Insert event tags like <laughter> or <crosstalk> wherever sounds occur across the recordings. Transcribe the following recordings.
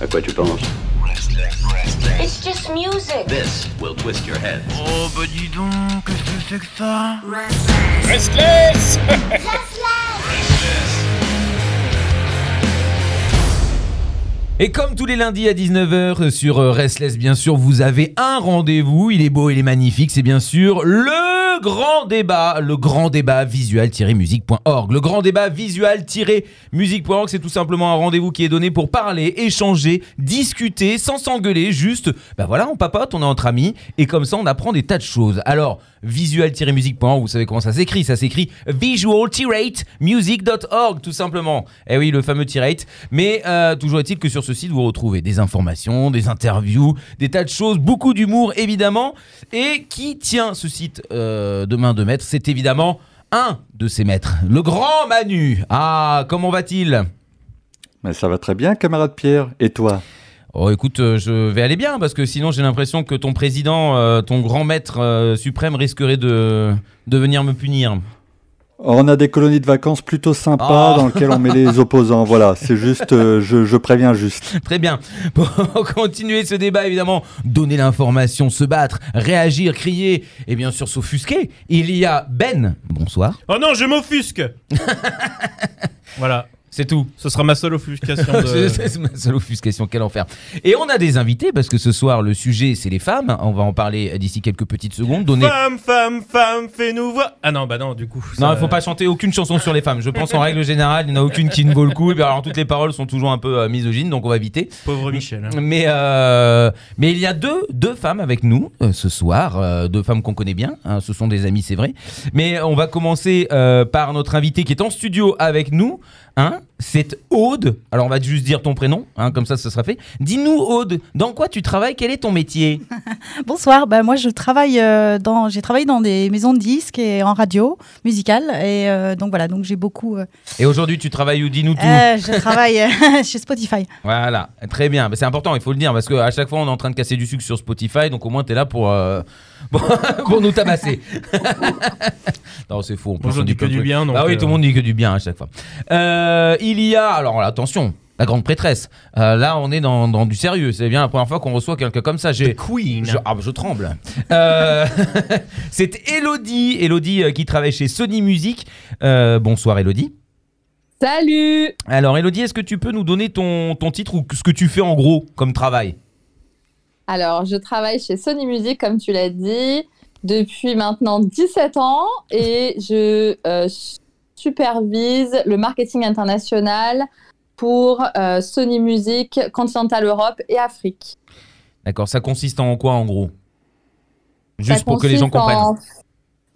À quoi tu penses It's just music. This will twist your head. Oh bah dis donc, qu'est-ce que c'est que ça Restless Et comme tous les lundis à 19h sur euh, Restless, bien sûr, vous avez un rendez-vous. Il est beau, il est magnifique. C'est bien sûr le grand débat, le grand débat visual-musique.org. Le grand débat visual-musique.org, c'est tout simplement un rendez-vous qui est donné pour parler, échanger, discuter, sans s'engueuler. Juste, ben voilà, on papote, on est entre amis. Et comme ça, on apprend des tas de choses. Alors, visual-musique.org, vous savez comment ça s'écrit? Ça s'écrit visual-music.org, tout simplement. Eh oui, le fameux tirate. Mais euh, toujours est-il que sur ce site, vous retrouvez des informations, des interviews, des tas de choses, beaucoup d'humour évidemment. Et qui tient ce site euh, de main de maître C'est évidemment un de ses maîtres, le grand Manu. Ah, comment va-t-il? Mais ça va très bien, camarade Pierre. Et toi? Oh écoute, euh, je vais aller bien parce que sinon j'ai l'impression que ton président, euh, ton grand maître euh, suprême risquerait de, de venir me punir. On a des colonies de vacances plutôt sympas Ah. dans lesquelles on met les opposants. Voilà, c'est juste, euh, je, je préviens juste. <laughs> Très bien. Pour <laughs> continuer ce débat, évidemment, donner l'information, se battre, réagir, crier et bien sûr s'offusquer, il y a Ben. Bonsoir. Oh non, je m'offusque <laughs> Voilà, C'est tout. ce sera ma seule <laughs> offuscation de... c'est ma seule offuscation, quel enfer. Et on a des invités parce que ce soir le sujet c'est les femmes. On va en parler d'ici quelques petites secondes. Donner... Femme, femme, femme, fais-nous voir Ah non, bah non, du coup... Non, il faut pas chanter aucune chanson sur les femmes. Je pense en règle générale, il n'y en a aucune qui ne vaut le coup. Et puis alors toutes les paroles sont toujours un peu euh, misogynes, donc on va éviter. Pauvre Michel. hein. Mais, euh, mais il y a deux, deux femmes avec nous euh, ce soir, deux femmes qu'on connaît bien, hein, ce sont des amis, c'est vrai. Mais on va commencer par notre invité qui est en studio avec nous. Hein, c'est Aude. Alors on va juste dire ton prénom, hein, comme ça ce sera fait. Dis-nous Aude, dans quoi tu travailles? Quel est ton métier? <laughs> Bonsoir, bah, moi je travaille euh, dans, j'ai travaillé dans des maisons de disques et en radio musicale et euh, donc voilà, donc j'ai beaucoup. euh, Et aujourd'hui tu travailles où Dis-nous tout. je <laughs> travaille <laughs> chez Spotify. Voilà, très bien. Mais c'est important, il faut le dire, parce qu'à chaque fois, on est en train de casser du sucre sur Spotify, donc au moins, tu es là pour, pour, <laughs> pour nous tabasser. <laughs> non, c'est faux. on peut Moi, je s'en dis dire que du bien, donc, Ah oui, euh, tout le monde dit que du bien à chaque fois. Euh, il y a, alors attention, la grande prêtresse. Euh, là, on est dans, dans du sérieux. C'est bien la première fois qu'on reçoit quelqu'un comme ça. J'ai. Queen. Je, ah, je tremble. Euh, <laughs> c'est Elodie, Elodie euh, qui travaille chez Sony Music. Euh, bonsoir Elodie. Salut Alors Elodie, est-ce que tu peux nous donner ton, ton titre ou ce que tu fais en gros comme travail? Alors, je travaille chez Sony Music, comme tu l'as dit, depuis maintenant 17 ans et je euh, supervise le marketing international pour euh, Sony Music, Continental Europe et Afrique. D'accord, ça consiste en quoi en gros? Ça Juste pour que les gens comprennent. en-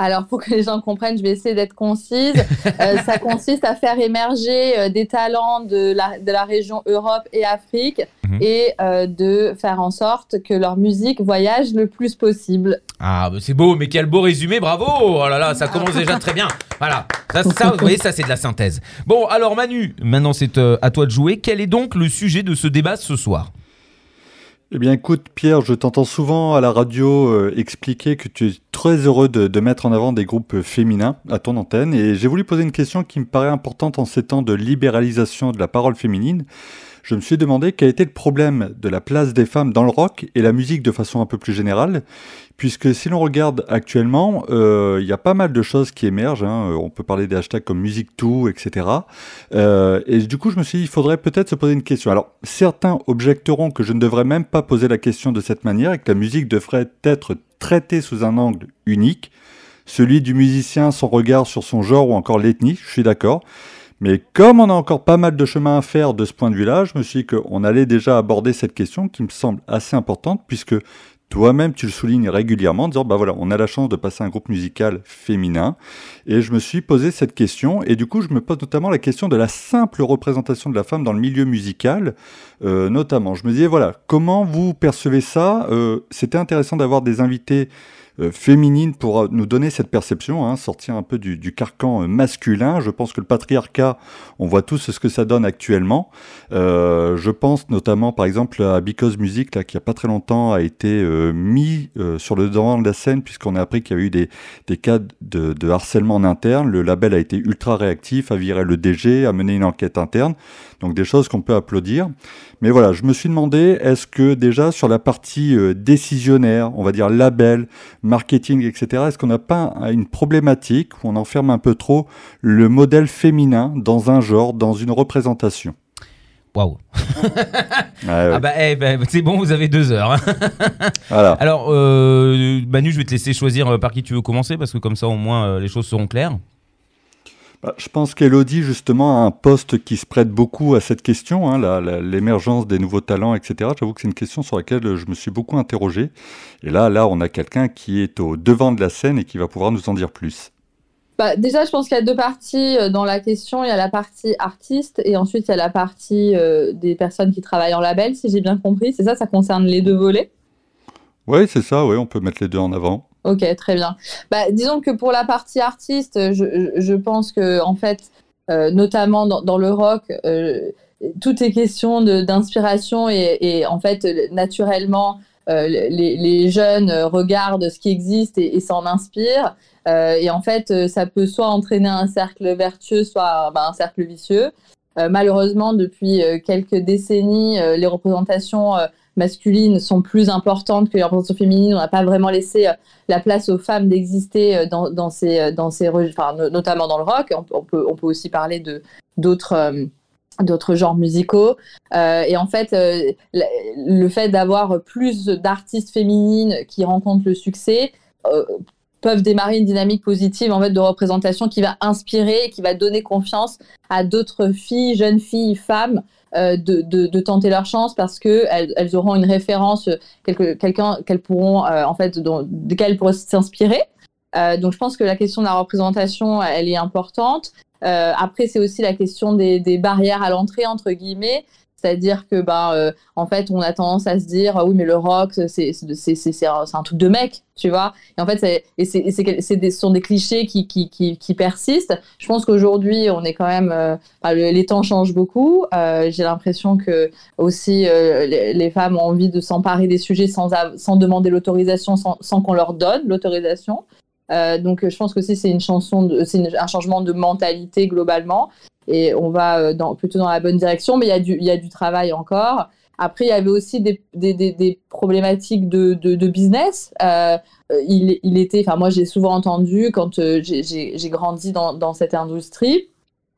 Alors, pour que les gens comprennent, je vais essayer d'être concise. Euh, ça <laughs> consiste à faire émerger euh, des talents de la, de la région Europe et Afrique Mhm. et euh, de faire en sorte que leur musique voyage le plus possible. Ah, bah, c'est beau, mais quel beau résumé, bravo Oh là là, ça commence déjà très bien. Voilà, ça, ça, vous voyez, ça c'est de la synthèse. Bon, alors Manu, maintenant c'est à toi de jouer. Quel est donc le sujet de ce débat ce soir? Eh bien, écoute, Pierre, je t'entends souvent à la radio euh, expliquer que tu es très heureux de, mettre en avant des groupes euh, féminins à ton antenne. Et j'ai voulu poser une question qui me paraît importante en ces temps de libéralisation de la parole féminine. Je me suis demandé quel était le problème de la place des femmes dans le rock et la musique de façon un peu plus générale. Puisque si l'on regarde actuellement, euh, il y a pas mal de choses qui émergent. hein. Euh, On peut parler des hashtags comme musique tout, etc. Euh, et du coup, je me suis dit, il faudrait peut-être se poser une question. Alors, certains objecteront que je ne devrais même pas poser la question de cette manière et que la musique devrait être traitée sous un angle unique, celui du musicien, son regard sur son genre ou encore l'ethnie, je suis d'accord. Mais comme on a encore pas mal de chemin à faire de ce point de vue-là, je me suis dit qu'on allait déjà aborder cette question qui me semble assez importante puisque toi-même tu le soulignes régulièrement en disant bah voilà on a la chance de passer un groupe musical féminin. Et je me suis posé cette question et du coup je me pose notamment la question de la simple représentation de la femme dans le milieu musical euh, notamment. Je me disais voilà comment vous percevez ça? Euh, c'était intéressant d'avoir des invités féminine pour euh, nous donner cette perception, hein, sortir un peu du, du carcan euh, masculin. Je pense que le patriarcat, on voit tous ce que ça donne actuellement. Euh, je pense notamment, par exemple, à Because Music, là, qui a pas très longtemps a été euh, mis euh, sur le devant de la scène, puisqu'on a appris qu'il y a eu des, des cas de, de harcèlement en interne. Le label a été ultra réactif, a viré le DG, a mené une enquête interne. Donc des choses qu'on peut applaudir. Mais voilà, je me suis demandé, est-ce que déjà sur la partie euh, décisionnaire, on va dire label, marketing, etc., est-ce qu'on n'a pas une problématique où on enferme un peu trop le modèle féminin dans un genre, dans une représentation? Waouh. Ouais, ouais. <laughs> Ah bah, eh ben, c'est bon, vous avez deux heures. hein. <laughs> Voilà. Alors, euh, Manu, je vais te laisser choisir euh, par qui tu veux commencer parce que comme ça, au moins, les choses seront claires. Bah, je pense qu'Elodie, justement, a un poste qui se prête beaucoup à cette question, hein, l'émergence des nouveaux talents, etc. J'avoue que c'est une question sur laquelle euh, je me suis beaucoup interrogé. Et là, là, on a quelqu'un qui est au devant de la scène et qui va pouvoir nous en dire plus. Bah, déjà, je pense qu'il y a deux parties euh, dans la question. Il y a la partie artiste et ensuite il y a la partie euh, des personnes qui travaillent en label, si j'ai bien compris. C'est ça, ça concerne les deux volets? Oui, c'est ça, ouais, on peut mettre les deux en avant. Ok, très bien. Bah, disons que pour la partie artiste, je, je- je pense que en fait, euh, notamment dans, dans le rock, euh, tout est question d'inspiration et, et en fait, naturellement, euh, les, les jeunes euh, regardent ce qui existe et, s'en inspirent. Euh, et en fait, euh, ça peut soit entraîner un cercle vertueux, soit bah, un cercle vicieux. Euh, malheureusement, depuis euh, quelques décennies, euh, les représentations euh, masculines sont plus importantes que les représentations féminines. On n'a pas vraiment laissé euh, la place aux femmes d'exister euh, dans, ces, euh, dans ces enfin, no- notamment dans le rock. On, peut- on peut, aussi parler de d'autres d'autres genres musicaux. Et en fait, le fait d'avoir plus d'artistes féminines qui rencontrent le succès euh, peuvent démarrer une dynamique positive en fait de représentation qui va inspirer et qui va donner confiance à d'autres filles, jeunes filles, femmes euh, de, tenter leur chance parce que elles, auront une référence, euh, quelqu'un qu'elles pourront euh, en fait dont, de elles pourront s'inspirer. Donc je pense que la question de la représentation, elle est importante. Après, c'est aussi la question des barrières à l'entrée entre guillemets. C'est-à-dire que, ben, euh, en fait, on a tendance à se dire, ah oui, mais le rock, c'est un, truc de mec, tu vois. Et en fait, et c'est- sont des clichés qui, qui, qui, qui persistent. Je pense qu'aujourd'hui, on est quand même, euh, le- les temps changent beaucoup. Euh, J'ai l'impression que aussi les, les femmes ont envie de s'emparer des sujets sans, sans demander l'autorisation, sans, sans qu'on leur donne l'autorisation. Euh, donc, je pense que c'est une chanson, c'est un changement de mentalité globalement et on va euh, plutôt dans la bonne direction, mais il y, a du- travail encore. Après, il y avait aussi des, problématiques de, business. Euh, il, était, enfin moi j'ai souvent entendu quand j'ai- grandi dans, cette industrie.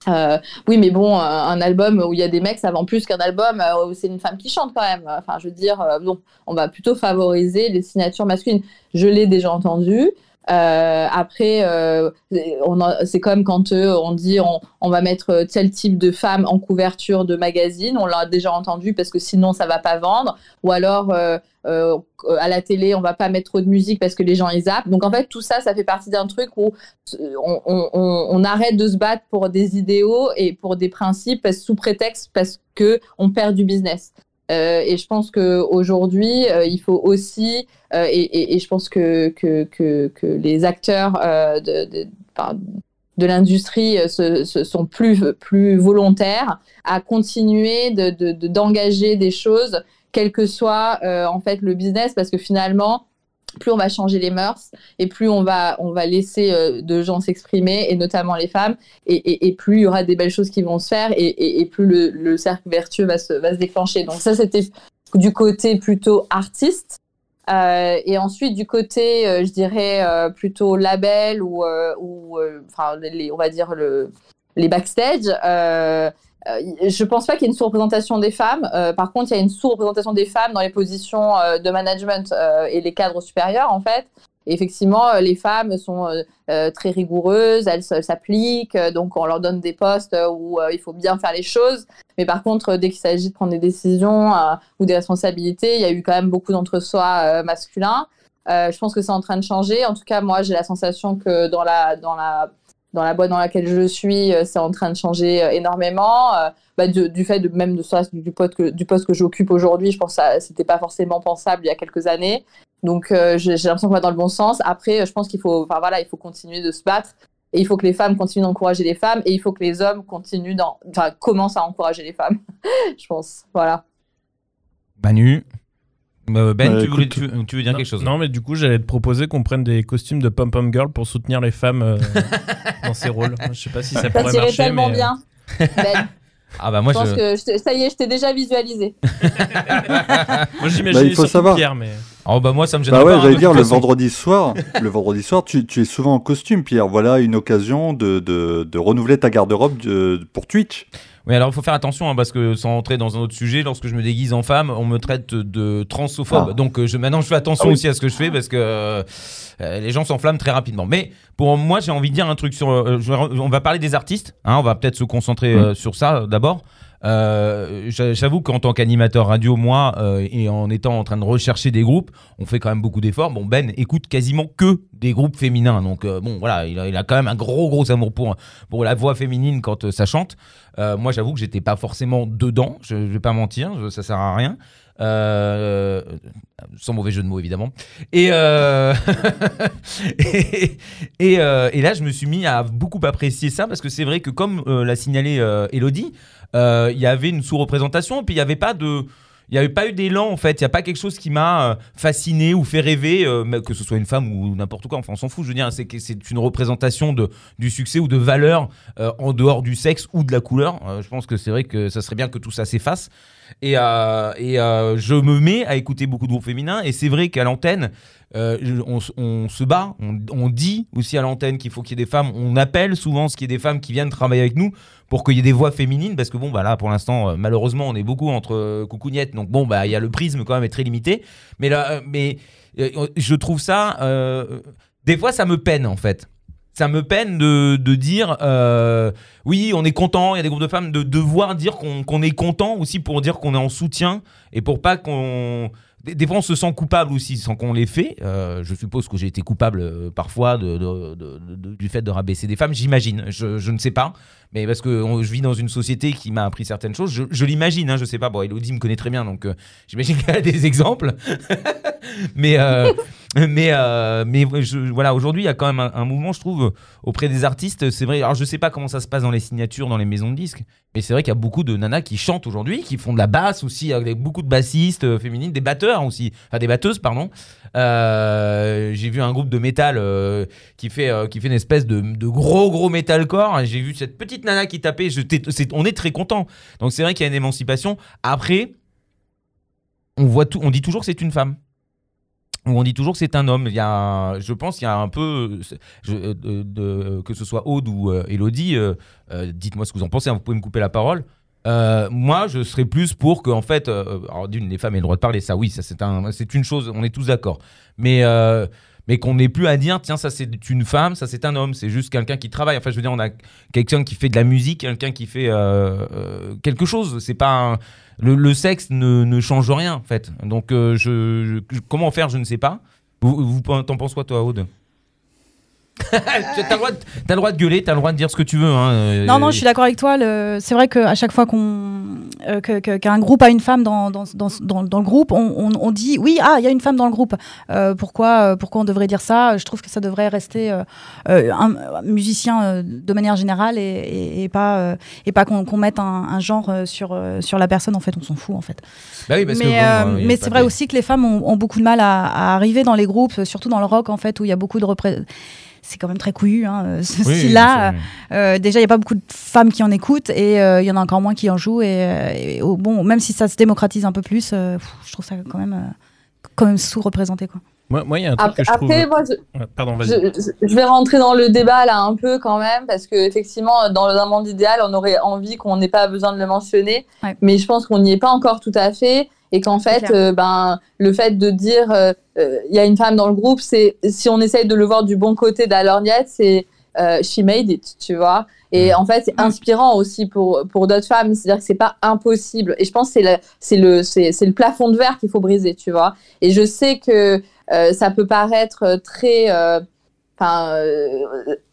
oui, mais bon, un, album où il y a des mecs, ça vend plus qu'un album où c'est une femme qui chante quand même. Enfin, je veux dire, bon, on va plutôt favoriser les signatures masculines. Je l'ai déjà entendu. Euh, après, euh, c'est comme quand euh, on dit on, va mettre tel type de femme en couverture de magazine, on l'a déjà entendu parce que sinon ça va pas vendre. Ou alors à la télé, on va pas mettre trop de musique parce que les gens ils zappent. Donc en fait, tout ça, ça fait partie d'un truc où on, on- arrête de se battre pour des idéaux et pour des principes sous prétexte parce que on perd du business. Euh, et je pense qu'aujourd'hui, euh, il faut aussi, euh, et, je pense que, que les acteurs euh, de, l'industrie euh, sont plus, volontaires à continuer de- de- de- d'engager des choses, quel que soit euh, en fait le business, parce que finalement, plus on va changer les mœurs et plus on va, on va laisser euh, de gens s'exprimer, et notamment les femmes, et, et- plus il y aura des belles choses qui vont se faire, et, et- plus le, le cercle vertueux va se, va se déclencher. Donc ça, c'était du côté plutôt artiste. Euh, et ensuite, du côté, euh, je dirais, plutôt label ou, ou enfin, on va dire le, les backstage, je pense pas qu'il y ait une sous-représentation des femmes. Euh, par contre, il y a une sous-représentation des femmes dans les positions euh, de management euh, et les cadres supérieurs, en fait. Et effectivement, euh, les femmes sont euh, euh, très rigoureuses, elles s'appliquent, euh, donc on leur donne des postes euh, où euh, il faut bien faire les choses. Mais par contre, euh, dès qu'il s'agit de prendre des décisions euh, ou des responsabilités, il y a eu quand même beaucoup d'entre-soi euh, masculins. Euh, je pense que c'est en train de changer. En tout cas, moi, j'ai la sensation que dans la, dans la dans la boîte dans laquelle je suis, c'est en train de changer énormément. Bah, du fait de même de ça, du poste que du poste que j'occupe aujourd'hui, je pense que c'était pas forcément pensable il y a quelques années. Donc j'ai l'impression qu'on va dans le bon sens. Après, je pense qu'il faut, voilà, il faut continuer de se battre et il faut que les femmes continuent d'encourager les femmes et il faut que les hommes continuent commencent à encourager les femmes. <laughs> je pense. Voilà. Manu. Euh, ben, Ouais, tu, voulais- écoute, tu- tu veux dire non, quelque chose Non, mais du coup, j'allais te proposer qu'on prenne des costumes de pom-pom girl pour soutenir les femmes euh, <laughs> dans ces rôles. Je sais pas si ça Ça pourrait tirait marcher. tellement mais, euh, bien. <laughs> Ben, Ah bah moi je pense je... que je ça y est, je t'ai déjà visualisé. <laughs> Moi, j'imagine Bah, il faut savoir. Pierre, mais. Oh bah moi ça me gêne Bah ouais, pas. hein, j'allais dire le façon. vendredi soir. le vendredi soir, tu, tu es souvent en costume, Pierre. Voilà une occasion de, de, de renouveler ta garde-robe de- pour Twitch. Oui, alors il faut faire attention hein, parce que sans entrer dans un autre sujet, lorsque je me déguise en femme, on me traite de transophobe. Ah. Donc euh, je, maintenant je fais attention Ah oui. aussi à ce que je fais parce que euh, euh, les gens s'enflamment très rapidement. Mais pour moi, j'ai envie de dire un truc sur. euh, je on va parler des artistes. hein, on va peut-être se concentrer euh, sur ça d'abord. Euh, j'a- J'avoue qu'en tant qu'animateur radio, moi, euh, et en étant en train de rechercher des groupes, on fait quand même beaucoup d'efforts. Bon, Ben écoute quasiment que des groupes féminins. Donc, euh, bon, voilà, il a, il a quand même un gros, gros amour pour, pour la voix féminine quand ça chante. Euh, moi, j'avoue que j'étais pas forcément dedans, je, je vais pas mentir, je- ça sert à rien. Euh, sans mauvais jeu de mots évidemment. Et, euh, <laughs> et, là, je me suis mis à beaucoup apprécier ça parce que c'est vrai que comme l'a signalé Elodie, il y avait une sous-représentation et puis il n'y avait pas de. Il n'y avait pas eu d'élan en fait, il n'y a pas quelque chose qui m'a euh, fasciné ou fait rêver, euh, que ce soit une femme ou n'importe quoi, enfin on s'en fout, je veux dire, c'est une représentation de, du succès ou de valeur euh, en dehors du sexe ou de la couleur. Je pense que c'est vrai que ça serait bien que tout ça s'efface. Et, et je me mets à écouter beaucoup de groupes féminins. Et c'est vrai qu'à l'antenne, euh, on, se bat, on, dit aussi à l'antenne qu'il faut qu'il y ait des femmes. On appelle souvent ce qu'il y ait des femmes qui viennent travailler avec nous pour qu'il y ait des voix féminines. Parce que bon, bah là, pour l'instant, euh, malheureusement, on est beaucoup entre euh, coucougnettes. Donc bon, bah il y a le prisme quand même est très limité. Mais là, mais je trouve ça. des fois, ça me peine en fait. Ça me peine de, de dire oui, on est content, il y a des groupes de femmes, de devoir dire qu'on qu'on est content aussi pour dire qu'on est en soutien et pour pas qu'on. Des, fois, on se sent coupable aussi sans qu'on l'ait fait. Euh, je suppose que j'ai été coupable euh, parfois du fait de rabaisser des femmes, j'imagine. Je ne sais pas. Mais parce que je vis dans une société qui m'a appris certaines choses, je, je l'imagine, hein, je sais pas. Bon, Elodie me connaît très bien, donc euh, j'imagine <laughs> qu'elle a des exemples. <laughs> mais euh, mais euh, mais voilà, aujourd'hui, il y a quand même un, un mouvement, je trouve, auprès des artistes. C'est vrai. Alors, je sais pas comment ça se passe dans les signatures, dans les maisons de disques, mais c'est vrai qu'il y a beaucoup de nanas qui chantent aujourd'hui, qui font de la basse aussi, avec beaucoup de bassistes euh, féminines, des batteurs aussi, enfin des batteuses, pardon. Euh, J'ai vu un groupe de métal euh, qui fait euh, qui fait une espèce de, de gros gros metalcore. J'ai vu cette petite nana qui tapait. On est très content. Donc c'est vrai qu'il y a une émancipation. Après, on voit. On dit toujours que c'est une femme. On dit toujours que c'est un homme. Il y a, je pense, qu'il y a un peu, que ce soit Aude ou Elodie, dites-moi ce que vous en pensez. hein, vous pouvez me couper la parole. Euh, moi, je serais plus pour que, en fait, euh, alors d'une, les femmes aient le droit de parler, ça, oui, c'est un, c'est une chose, on est tous d'accord. Mais, euh, mais qu'on n'ait plus à dire, tiens, ça c'est une femme, ça c'est un homme, c'est juste quelqu'un qui travaille. Enfin, je veux dire, on a quelqu'un qui fait de la musique, quelqu'un qui fait euh, euh, quelque chose. C'est pas le, sexe ne, change rien, en fait. Donc, euh, comment faire, je ne sais pas. T'en penses quoi, toi, Aude? <laughs> T'as le, droit de- le droit de gueuler, t'as le droit de dire ce que tu veux. hein, euh, Non, non, je suis d'accord avec toi. le- C'est vrai qu'à chaque fois qu'on euh, qu'un groupe a une femme dans, dans, dans, dans- dans le groupe, on, on- on dit oui, ah, il y a une femme dans le groupe. Euh, pourquoi, euh, pourquoi on devrait dire ça? Je trouve que ça devrait rester euh, euh, un, musicien euh, de manière générale et, et- et pas, euh, et pas qu'on mette un, un genre euh, sur, euh, sur la personne. En fait, on s'en fout. En fait. Bah oui, parce que mais bon, euh, euh, c'est vrai aussi que les femmes ont, ont beaucoup de mal à, à arriver dans les groupes, surtout dans le rock en fait, où il y a beaucoup de repré- C'est quand même très couillu, hein, euh, ce Oui, style-là. Euh, déjà, il n'y a pas beaucoup de femmes qui en écoutent et euh, il y en a encore moins qui en jouent. Et, et, oh, bon, même si ça se démocratise un peu plus, euh, pff, je trouve ça quand même, euh, quand même sous-représenté. Quoi. Moi, moi, il y a un truc Après, que je trouve. après, moi, je, Ouais, Pardon, vas-y. je, je- je vais rentrer dans le débat là un peu quand même, parce que effectivement, dans un monde idéal, on aurait envie qu'on n'ait pas besoin de le mentionner, Ouais. mais je pense qu'on n'y est pas encore tout à fait, et qu'en fait, euh, ben, le fait de dire euh, euh, il y a une femme dans le groupe, c'est si on essaye de le voir du bon côté de la lorgnette, c'est euh, she made it, tu vois. Et en fait, c'est inspirant aussi pour, pour d'autres femmes. C'est-à-dire que c'est pas impossible. Et je pense que c'est le, c'est le, c'est, c'est le plafond de verre qu'il faut briser, tu vois. Et je sais que euh, ça peut paraître très. euh, enfin, euh,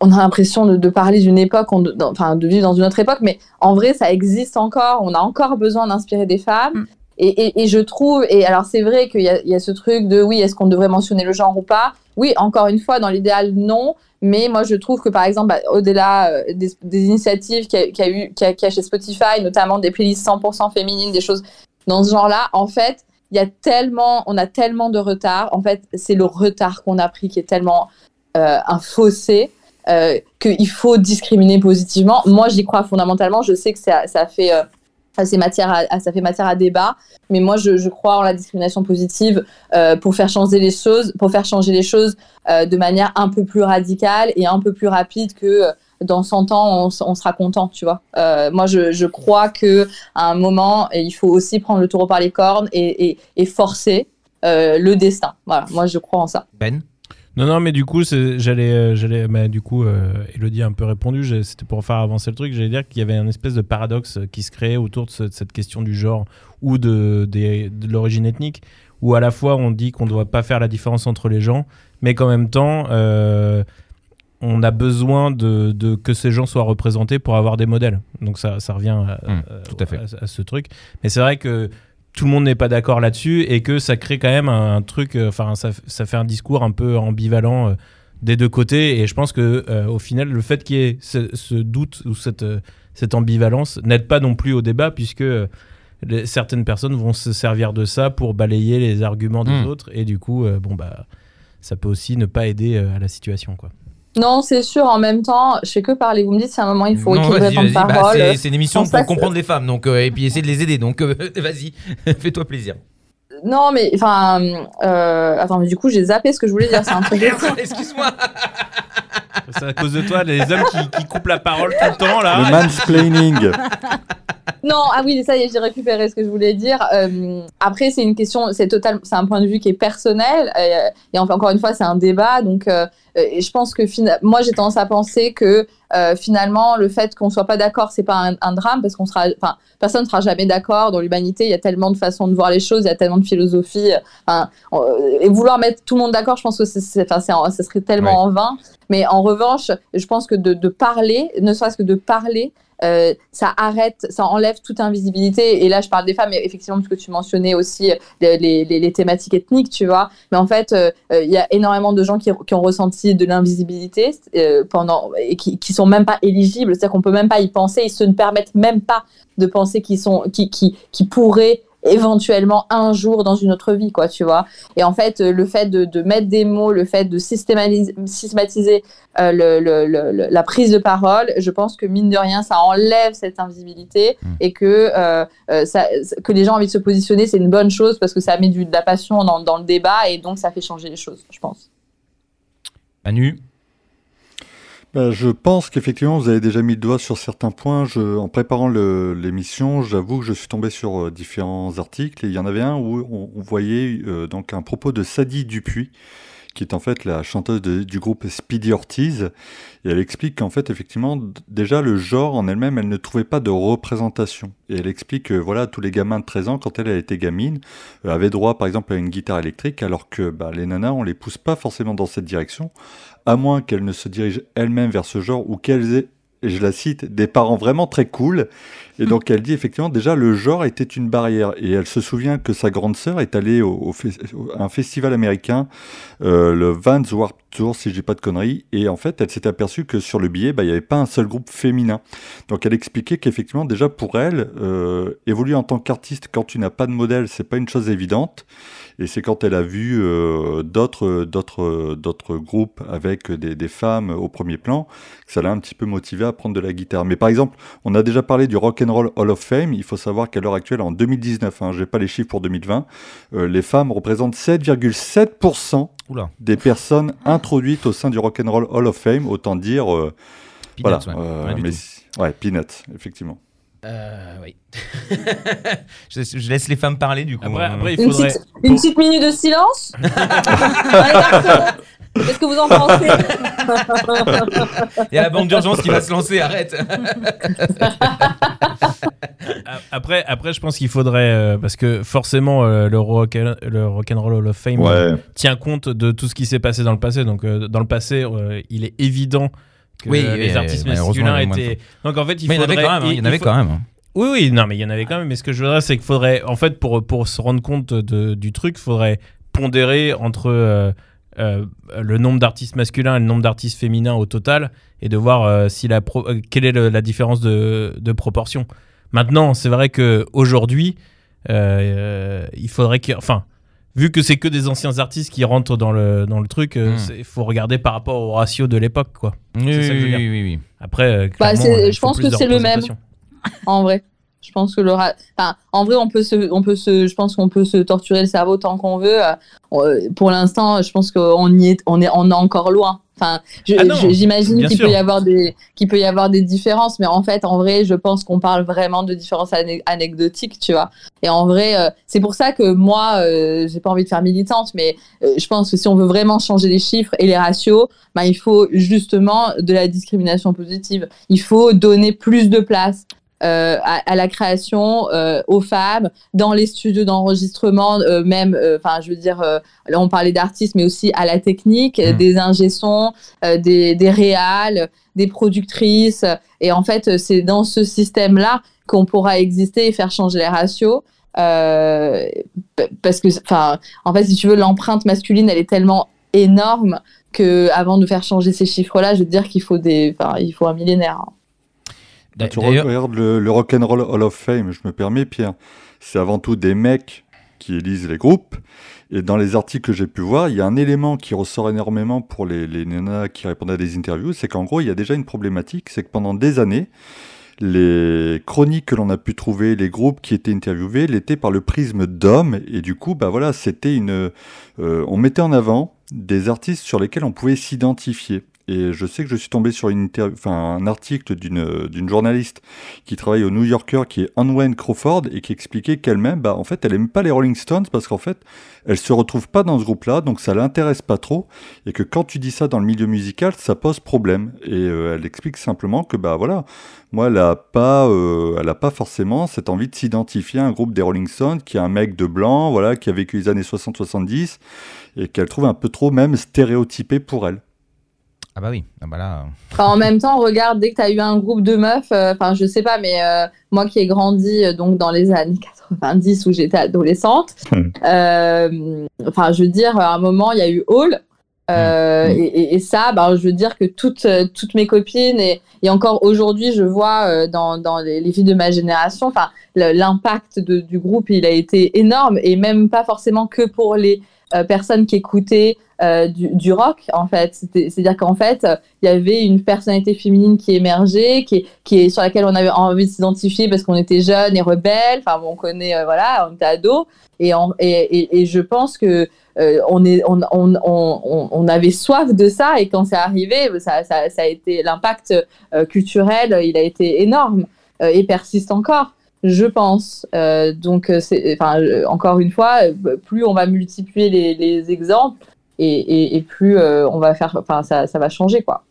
on a l'impression de, de parler d'une époque, on- enfin, de vivre dans une autre époque, mais en vrai, ça existe encore. On a encore besoin d'inspirer des femmes. Et, et, je trouve, et alors c'est vrai qu'il y y a ce truc de oui, est-ce qu'on devrait mentionner le genre ou pas? Oui, encore une fois, dans l'idéal, non. Mais moi, je trouve que par exemple, bah, au-delà euh, des, initiatives qu'il y, eu, qu'il y a, chez Spotify, notamment des playlists 100% féminines, des choses dans ce genre-là, en fait, il y a tellement, on a tellement de retard. En fait, c'est le retard qu'on a pris qui est tellement euh, un fossé euh, qu'il faut discriminer positivement. Moi, j'y crois fondamentalement. Je sais que ça, ça fait euh, c'est matière à, ça fait matière à débat, mais moi, je, crois en la discrimination positive euh, pour faire changer les choses, pour faire changer les choses euh, de manière un peu plus radicale et un peu plus rapide que euh, dans 100 ans, on, sera content, tu vois. Moi, je, crois que à un moment, il faut aussi prendre le taureau par les cornes et, forcer le destin. Voilà, moi, je crois en ça. Ben? Non, non, mais du coup, j'allais, euh, j'allais, mais du coup, euh, Elodie a un peu répondu. C'était pour faire avancer le truc. J'allais dire qu'il y avait un espèce de paradoxe qui se créait autour de, ce- de cette question du genre ou de, l'origine ethnique, où à la fois on dit qu'on ne doit pas faire la différence entre les gens, mais qu'en même temps, euh, on a besoin de, de- que ces gens soient représentés pour avoir des modèles. Donc ça, ça revient à, à- tout à fait. à- à ce truc. Mais c'est vrai que tout le monde n'est pas d'accord là-dessus et que ça crée quand même un, truc, euh, enfin ça, ça fait un discours un peu ambivalent euh, des deux côtés et je pense que euh, au final le fait qu'il y ait ce, ce doute ou cette, euh, cette ambivalence n'aide pas non plus au débat puisque euh, les- certaines personnes vont se servir de ça pour balayer les arguments des Mm. autres et du coup bon bah ça peut aussi ne pas aider à la situation quoi. Non, c'est sûr. En même temps, je fais que parler. Vous me dites à un moment il faut équilibrer ton. Bah, parole. c'est, c'est une émission pour comprendre les femmes, donc euh, et puis essayer de les aider. Donc euh, <laughs> vas-y, <laughs> fais-toi plaisir. Non, mais enfin, euh, attends, mais du coup, j'ai zappé ce que je voulais dire. C'est un truc. <laughs> Excuse-moi. C'est à cause de toi les hommes qui, qui coupent la parole tout le temps là. Le mansplaining. Non, ah oui, ça y est, j'ai récupéré ce que je voulais dire. Euh, après, c'est une question, c'est total, c'est un point de vue qui est personnel. euh, et enfin, encore une fois, c'est un débat. Donc, euh, et je pense que moi, j'ai tendance à penser que euh, finalement, le fait qu'on soit pas d'accord, c'est pas un, un drame parce qu'on sera, enfin, personne ne sera jamais d'accord. Dans l'humanité, il y a tellement de façons de voir les choses, il y a tellement de philosophie. Enfin, euh, et vouloir mettre tout le monde d'accord, je pense que c'est, enfin, ça serait tellement Ouais. en vain. Mais en revanche, je pense que de, de parler, ne serait-ce que de parler, euh, ça arrête, ça enlève toute invisibilité. Et là, je parle des femmes, mais effectivement, parce que tu mentionnais aussi les, les- les- les thématiques ethniques, tu vois. Mais en fait, euh, euh, il y a énormément de gens qui, qui ont ressenti de l'invisibilité euh, pendant et qui, qui sont même pas éligibles. C'est-à-dire qu'on peut même pas y penser. Ils se ne permettent même pas de penser qu'ils sont, qui, qui, qui pourraient éventuellement un jour dans une autre vie, quoi, tu vois. Et en fait, le fait de, de mettre des mots, le fait de systématiser, euh, le, le- le- le- la prise de parole, je pense que mine de rien, ça enlève cette invisibilité Mm. et que, euh, euh, ça, que les gens ont envie de se positionner, c'est une bonne chose parce que ça met du, de la passion dans, dans le débat et donc ça fait changer les choses, je pense. Manu. Bah, je pense qu'effectivement, vous avez déjà mis le doigt sur certains points. En préparant l'émission, j'avoue que je suis tombé sur euh, différents articles. Et il y en avait un où on, voyait euh, donc un propos de Sadie Dupuis, qui est en fait la chanteuse du groupe Speedy Ortiz. Et elle explique qu'en fait, effectivement, déjà le genre en elle-même, elle ne trouvait pas de représentation. Et elle explique que voilà, tous les gamins de 13 ans, quand elle, elle était gamine, euh, avaient droit par exemple à une guitare électrique, alors que bah, les nanas, on les pousse pas forcément dans cette direction à moins qu'elles ne se dirigent elles-mêmes vers ce genre ou qu'elles aient, et je la cite, des parents vraiment très cool. Et donc elle dit effectivement déjà le genre était une barrière et elle se souvient que sa grande sœur est allée au, à un festival américain, euh, le Vans Warped Tour si je dis pas de conneries, et en fait elle s'est aperçue que sur le billet bah, il n'y avait pas un seul groupe féminin. Donc elle expliquait qu'effectivement déjà pour elle euh, évoluer en tant qu'artiste quand tu n'as pas de modèle c'est pas une chose évidente. Et c'est quand elle a vu euh, d'autres, d'autres, d'autres groupes avec des, des femmes au premier plan que ça l'a un petit peu motivé à prendre de la guitare. Mais par exemple, on a déjà parlé du Rock and Roll Hall of Fame. Il faut savoir qu'à l'heure actuelle, en 2019, hein, j'ai pas les chiffres pour 2020, euh, les femmes représentent 7,7% Oula. des personnes introduites au sein du Rock and Roll Hall of Fame. Autant dire, euh, Peanuts, voilà, ouais. euh, ouais, peanuts, effectivement. Euh, oui. <laughs> je, je laisse les femmes parler du coup. Après, après, il Une petite, une petite minute de silence <laughs> Qu'est-ce que vous en pensez? Il y a la bande d'urgence qui va se lancer, arrête. <laughs> Après, après, je pense qu'il faudrait euh, parce que forcément euh, le rock le Rock'n'Roll Hall of Fame Ouais. tient compte de tout ce qui s'est passé dans le passé. Donc euh, dans le passé, euh, il est évident que Oui, les artistes masculins étaient. Donc en fait, il Mais il y en faudrait. avait quand même. Il y en avait faut- quand même. Oui, oui, non, mais il y en avait quand même. Mais ce que je voudrais, c'est qu'il faudrait, en fait, pour, pour se rendre compte de- du truc, il faudrait pondérer entre euh, euh, le nombre d'artistes masculins et le nombre d'artistes féminins au total et de voir euh, si la pro- quelle est le- la différence de, de proportion. Maintenant, c'est vrai que aujourd'hui, euh, il faudrait que, enfin, vu que c'est que des anciens artistes qui rentrent dans le dans le truc, il faut regarder par rapport au ratio de l'époque, quoi. Oui, oui, oui. Après, euh, Bah, euh, je pense que c'est le même. En vrai. Je pense que le ra- enfin, en vrai, on peut se, on peut se, je pense qu'on peut se torturer le cerveau tant qu'on veut. Euh, Pour l'instant, je pense qu'on y est, on est, on est encore loin. Enfin, Ah j'imagine qu'il peut y avoir des, qu'il peut y avoir des différences, mais en fait, en vrai, je pense qu'on parle vraiment de différences anecdotiques, tu vois. Et en vrai, euh, c'est pour ça que moi, euh, j'ai pas envie de faire militante, mais euh, je pense que si on veut vraiment changer les chiffres et les ratios, bah, il faut justement de la discrimination positive. Il faut donner plus de place euh, à, à la création euh, aux femmes dans les studios d'enregistrement euh, même enfin je veux dire là on parlait d'artistes mais aussi à la technique Mm. des ingé-sons des des réals des productrices et en fait c'est dans ce système là qu'on pourra exister et faire changer les ratios parce que enfin en fait si tu veux l'empreinte masculine elle est tellement énorme que avant de faire changer ces chiffres là je veux dire qu'il faut des il faut un millénaire hein. Quand tu regardes le, le Rock'n'Roll Hall of Fame, je me permets, Pierre, c'est avant tout des mecs qui élisent les groupes. Et dans les articles que j'ai pu voir, il y a un élément qui ressort énormément pour les, les nanas qui répondaient à des interviews, c'est qu'en gros, il y a déjà une problématique, c'est que pendant des années, les chroniques que l'on a pu trouver, les groupes qui étaient interviewés, l'étaient par le prisme d'hommes. Et du coup, bah voilà, c'était une, euh, on mettait en avant des artistes sur lesquels on pouvait s'identifier. Et je sais que je suis tombé sur une enfin, un article d'une journaliste qui travaille au New Yorker, qui est Anwen Crawford, et qui expliquait qu'elle-même, bah, en fait, elle aime pas les Rolling Stones parce qu'en fait, elle se retrouve pas dans ce groupe-là, donc ça l'intéresse pas trop, et que quand tu dis ça dans le milieu musical, ça pose problème. Et euh, elle explique simplement que, bah voilà, moi, elle a pas, euh, elle a pas forcément cette envie de s'identifier à un groupe des Rolling Stones qui est un mec de blanc, voilà, qui a vécu les années 60-70, et qu'elle trouve un peu trop même stéréotypé pour elle. Ah bah oui. Ah bah là. Enfin, en même temps, regarde, dès que tu as eu un groupe de meufs, euh, enfin, je sais pas, mais euh, moi qui ai grandi euh, donc dans les années 90 où j'étais adolescente, <laughs> Hmm. euh, enfin, je veux dire, à un moment, il y a eu Hall. euh, Hmm. et, et- et ça, ben, je veux dire que toutes, euh, toutes mes copines, et, et encore aujourd'hui, je vois euh, dans, dans les, les filles de ma génération, enfin, l'impact du groupe, il a été énorme, et même pas forcément que pour les euh, personnes qui écoutaient euh, du, du rock, en fait. C'est-à-dire qu'en fait, il y avait une personnalité féminine qui émergeait, qui, qui est, sur laquelle on avait envie de s'identifier parce qu'on était jeunes et rebelles. Enfin, bon, on connaît, euh, voilà, on était ados. Et, et, et, et je pense que euh, on, est, on, on, on, avait soif de ça. Et quand c'est arrivé, ça, ça, ça a été l'impact euh, culturel, il a été énorme et persiste encore. Je pense. Euh, donc, enfin, encore une fois, plus on va multiplier les, les exemples, et, plus euh, on va faire, enfin, ça, va changer, quoi.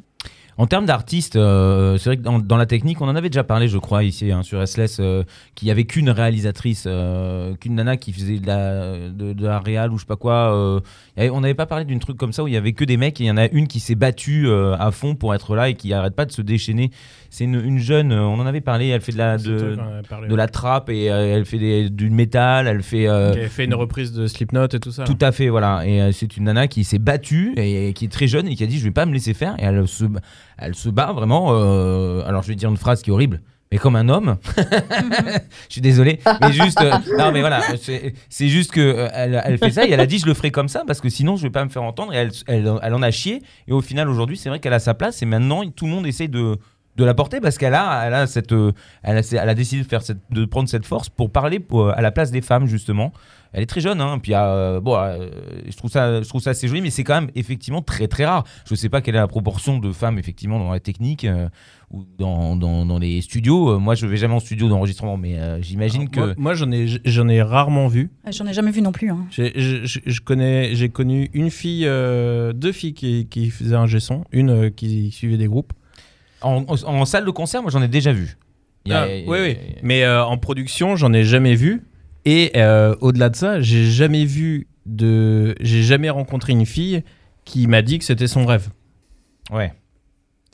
En termes d'artistes, euh, c'est vrai que dans, la technique, on en avait déjà parlé, je crois, ici hein, sur SLS, euh, qu'il n'y avait qu'une réalisatrice, qu'une nana qui faisait de la, de, réal ou je sais pas quoi. on n'avait pas parlé d'une truc comme ça où il y avait que des mecs et il y en a une qui s'est battue à fond pour être là et qui arrête pas de se déchaîner. C'est une, une jeune, euh, on en avait parlé, elle fait de la, de, parlé, la trappe et euh, elle fait des- du métal, elle fait. euh, Qui avait fait une reprise de Slipknot et tout ça. tout à fait, voilà. Et euh, c'est une nana qui s'est battue et, qui est très jeune et qui a dit je vais pas me laisser faire. Et elle se, elle se bat vraiment. euh, alors je vais dire une phrase qui est horrible. Mais comme un homme, <laughs> je suis désolé, mais juste, euh, non mais voilà, c'est c'est juste que euh, elle, elle fait ça et elle a dit je le ferai comme ça parce que sinon je vais pas me faire entendre et elle, elle, elle en a chié et au final aujourd'hui c'est vrai qu'elle a sa place et maintenant tout le monde essaye de, de la porter parce qu'elle a, elle a cette, euh, elle a, elle a décidé de faire cette, de prendre cette force pour parler pour, à la place des femmes justement. Elle est très jeune, hein, puis euh, bon, euh, je trouve ça, je trouve ça assez joli, mais c'est quand même effectivement très très rare. Je sais pas quelle est la proportion de femmes effectivement dans la technique euh, ou dans, dans, dans les studios. Euh, moi, je vais jamais en studio d'enregistrement, mais euh, j'imagine que Moi, moi, j'en ai, j'en ai rarement vu. Ah, J'en ai jamais vu non plus. hein. J'ai, je, connais, j'ai connu une fille, euh, deux filles qui, qui faisaient un gesson, une euh, qui suivait des groupes. En, en- en salle de concert, moi j'en ai déjà vu. Il y a- Ah, il y a- oui, oui. Mais euh, en production, j'en ai jamais vu. Et euh, au-delà de ça, j'ai jamais vu de. J'ai jamais rencontré une fille qui m'a dit que c'était son rêve. Ouais.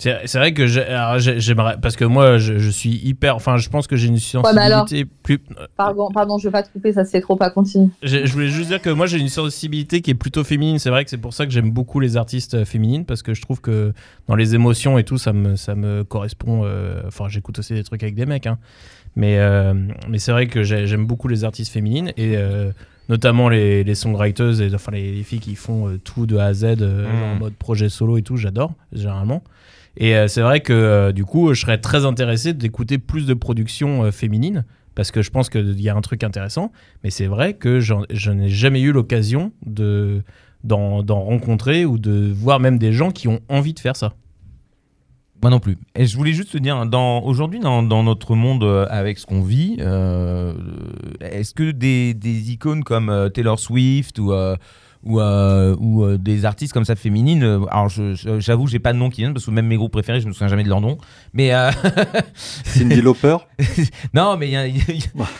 C'est c'est vrai que j'ai- alors, j'ai- j'aimerais. Parce que moi, je, je suis hyper. Enfin, je pense que j'ai une mais alors sensibilité plus. Pardon, pardon, je veux pas te couper, ça c'est trop pas continue. Je, je voulais juste dire que moi j'ai une sensibilité qui est plutôt féminine. C'est vrai que c'est pour ça que j'aime beaucoup les artistes euh, féminines parce que je trouve que dans les émotions et tout, ça me, ça me correspond. euh, Enfin, j'écoute aussi des trucs avec des mecs, hein. mais, euh, mais c'est vrai que j'ai- j'aime beaucoup les artistes féminines et euh, notamment les, les songwriters et enfin les, les filles qui font euh, tout de A à Z euh, Mm. genre en mode projet solo et tout. J'adore généralement. Et euh, c'est vrai que euh, du coup, je serais très intéressé d'écouter plus de productions euh, féminines parce que je pense qu'il y a un truc intéressant. Mais c'est vrai que je n'ai jamais eu l'occasion de d'en rencontrer ou de voir même des gens qui ont envie de faire ça. Moi non plus. Et je voulais juste te dire, dans, aujourd'hui, dans, notre monde avec ce qu'on vit, est-ce que des, icônes comme Taylor Swift ou, ou, euh, ou euh, des artistes comme ça féminines, euh, alors j'avoue, j'ai pas de nom qui viennent parce que même mes groupes préférés, je me souviens jamais de leur nom. Mais euh, <laughs> Cindy Lauper <laughs> non, mais il y, a- il y a-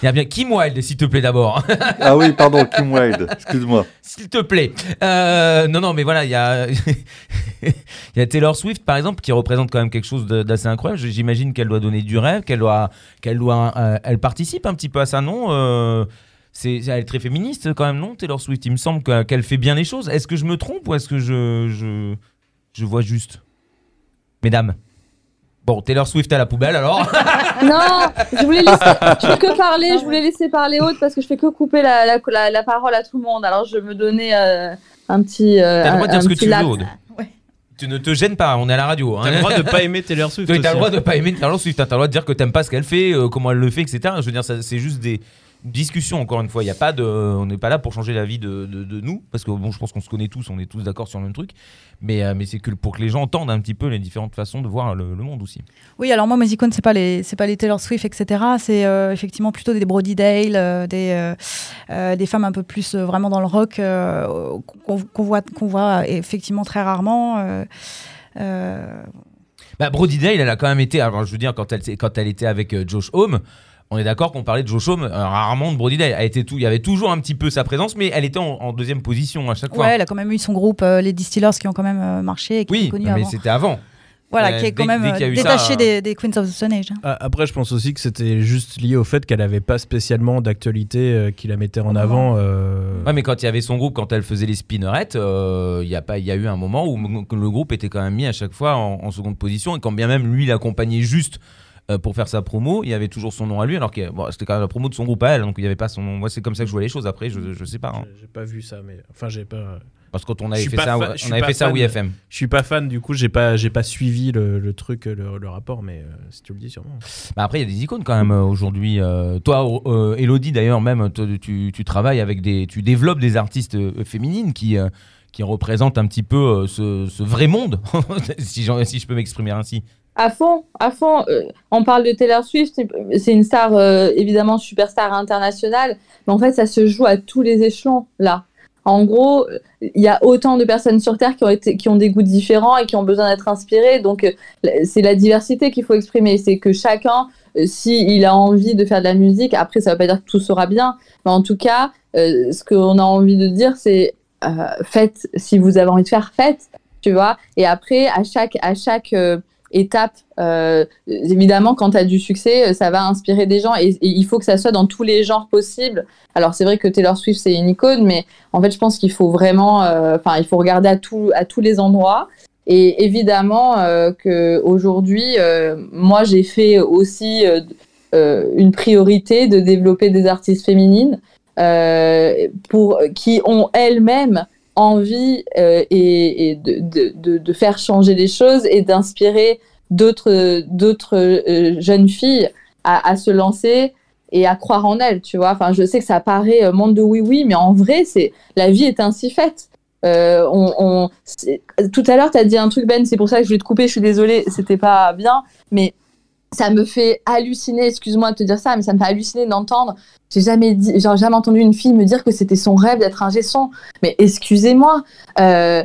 il y a bien Kim Wilde, s'il te plaît d'abord. Ah oui, pardon, Kim Wilde, excuse-moi. S'il te plaît. Euh, non, non, mais voilà, il y a, <laughs> il y a Taylor Swift, par exemple, qui représente quand même quelque chose d'assez incroyable. J'imagine qu'elle doit donner du rêve, qu'elle doit, qu'elle doit, elle participe un petit peu à ça, non c'est, elle est très féministe quand même, non Taylor Swift, il me semble que- qu'elle fait bien les choses. Est-ce que je me trompe ou est-ce que je, je, je vois juste? Mesdames. Bon, Taylor Swift à la poubelle alors. <laughs> Non, je voulais laisser, je fais que parler, je voulais laisser parler Aude parce que je fais que couper la, la, la, la parole à tout le monde. Alors je me donnais euh, un petit. euh, T'as le droit de un- dire ce que petit tu veux. Aude. Tu ne te gênes pas, on est à la radio. hein. T'as le droit de pas aimer Taylor <laughs> Swift. Oui, t'as le droit hein. de pas aimer Taylor Swift, t'as le droit de dire que t'aimes pas ce qu'elle fait, euh, comment elle le fait, etc. Je veux dire, c'est juste des discussions, encore une fois. Il y a pas de, on n'est pas là pour changer la vie de, de- de nous, parce que bon, je pense qu'on se connaît tous, on est tous d'accord sur le même truc. Mais, euh, mais c'est que pour que les gens entendent un petit peu les différentes façons de voir le, le monde aussi. Oui, alors moi, mes icônes, c'est pas les, c'est pas les Taylor Swift, etc. C'est euh, effectivement plutôt des Brody Dale, euh, des, des femmes un peu plus vraiment dans le rock qu'on voit, qu'on voit effectivement très rarement. Bah, Brody Dale, elle a quand même été, alors je veux dire, quand elle, quand elle était avec Josh Homme, on est d'accord qu'on parlait de Homme, euh, rarement de Brody. Elle était tout, il y avait toujours un petit peu sa présence, mais elle était en, en deuxième position à chaque fois. ouais, elle a quand même eu son groupe, euh, les Distillers, qui ont quand même euh, marché et qui oui, sont connus mais c'était avant. Voilà, euh, qui est dès- quand même dès ça, détaché euh, des, des Queens of the Stone Age. Après, je pense aussi que c'était juste lié au fait qu'elle n'avait pas spécialement d'actualité euh, qui la mettait en avant. euh, Ouais, mais quand il y avait son groupe, quand elle faisait les spinnerettes, euh, il y a pas, il y a eu un moment où le groupe était quand même mis à chaque fois en, en seconde position et quand bien même lui l'accompagnait juste euh, pour faire sa promo, il y avait toujours son nom à lui, alors que bon, c'était quand même la promo de son groupe à elle, donc il y avait pas son nom. Moi, c'est comme ça que je vois les choses. Après, je, je sais pas, hein. j'ai- pas vu ça, mais enfin, j'ai pas. parce que quand on avait fait ça, on avait fait ça au IFM. Je suis pas fan, du coup, j'ai pas, j'ai pas suivi le, le truc, le, le rapport, mais euh, si tu le dis, sûrement. Bah après, il y a des icônes quand même euh, aujourd'hui. Euh, toi, euh, Elodie, d'ailleurs, même, tu, tu travailles avec des, tu développes des artistes féminines qui, qui représentent un petit peu ce, ce vrai monde, <laughs> si, si je peux m'exprimer ainsi. À fond, à fond. Euh, on parle de Taylor Swift, c'est- une star euh, évidemment superstar internationale, mais en fait ça se joue à tous les échelons là. En gros, il y a autant de personnes sur Terre qui ont, des goûts différents et qui ont besoin d'être inspirées. Donc, euh, c'est la diversité qu'il faut exprimer. C'est que chacun, s'il a envie de faire de la musique, après, ça ne veut pas dire que tout sera bien. Mais en tout cas, ce qu'on a envie de dire, c'est faites, si vous avez envie de faire, faites. Tu vois Et après, à chaque, étape, euh, évidemment, quand tu as du succès, euh, ça va inspirer des gens et, il faut que ça soit dans tous les genres possibles. Alors, c'est vrai que Taylor Swift, c'est une icône, mais en fait, je pense qu'il faut vraiment, euh, enfin, il faut regarder à, tout, à tous les endroits. Et évidemment euh, que aujourd'hui, moi, j'ai fait aussi une priorité de développer des artistes féminines pour qui ont elles-mêmes envie euh, et, de, de, faire changer les choses et d'inspirer d'autres euh, jeunes filles à, se lancer et à croire en elles, tu vois. Enfin, je sais que ça paraît euh, monde de oui oui, mais en vrai, c'est la vie est ainsi faite. On, on tout à l'heure, tu as dit un truc, Ben, c'est pour ça que je vais te couper, je suis désolée, c'était pas bien, mais ça me fait halluciner, excuse-moi de te dire ça, mais ça me fait halluciner d'entendre. J'ai jamais, dit, j'ai jamais entendu une fille me dire que c'était son rêve d'être un son. Mais excusez-moi, euh,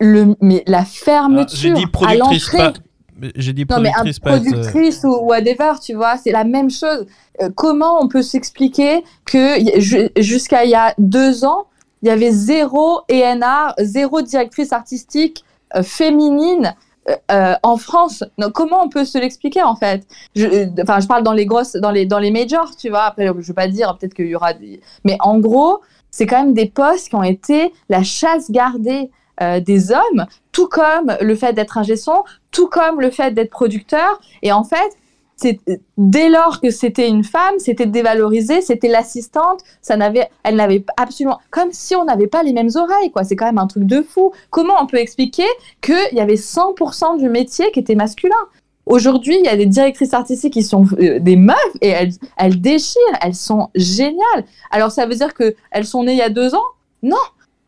le, mais la Ah, fermeture J'ai dit à productrice, l'entrée. pas, j'ai dit Non, mais un productrice, euh, productrice ou whatever, tu vois, c'est la même chose. Euh, comment on peut s'expliquer que jusqu'à il y a deux ans, il y avait zéro ENA, zéro directrice artistique féminine euh, euh, en France Comment on peut se l'expliquer en fait? Je, euh, Enfin, je parle dans les grosses, dans les dans les majors, tu vois. Après, je veux pas dire peut-être qu'il y aura, des... mais en gros, c'est quand même des postes qui ont été la chasse gardée des hommes, tout comme le fait d'être ingé son, tout comme le fait d'être producteur. Et en fait, dès lors que c'était une femme, c'était dévalorisé, c'était l'assistante, ça n'avait, elle n'avait absolument, comme si on n'avait pas les mêmes oreilles, quoi. C'est quand même un truc de fou. Comment on peut expliquer qu'il y avait 100% du métier qui était masculin? Aujourd'hui, il y a des directrices artistiques qui sont euh, des meufs et elles, elles déchirent, elles sont géniales. Alors ça veut dire que elles sont nées il y a deux ans? Non,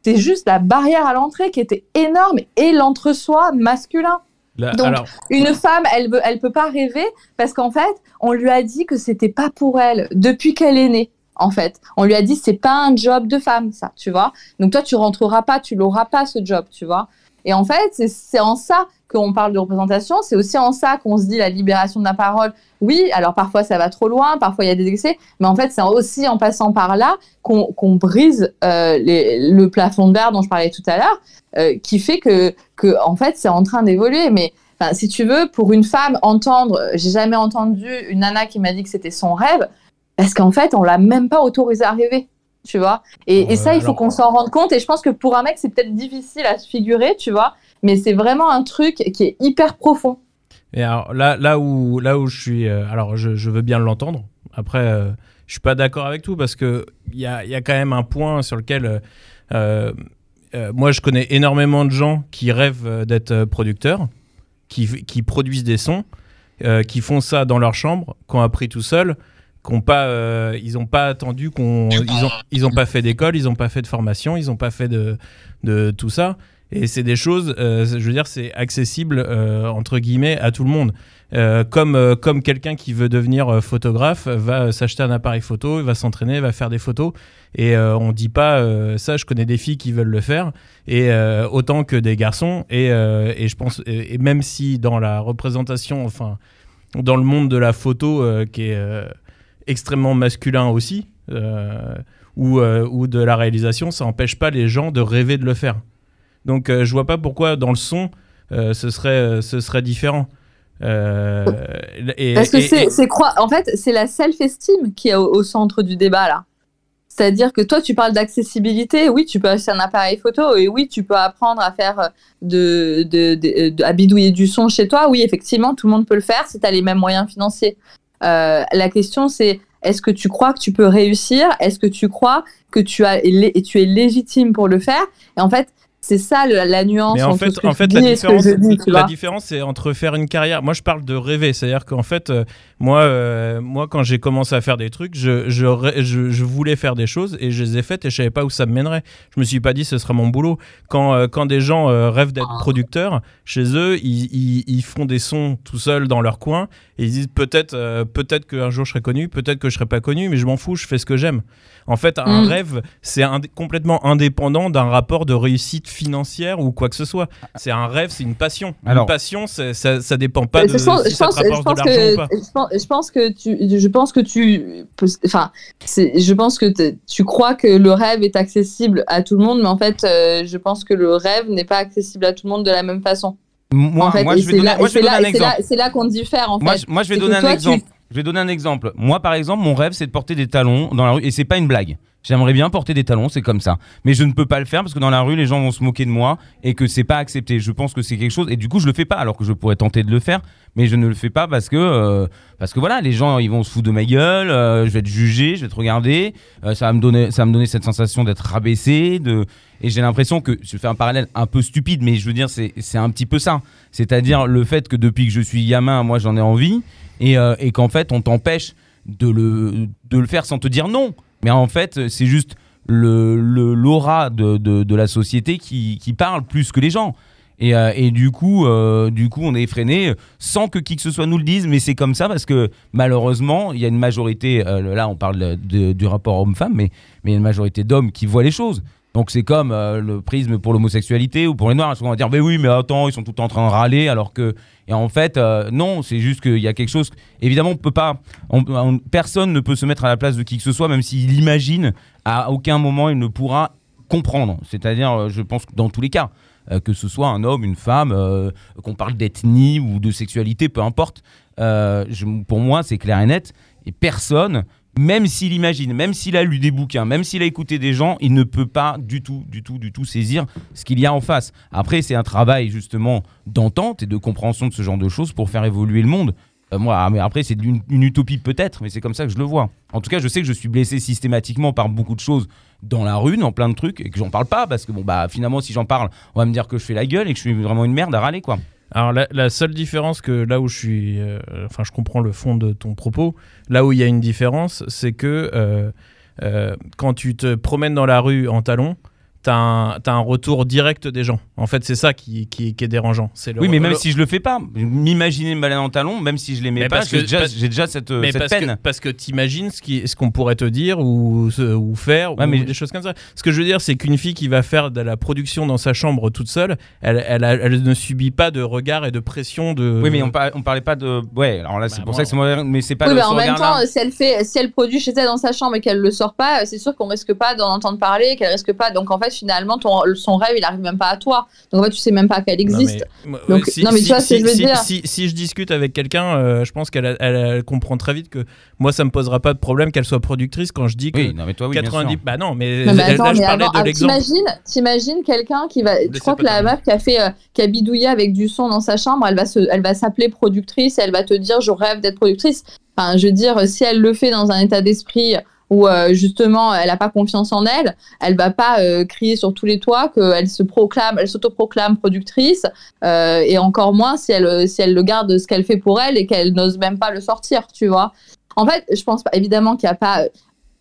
c'est juste la barrière à l'entrée qui était énorme et l'entre-soi masculin. Donc, alors, Une femme, elle veut, elle peut pas rêver parce qu'en fait, on lui a dit que c'était pas pour elle depuis qu'elle est née. En fait, on lui a dit c'est pas un job de femme, ça, tu vois. Donc toi, tu rentreras pas, tu l'auras pas ce job, tu vois. Et en fait, c'est en ça qu'on parle de représentation. C'est aussi en ça qu'on se dit la libération de la parole. Oui, alors parfois ça va trop loin, parfois il y a des excès, mais en fait, c'est aussi en passant par là qu'on brise euh, les- le plafond de verre dont je parlais tout à l'heure, euh, qui fait que, que en fait, c'est en train d'évoluer. Mais Enfin, si tu veux, pour une femme, entendre, j'ai jamais entendu une nana qui m'a dit que c'était son rêve, parce qu'en fait, on l'a même pas autorisée à rêver, tu vois. Et, et ça, il faut qu'on s'en rende compte. Et je pense que pour un mec, c'est peut-être difficile à se figurer, tu vois, mais c'est vraiment un truc qui est hyper profond. Et alors là, là où, là où je suis, euh, alors je, veux bien l'entendre. Après, euh, je suis pas d'accord avec tout parce que il y y a quand même un point sur lequel, euh, euh, euh, moi, je connais énormément de gens qui rêvent euh, d'être euh, producteurs, qui, qui produisent des sons, euh, qui font ça dans leur chambre, qui ont appris tout seul, qui ont pas, euh, ils ont pas attendu qu'on, ils ont, ils ont pas fait d'école, ils ont pas fait de formation, ils ont pas fait de, de tout ça. Et c'est des choses, euh, je veux dire, c'est accessible euh, entre guillemets à tout le monde. Euh, comme comme quelqu'un qui veut devenir photographe va s'acheter un appareil photo, va s'entraîner, va faire des photos. Et on dit pas ça. Je connais des filles qui veulent le faire et autant que des garçons. Et, et je pense même si dans la représentation, enfin dans le monde de la photo qui est extrêmement masculin aussi, ou, ou de la réalisation, ça n'empêche pas les gens de rêver de le faire. Donc euh, je vois pas pourquoi dans le son euh, ce serait euh, ce serait différent. Et, Parce que c'est, en fait, c'est la self-esteem qui est au, au centre du débat là. C'est-à-dire que toi, tu parles d'accessibilité. Oui, tu peux acheter un appareil photo et oui, tu peux apprendre à faire de, de, de- de- à bidouiller du son chez toi. Oui, effectivement, tout le monde peut le faire si tu as les mêmes moyens financiers. Euh, la question, c'est est-ce que tu crois que tu peux réussir? Est-ce que tu crois que tu, as, et tu es légitime pour le faire? Et en fait, c'est ça la nuance Mais en fait, en fait la différence, dis. La c'est entre faire une carrière. Moi, je parle de rêver. C'est-à-dire qu'en fait, euh, moi, euh, moi, quand j'ai commencé à faire des trucs, je, je, rê- je, je voulais faire des choses et je les ai faites et je savais pas où ça me mènerait. Je me suis pas dit ce sera mon boulot. Quand, euh, quand des gens rêvent d'être producteurs, chez eux, ils, ils, ils font des sons tout seuls dans leur coin et ils disent peut-être peut-être qu'un jour je serai connu, peut-être que je serai pas connu, mais je m'en fous, je fais ce que j'aime. En fait, un Mm. rêve, c'est complètement indépendant d'un rapport de réussite financière ou quoi que ce soit. C'est un rêve, c'est une passion. Alors- une passion, ça, ça dépend pas de je pense, si je ça te pense- je rapporte pense de l'argent que, ou pas. je pense, je pense que tu, je pense que tu, enfin, je pense que tu crois que le rêve est accessible à tout le monde, mais en fait, euh, je pense que le rêve n'est pas accessible à tout le monde de la même façon. Moi, en fait, moi, et je vais c'est donner, là, moi, et je vais c'est donner là- un et c'est là- exemple. c'est là qu'on diffère en Moi, fait. je, moi, je vais donner un toi, tu- exemple. Je vais donner un exemple. Moi, par exemple, mon rêve, c'est de porter des talons dans la rue, et c'est pas une blague. J'aimerais bien porter des talons, c'est comme ça. Mais je ne peux pas le faire parce que dans la rue, les gens vont se moquer de moi et que c'est pas accepté. Je pense que c'est quelque chose, et du coup, je le fais pas alors que je pourrais tenter de le faire, mais je ne le fais pas parce que, euh, parce que voilà, les gens, ils vont se foutre de ma gueule, euh, je vais être jugé, je vais te regarder, euh, ça va me donner, ça va me donner cette sensation d'être rabaissé, de, et j'ai l'impression que, je fais un parallèle un peu stupide, mais je veux dire, c'est, c'est un petit peu ça. C'est-à-dire le fait que depuis que je suis gamin, moi, j'en ai envie, et, et qu'en fait, on t'empêche de le, de le faire sans te dire non. Mais en fait, c'est juste le, l'aura de, de, la société qui, qui parle plus que les gens. Et, euh, et du, coup, euh, du coup, on est effréné sans que qui que ce soit nous le dise, mais c'est comme ça parce que malheureusement, il y a une majorité, euh, là on parle du rapport homme-femme, mais il y a une majorité d'hommes qui voient les choses. Donc c'est comme euh, le prisme pour l'homosexualité ou pour les noirs. On va dire, mais oui, mais attends, ils sont tout en train de râler, alors que. Et en fait, euh, non, c'est juste qu'il y a quelque chose. Évidemment, on peut pas. on- on- personne ne peut se mettre à la place de qui que ce soit, même s'il imagine. À aucun moment, il ne pourra comprendre. C'est-à-dire, euh, je pense que dans tous les cas, que ce soit un homme, une femme, qu'on parle d'ethnie ou de sexualité, peu importe. pour moi, c'est clair et net. Et personne, même s'il imagine, même s'il a lu des bouquins, même s'il a écouté des gens, il ne peut pas du tout, du tout, du tout saisir ce qu'il y a en face. Après, c'est un travail justement d'entente et de compréhension de ce genre de choses pour faire évoluer le monde. Euh, moi, ah, mais après, c'est une, une utopie peut-être, mais c'est comme ça que je le vois. En tout cas, je sais que je suis blessé systématiquement par beaucoup de choses dans la rue, dans plein de trucs, et que j'en parle pas parce que bon bah finalement, si j'en parle, on va me dire que je fais la gueule et que je suis vraiment une merde à râler quoi. Alors la, seule différence que là où je suis, euh, enfin je comprends le fond de ton propos, là où il y a une différence, c'est que euh, euh, quand tu te promènes dans la rue en talons, t'as un, t'as un retour direct des gens. En fait, c'est ça qui, qui, qui est dérangeant. C'est le- Oui, mais même le- si je le fais pas, m'imaginer me balader en talon, même si je l'aimais Mais pas, parce que- j'ai déjà, parce- j'ai déjà cette, mais cette parce peine. que, parce que t'imagines ce qui- ce qu'on pourrait te dire ou, ce- ou faire Ouais, ou mais- des choses comme ça. Ce que je veux dire, c'est qu'une fille qui va faire de la production dans sa chambre toute seule, elle, elle, a- elle ne subit pas de regard et de pression de. Oui, mais on, par- on parlait pas de. Ouais, alors là, c'est Bah, pour bon. ça que c'est moderne, mais c'est pas Oui, le mais en même temps, si elle, fait, si elle produit chez elle dans sa chambre et qu'elle le sort pas, c'est sûr qu'on risque pas d'en entendre parler, qu'elle risque pas. Donc en fait, finalement, ton, son rêve, il arrive même pas à toi. Donc en fait, tu sais même pas qu'elle Non, existe. mais- moi, Donc, si- non, mais tu si- vois ce que si- je veux si- dire. Si, si je discute avec quelqu'un, euh, je pense qu'elle a- elle, elle comprend très vite que moi, ça me posera pas de problème qu'elle soit productrice quand je dis que Oui, non, mais toi, oui, bien 90. sûr. Bah non, mais, Non, mais là, je mais parlais avant, de l'exemple. t'imagines, t'imagines quelqu'un qui va, tu crois que la meuf qui a fait, euh, qui a bidouillé avec du son dans sa chambre, elle va se, elle va s'appeler productrice, et elle va te dire, je rêve d'être productrice. Enfin, je veux dire, si elle le fait dans un état d'esprit où euh, justement elle a pas confiance en elle, elle va pas euh, crier sur tous les toits qu'elle se proclame, elle s'autoproclame productrice, euh, et encore moins si elle, si elle le garde ce qu'elle fait pour elle et qu'elle n'ose même pas le sortir, tu vois. En fait, je pense pas, évidemment qu'il n'y a pas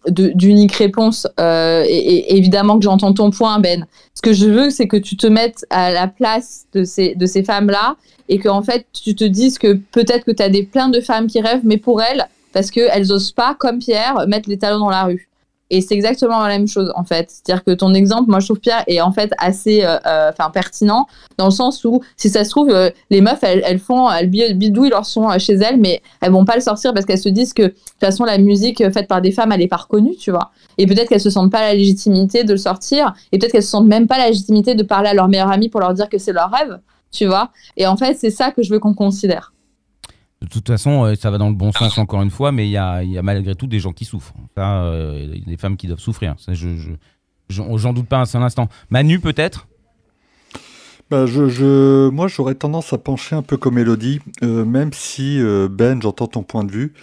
d'unique réponse, et, et évidemment que j'entends ton point, Ben. Ce que je veux, c'est que tu te mettes à la place de ces, de ces femmes-là et qu'en fait, tu te dises que peut-être que tu as des, plein de femmes qui rêvent, mais pour elles, parce qu'elles osent pas, comme Pierre, mettre les talons dans la rue. Et c'est exactement la même chose, en fait. C'est-à-dire que ton exemple, moi, je trouve Pierre est en fait assez euh, euh, enfin, pertinent, dans le sens où, si ça se trouve, euh, les meufs, elles, elles font, elles bi- bidouillent leur son chez elles, mais elles vont pas le sortir parce qu'elles se disent que, de toute façon, la musique faite par des femmes, elle est pas reconnue, tu vois. Et peut-être qu'elles se sentent pas la légitimité de le sortir, et peut-être qu'elles se sentent même pas la légitimité de parler à leur meilleure amie pour leur dire que c'est leur rêve, tu vois. Et en fait, c'est ça que je veux qu'on considère. De toute façon, euh, ça va dans le bon sens encore une fois, mais il y a, il y a malgré tout des gens qui souffrent. Ça, euh, il y a des femmes qui doivent souffrir. Ça, je, je- j'en doute pas un seul instant. Manu, peut-être? Bah, je, je, moi, j'aurais tendance à pencher un peu comme Elodie, euh, même si, euh, Ben, j'entends ton point de vue.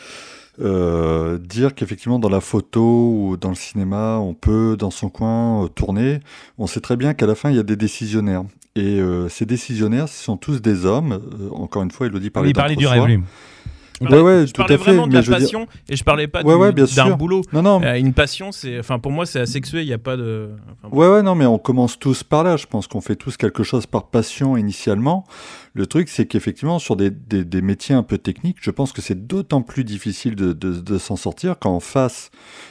Euh, dire qu'effectivement dans la photo ou dans le cinéma on peut dans son coin euh, tourner. On sait très bien qu'à la fin il y a des décisionnaires. Et euh, ces décisionnaires ce sont tous des hommes. Encore une fois Elodie parlait Il parlait du rêve, lui. Je Ouais, parlais- ouais, je tout parlais à fait, vraiment de la dire- passion et je parlais pas Ouais, d'un boulot. non non Euh, une passion, c'est, enfin pour moi, c'est asexué. Il n'y a pas de. enfin, Ouais, ouais, non, mais on commence tous par là. Je pense qu'on fait tous quelque chose par passion initialement. Le truc, c'est qu'effectivement, sur des, des, des métiers un peu techniques, je pense que c'est d'autant plus difficile de, de, de s'en sortir quand en face,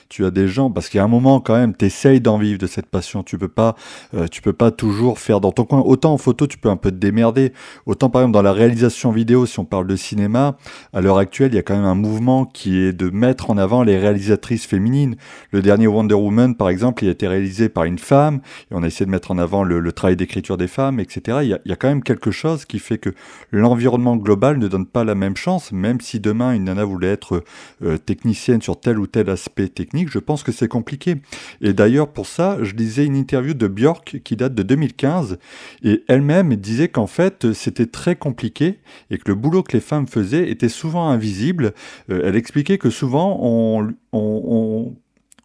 tu as des gens, parce qu'il y a un moment quand même, tu essayes d'en vivre de cette passion. Tu peux pas, euh, tu peux pas toujours faire dans ton coin. Autant en photo, tu peux un peu te démerder. Autant par exemple dans la réalisation vidéo, si on parle de cinéma, à l'heure actuelle, il y a quand même un mouvement qui est de mettre en avant les réalisatrices féminines. Le dernier Wonder Woman, par exemple, il a été réalisé par une femme et on a essayé de mettre en avant le, travail d'écriture des femmes, etc. Il y, a, il y a quand même quelque chose qui fait que l'environnement global ne donne pas la même chance, même si demain une nana voulait être euh, technicienne sur tel ou tel aspect technique, je pense que c'est compliqué. Et d'ailleurs, pour ça, je lisais une interview de Björk qui date de 2015 et elle-même disait qu'en fait, c'était très compliqué et que le boulot que les femmes faisaient était souvent invisible. Euh, elle expliquait que souvent, on, on,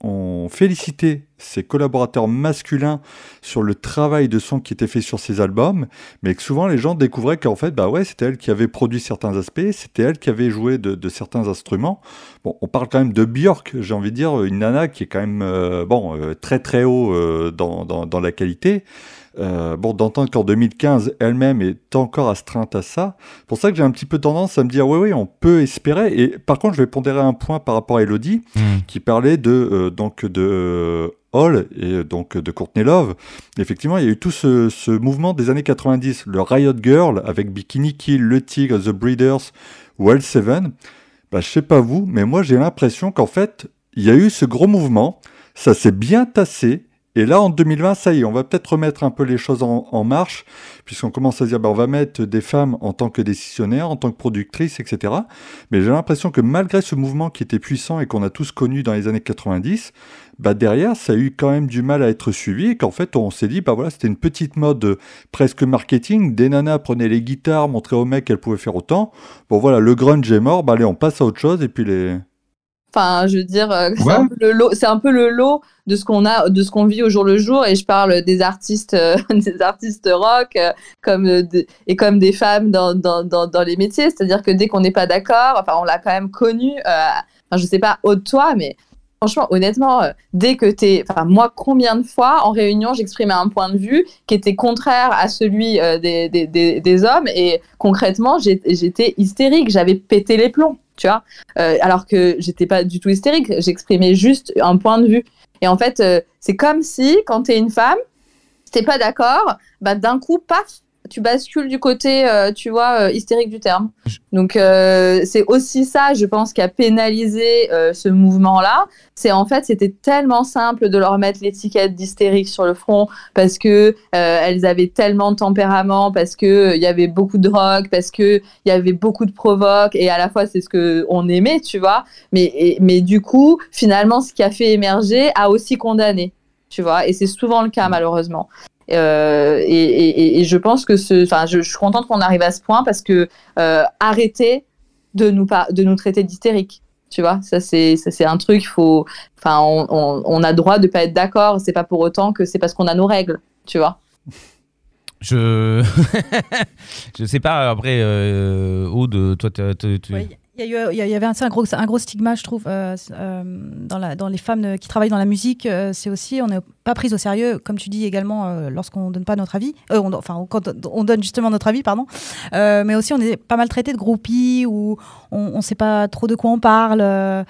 on félicitait ses collaborateurs masculins sur le travail de son qui était fait sur ses albums, mais que souvent les gens découvraient qu'en fait, bah ouais, c'était elle qui avait produit certains aspects, c'était elle qui avait joué de, certains instruments. Bon, on parle quand même de Björk, j'ai envie de dire, une nana qui est quand même, euh, bon, euh, très très haut dans, dans la qualité. Euh, bon, d'entendre qu'en 2015, elle-même est encore astreinte à ça. C'est pour ça que j'ai un petit peu tendance à me dire, oui, oui, on peut espérer. Et par contre, je vais pondérer un point par rapport à Elodie, Hmm. qui parlait de, euh, donc de, Hall et donc de Courtney Love. Effectivement, il y a eu tout ce, ce mouvement des années 90, le Riot Girl avec Bikini Kill, Le Tigre, The Breeders ou L7. Bah, je sais pas vous, mais moi j'ai l'impression qu'en fait, il y a eu ce gros mouvement, ça s'est bien tassé, et là, en 2020, ça y est, on va peut-être remettre un peu les choses en, marche, puisqu'on commence à dire, ben, on va mettre des femmes en tant que décisionnaires, en tant que productrices, etc. Mais j'ai l'impression que malgré ce mouvement qui était puissant et qu'on a tous connu dans les années 90, bah derrière, ça a eu quand même du mal à être suivi, et qu'en fait, on s'est dit, bah voilà, c'était une petite mode presque marketing. Des nanas prenaient les guitares, montraient aux mecs qu'elles pouvaient faire autant. Bon voilà, le grunge est mort, bah allez, on passe à autre chose, et puis les... Enfin, je veux dire, euh, c'est un peu le lot, c'est un peu le lot de ce qu'on a, de ce qu'on vit au jour le jour. Et je parle des artistes, euh, <laughs> des artistes rock, euh, comme de- et comme des femmes dans dans dans, dans les métiers. C'est-à-dire que dès qu'on n'est pas d'accord, enfin, on l'a quand même connu. Enfin, je sais pas au de toi, mais franchement, honnêtement, dès que t'es, enfin, moi, combien de fois en réunion j'exprimais un point de vue qui était contraire à celui des, des, des, des hommes et concrètement, j'étais hystérique, j'avais pété les plombs, tu vois. Euh, alors que j'étais pas du tout hystérique, j'exprimais juste un point de vue. Et en fait, euh, c'est comme si quand t'es une femme, t'es pas d'accord, bah d'un coup, paf, tu bascules du côté, euh, tu vois, euh, hystérique du terme. Donc euh, c'est aussi ça, je pense, qui a pénalisé ce mouvement-là. C'est en fait, c'était tellement simple de leur mettre l'étiquette d'hystérique sur le front parce que elles avaient tellement de tempérament, parce que il y avait beaucoup de drogue, parce que il y avait beaucoup de provoque et à la fois c'est ce que on aimait, tu vois. Mais et- mais du coup, finalement, ce qui a fait émerger a aussi condamné, tu vois. Et c'est souvent le cas malheureusement. Euh, et, et- et je pense que ce, enfin, je, je suis contente qu'on arrive à ce point parce que euh, arrêter de nous par- de nous traiter d'hystérique. Tu vois, ça c'est ça c'est un truc. Faut, enfin, on, on, on a droit de pas être d'accord. C'est pas pour autant que c'est parce qu'on a nos règles. Tu vois. <laughs> Je <laughs> je sais pas après euh, Aude toi tu- Ouais, Il y, a eu- il y a- il y avait un, un gros, un gros stigma, je trouve, euh, euh, dans, la, dans les femmes qui travaillent dans la musique. euh, c'est aussi, on n'est pas prise au sérieux, comme tu dis également, euh, lorsqu'on donne pas notre avis. Euh, on- enfin, quand on donne justement notre avis, pardon. Euh, mais aussi, on est pas mal traité de groupies ou on ne sait pas trop de quoi on parle. euh,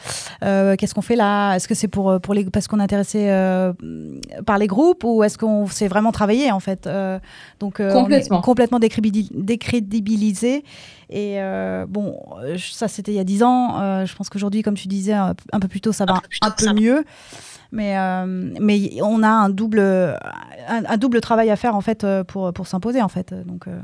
Qu'est-ce qu'on fait là? Est-ce que c'est pour, pour les, parce qu'on est intéressé par les groupes ou est-ce qu'on sait vraiment travailler en fait Donc, on est Complètement. complètement décrédibili- décrédibilisé. Et bon, ça c'était il y a 10 ans. Je pense qu'aujourd'hui, comme tu disais un, un peu plus tôt, ça va un peu mieux. Mais, euh, mais on a un double, un, un double travail à faire en fait euh, pour, pour s'imposer en fait. Donc euh,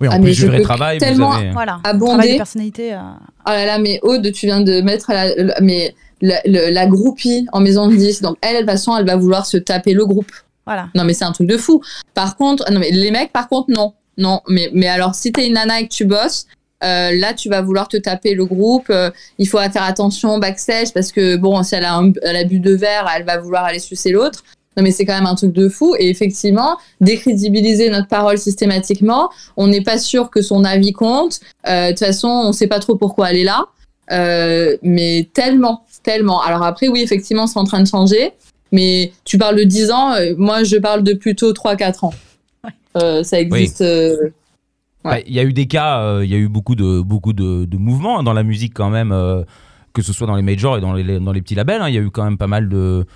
oui en Ah, vrai peux travail tellement- vous avez voilà, Abonder. travail de personnalité. euh, Oh là là, mais Aude, tu viens de mettre la, la- mais la, la- la groupie en maison de 10. Donc elle, de toute façon, elle va vouloir se taper le groupe. voilà. Non, mais c'est un truc de fou. Par contre, non, mais les mecs, par contre, non. Non, mais, mais alors, si t'es une nana et que tu bosses, euh, là, tu vas vouloir te taper le groupe. euh, il faut faire attention backstage parce que, bon, si elle a, un, elle a bu deux verres, elle va vouloir aller sucer l'autre. Non, mais c'est quand même un truc de fou. Et effectivement, décrédibiliser notre parole systématiquement, on n'est pas sûr que son avis compte. Euh, De toute façon, on sait pas trop pourquoi elle est là. Euh, mais tellement, tellement. Alors après, oui, effectivement, c'est en train de changer. Mais tu parles de 10 ans, moi je parle de plutôt 3-4 ans. Euh, ça existe. euh, Bah, Il y a eu des cas, euh, il y a eu beaucoup de, beaucoup de, de mouvements hein, dans la musique quand même, euh, que ce soit dans les majors et dans les, dans les petits labels. hein. Il y a eu quand même pas mal de.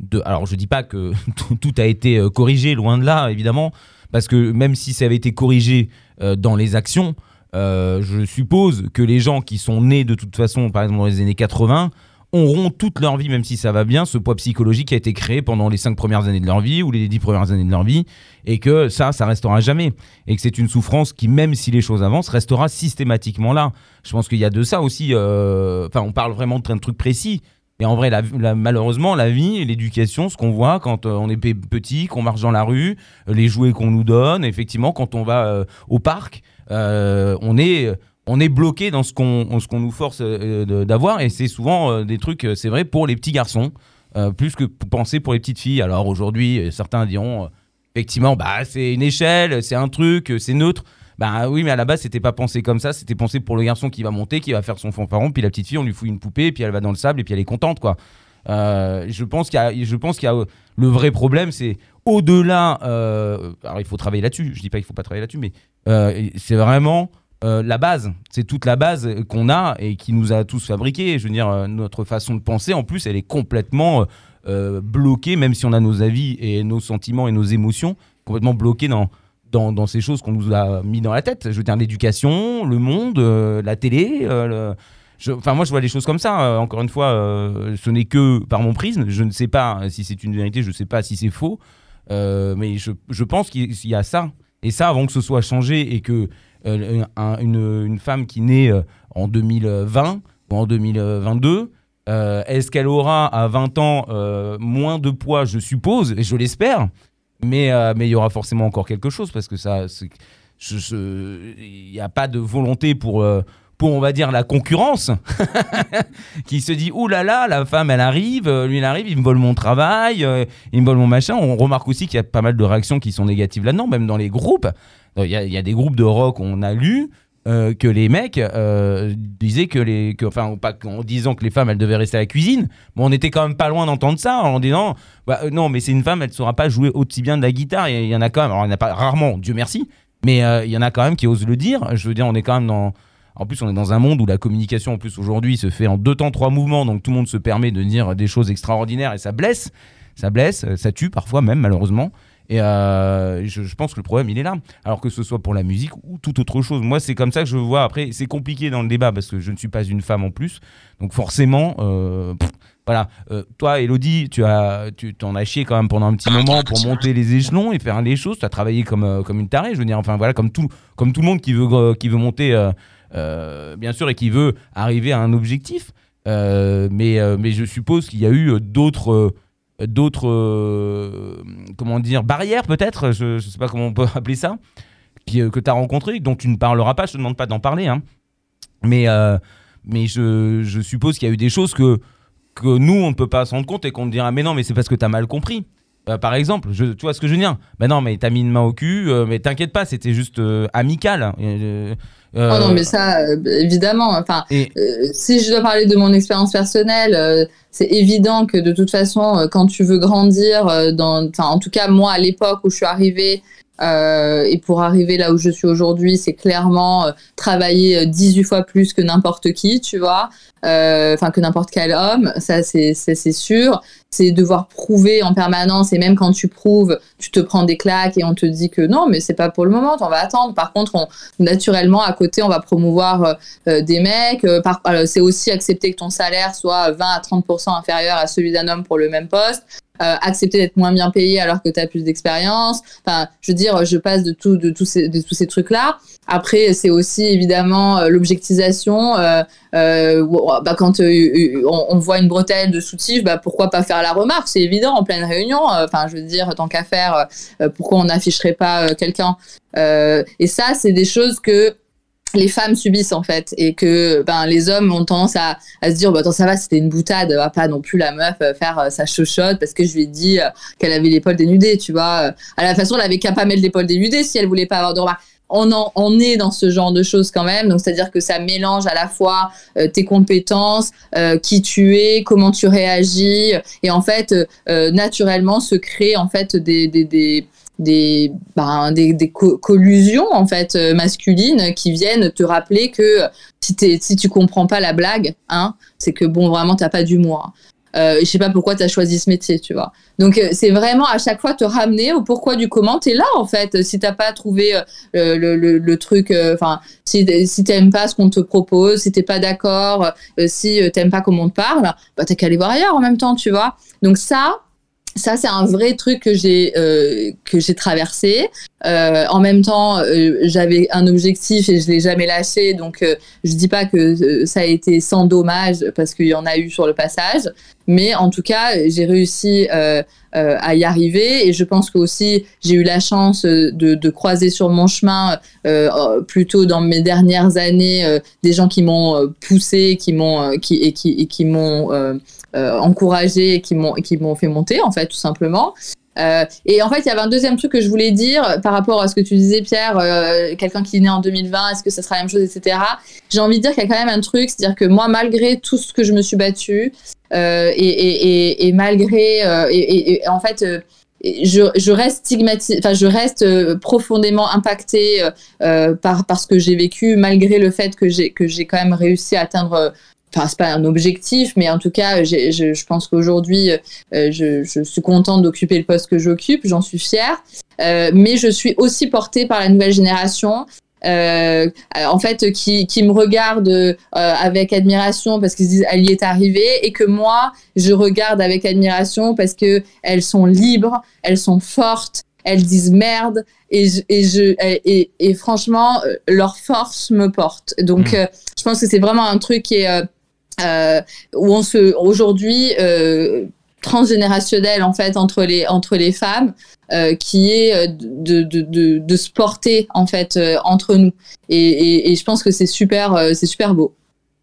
de alors je dis pas que <laughs> tout, tout a été euh, corrigé, loin de là, évidemment, parce que même si ça avait été corrigé euh, dans les actions, je suppose que les gens qui sont nés de toute façon, par exemple dans les années 80, auront toute leur vie, même si ça va bien, ce poids psychologique qui a été créé pendant les cinq premières années de leur vie ou les dix premières années de leur vie, et que ça, ça restera jamais, et que c'est une souffrance qui, même si les choses avancent, restera systématiquement là. Je pense qu'il y a de ça aussi. euh, Enfin, on parle vraiment de plein de trucs précis. Et en vrai, la- malheureusement, la vie et l'éducation, ce qu'on voit quand euh, on est pe- petit, qu'on marche dans la rue, euh, les jouets qu'on nous donne, effectivement, quand on va au parc, on est on est bloqué dans ce qu'on nous force euh, de- d'avoir. Et c'est souvent euh, des trucs euh, c'est vrai pour les petits garçons euh, plus que penser pour les petites filles. Alors aujourd'hui euh, certains diront euh, effectivement bah c'est une échelle c'est un truc euh, c'est neutre. Bah oui mais à la base c'était pas pensé comme ça. C'était pensé pour le garçon qui va monter qui va faire son fanfaron. Puis la petite fille on lui fout une poupée puis elle va dans le sable et puis elle est contente quoi. Euh, je pense qu'il y y a euh, le vrai problème c'est au-delà euh, alors il faut travailler là-dessus. Je dis pas qu'il faut pas travailler là-dessus mais euh, c'est vraiment euh, la base. C'est toute la base qu'on a et qui nous a tous fabriqué. Je veux dire, euh, notre façon de penser, en plus, elle est complètement euh, bloquée, même si on a nos avis et nos sentiments et nos émotions, complètement bloquée dans, dans, dans ces choses qu'on nous a mis dans la tête. Je veux dire, l'éducation, le monde, la télé. Enfin, moi, je vois les choses comme ça. Encore une fois, ce n'est que par mon prisme. Je ne sais pas si c'est une vérité, je ne sais pas si c'est faux. Mais je, je pense qu'il y a ça. Et ça, avant que ce soit changé et que une, une femme qui naît euh, en 2020 ou en 2022, euh, est-ce qu'elle aura à 20 ans euh, moins de poids, je suppose, et je l'espère, mais euh, mais il y aura forcément encore quelque chose parce que ça, il n'y a pas de volonté pour euh, on va dire la concurrence <laughs> qui se dit ouh là là la femme elle arrive euh, lui il arrive il me vole mon travail euh, il me vole mon machin. On remarque aussi qu'il y a pas mal de réactions qui sont négatives là-dedans même dans les groupes. Il y, a- y des groupes de rock on a lu euh, que les mecs disaient que les que, enfin pas en disant que les femmes elles devaient rester à la cuisine. Mais on était quand même pas loin d'entendre ça en disant bah, non mais c'est une femme elle saura pas jouer aussi bien de la guitare. Il y en a quand même alors il n'y en a pas rarement Dieu merci mais il y en a quand même qui osent le dire. Je veux dire on est quand même dans en plus, on est dans un monde où la communication, en plus, aujourd'hui, se fait en deux temps, trois mouvements. Donc, tout le monde se permet de dire des choses extraordinaires et ça blesse. Ça blesse, euh, ça tue parfois même, malheureusement. Et euh, je, pense que le problème, il est là. Alors que ce soit pour la musique ou toute autre chose. Moi, c'est comme ça que je vois. Après, c'est compliqué dans le débat parce que je ne suis pas une femme en plus. Donc, forcément, euh, voilà. Toi, Elodie, tu as, tu t'en as chié quand même pendant un petit moment pour monter les échelons et faire les choses. Tu as travaillé comme, comme une tarée. Je veux dire, enfin, voilà, comme tout, comme tout le monde qui veut, qui veut monter. Euh, bien sûr, et qui veut arriver à un objectif. Euh, mais, euh, mais je suppose qu'il y a eu d'autres, d'autres, comment dire, barrières peut-être, je ne sais pas comment on peut <laughs> appeler ça, qui, que tu as rencontrées, dont tu ne parleras pas, je te demande pas d'en parler. Hein. Mais, mais je, je suppose qu'il y a eu des choses que, que nous, on ne peut pas se rendre compte et qu'on te dira, mais non, mais c'est parce que tu as mal compris. Euh, par exemple, je, tu vois ce que je veux dire Ben non, mais t'as mis une main au cul, euh, mais t'inquiète pas, c'était juste euh, amical. Euh, Oh non, mais ça, évidemment. Enfin, et- si je dois parler de mon expérience personnelle, c'est évident que de toute façon, quand tu veux grandir, dans, en tout cas moi à l'époque où je suis arrivée, et pour arriver là où je suis aujourd'hui, c'est clairement travailler euh, 18 fois plus que n'importe qui, tu vois, enfin que n'importe quel homme, ça c'est sûr. C'est devoir prouver en permanence et même quand tu prouves, tu te prends des claques et on te dit que non, mais c'est pas pour le moment, on va attendre. Par contre, on, naturellement à côté, on va promouvoir euh, euh, des mecs. euh, c'est aussi accepter que ton salaire soit 20 à 30% inférieur à celui d'un homme pour le même poste. Euh, accepter d'être moins bien payé alors que tu as plus d'expérience. Enfin, je veux dire, je passe de, tout, de, tous ces, de tous ces trucs-là. Après, c'est aussi évidemment euh, l'objectisation. Euh, euh, bah, quand on, voit une bretelle de soutif, bah, pourquoi pas faire la remarque? C'est évident en pleine réunion. Enfin, je veux dire, tant qu'à faire, pourquoi on n'afficherait pas quelqu'un? Et ça, c'est des choses que les femmes subissent en fait et que ben les hommes ont tendance à, se dire bah attends ça va c'était une boutade va pas non plus la meuf faire sa chochotte parce que je lui ai dit qu'elle avait l'épaule dénudée tu vois? À la façon elle avait qu'à pas mettre l'épaule dénudée si elle voulait pas avoir de remarques on, est dans ce genre de choses quand même donc c'est à dire que ça mélange à la fois euh, tes compétences euh, qui tu es comment tu réagis et en fait euh, naturellement se crée en fait des, ben, collusions en fait masculines qui viennent te rappeler que si tu comprends pas la blague, hein, c'est que bon vraiment t'as pas d'humour. Euh, je sais pas pourquoi tu as choisi ce métier, tu vois. Donc euh, c'est vraiment à chaque fois te ramener au pourquoi du comment. T'es là en fait. Si t'as pas trouvé euh, le, le, truc, enfin si si t'aimes pas ce qu'on te propose, si t'es pas d'accord, euh, si euh, t'aimes pas comment on te parle, bah t'as qu'à aller voir ailleurs en même temps, tu vois. Donc ça, ça c'est un vrai truc que j'ai euh, que j'ai traversé. Euh, en même temps, euh, j'avais un objectif et je l'ai jamais lâché. Donc euh, je dis pas que euh, ça a été sans dommage parce qu'il y en a eu sur le passage, mais en tout cas j'ai réussi à y arriver et je pense que aussi j'ai eu la chance de, de croiser sur mon chemin plutôt dans mes dernières années des gens qui m'ont poussé, qui m'ont qui et qui et qui m'ont encouragé et qui m'ont qui m'ont fait monter en fait tout simplement. Euh, et en fait, il y avait un deuxième truc que je voulais dire par rapport à ce que tu disais, Pierre, euh, quelqu'un qui est né en 2020, est-ce que ça sera la même chose, etc. J'ai envie de dire qu'il y a quand même un truc, c'est-à-dire que moi, malgré tout ce que je me suis battue, euh, et, et, malgré, euh, et, en fait, euh, je, je reste stigmatisée, enfin, je reste euh, profondément impactée euh, euh, par, par ce que j'ai vécu, malgré le fait que j'ai quand même réussi à atteindre. Enfin, c'est pas un objectif, mais en tout cas, je, je pense qu'aujourd'hui, euh, je, je suis contente d'occuper le poste que j'occupe, j'en suis fière. Euh, mais je suis aussi portée par la nouvelle génération euh, en fait, qui, qui me regardent euh, avec admiration parce qu'ils se disent elle y est arrivée et que moi, je regarde avec admiration parce que elles sont libres, elles sont fortes, elles disent merde et, je, et, je, et, et franchement, euh, leur force me porte. Donc, Mm. euh, je pense que c'est vraiment un truc qui est, où on se, aujourd'hui, euh, transgénérationnel en fait entre les entre les femmes euh, qui est euh, de, de, de, de se porter en fait euh, entre nous et, et, et je pense que c'est super euh, c'est super beau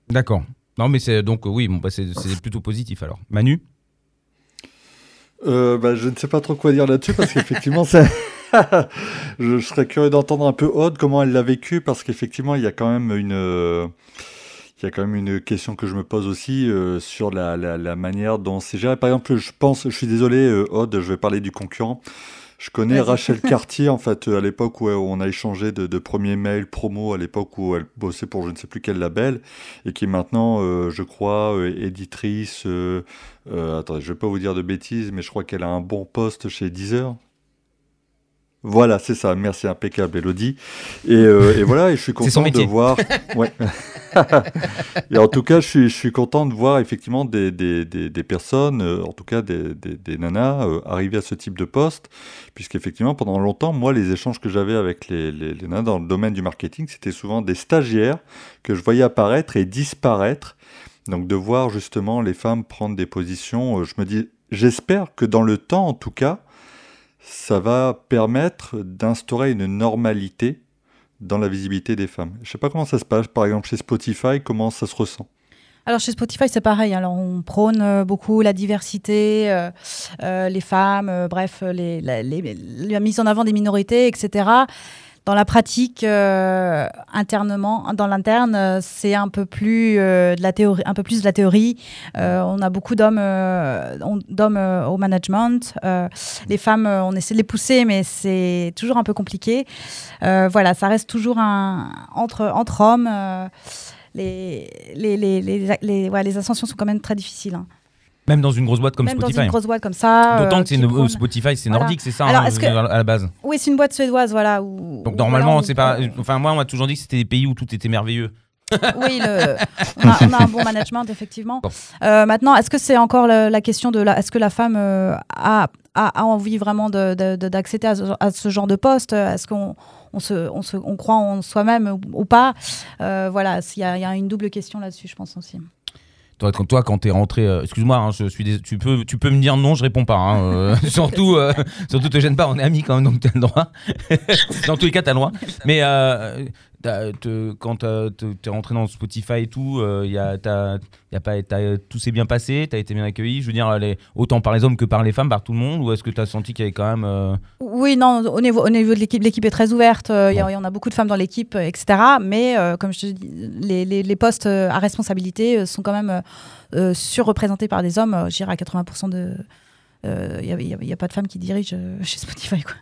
D'accord. Non, mais c'est donc euh, oui, bon, bah, c'est plutôt positif alors. Manu? Euh, bah, je ne sais pas trop quoi dire là-dessus parce qu'effectivement, <laughs> c'est- je, <laughs> je serais curieux d'entendre un peu Aude comment elle l'a vécu parce qu'effectivement, il y a quand même une, euh, il y a quand même une question que je me pose aussi euh, sur la, la, la manière dont c'est géré. Par exemple, je pense, je suis désolé, euh, Aude, je vais parler du concurrent. Je connais. Rachel <laughs> Cartier, en fait, euh, à l'époque où euh, on a échangé de, de premiers mails promo, à l'époque où elle bossait pour je ne sais plus quel label, et qui est maintenant, euh, je crois, éditrice. attendez, je vais pas vous dire de bêtises, mais je crois qu'elle a un bon poste chez Deezer. Voilà, c'est ça. Merci, impeccable, Elodie. Et, euh, et voilà, et je suis <laughs> content de voir. <laughs> Ouais. <laughs> et en tout cas, je suis, je suis content de voir effectivement des, des, des, des personnes, euh, en tout cas des, des, nanas, euh, arriver à ce type de poste, puisqu'effectivement, pendant longtemps, moi, les échanges que j'avais avec les, les, les nanas dans le domaine du marketing, c'était souvent des stagiaires que je voyais apparaître et disparaître. Donc de voir justement les femmes prendre des positions, je me dis, j'espère que dans le temps, en tout cas, ça va permettre d'instaurer une normalité dans la visibilité des femmes. Je sais pas comment ça se passe, par exemple chez Spotify, comment ça se ressent? Alors chez Spotify, c'est pareil. Alors on prône euh, beaucoup la diversité, euh, euh, les femmes, bref, la mise en avant des minorités, etc. Dans la pratique, euh, internement, dans l'interne, euh, c'est un peu plus euh, de la théorie, un peu plus de la théorie. On a beaucoup d'hommes, d'hommes au management. Les femmes, on essaie de les pousser, mais c'est toujours un peu compliqué. Voilà, ça reste toujours entre hommes. les, les, les, les, les- les ascensions sont quand même très difficiles. hein. Même dans une grosse boîte comme Même Spotify. dans une grosse boîte comme ça. D'autant euh, que c'est prône- Spotify, c'est Voilà. nordique, c'est ça, Alors, hein, que- à la base. Oui, c'est une boîte suédoise, voilà. Où, Donc normalement, voilà, c'est pas. Enfin, moi, on m'a toujours dit que c'était des pays où tout était merveilleux. <laughs> Oui, le- <laughs> on, a, on a un bon management, effectivement. Bon. Euh, maintenant, est-ce que c'est encore la, la question de la, est-ce que la femme euh, a, a, envie vraiment de- de- de- d'accéder à, ce- à ce genre de poste? Est-ce qu'on on se, on se, on croit en soi-même ou, ou pas? Euh, Voilà, il y, a- il y a une double question là-dessus, je pense aussi. Toi, quand, toi, quand t'es rentré, euh, excuse-moi, hein, je suis tu peux, me dire non, je réponds pas. hein, euh, <laughs> surtout, euh, surtout te gêne pas, on est amis quand même, donc t'as le droit. <laughs> dans tous les cas, t'as le droit. Mais te- quand te- t'es rentré dans Spotify et tout, euh, y a, t'as- y a pas, t'as- tout s'est bien passé, t'as été bien accueilli. Je veux dire, les, autant par les hommes que par les femmes, par tout le monde, ou est-ce que t'as senti qu'il y avait quand même euh, Oui, non, au niveau, au niveau de l'équipe, l'équipe est très ouverte. euh, Il y, il y en a beaucoup de femmes dans l'équipe, euh, etc. Mais euh, comme je te dis, les, les- les postes euh, à responsabilité euh, sont quand même euh, euh, surreprésentés par des hommes. euh, Je dirais à 80% de. Il n'y a, pas de femmes qui dirigent euh, <laughs> chez Spotify. Quoi.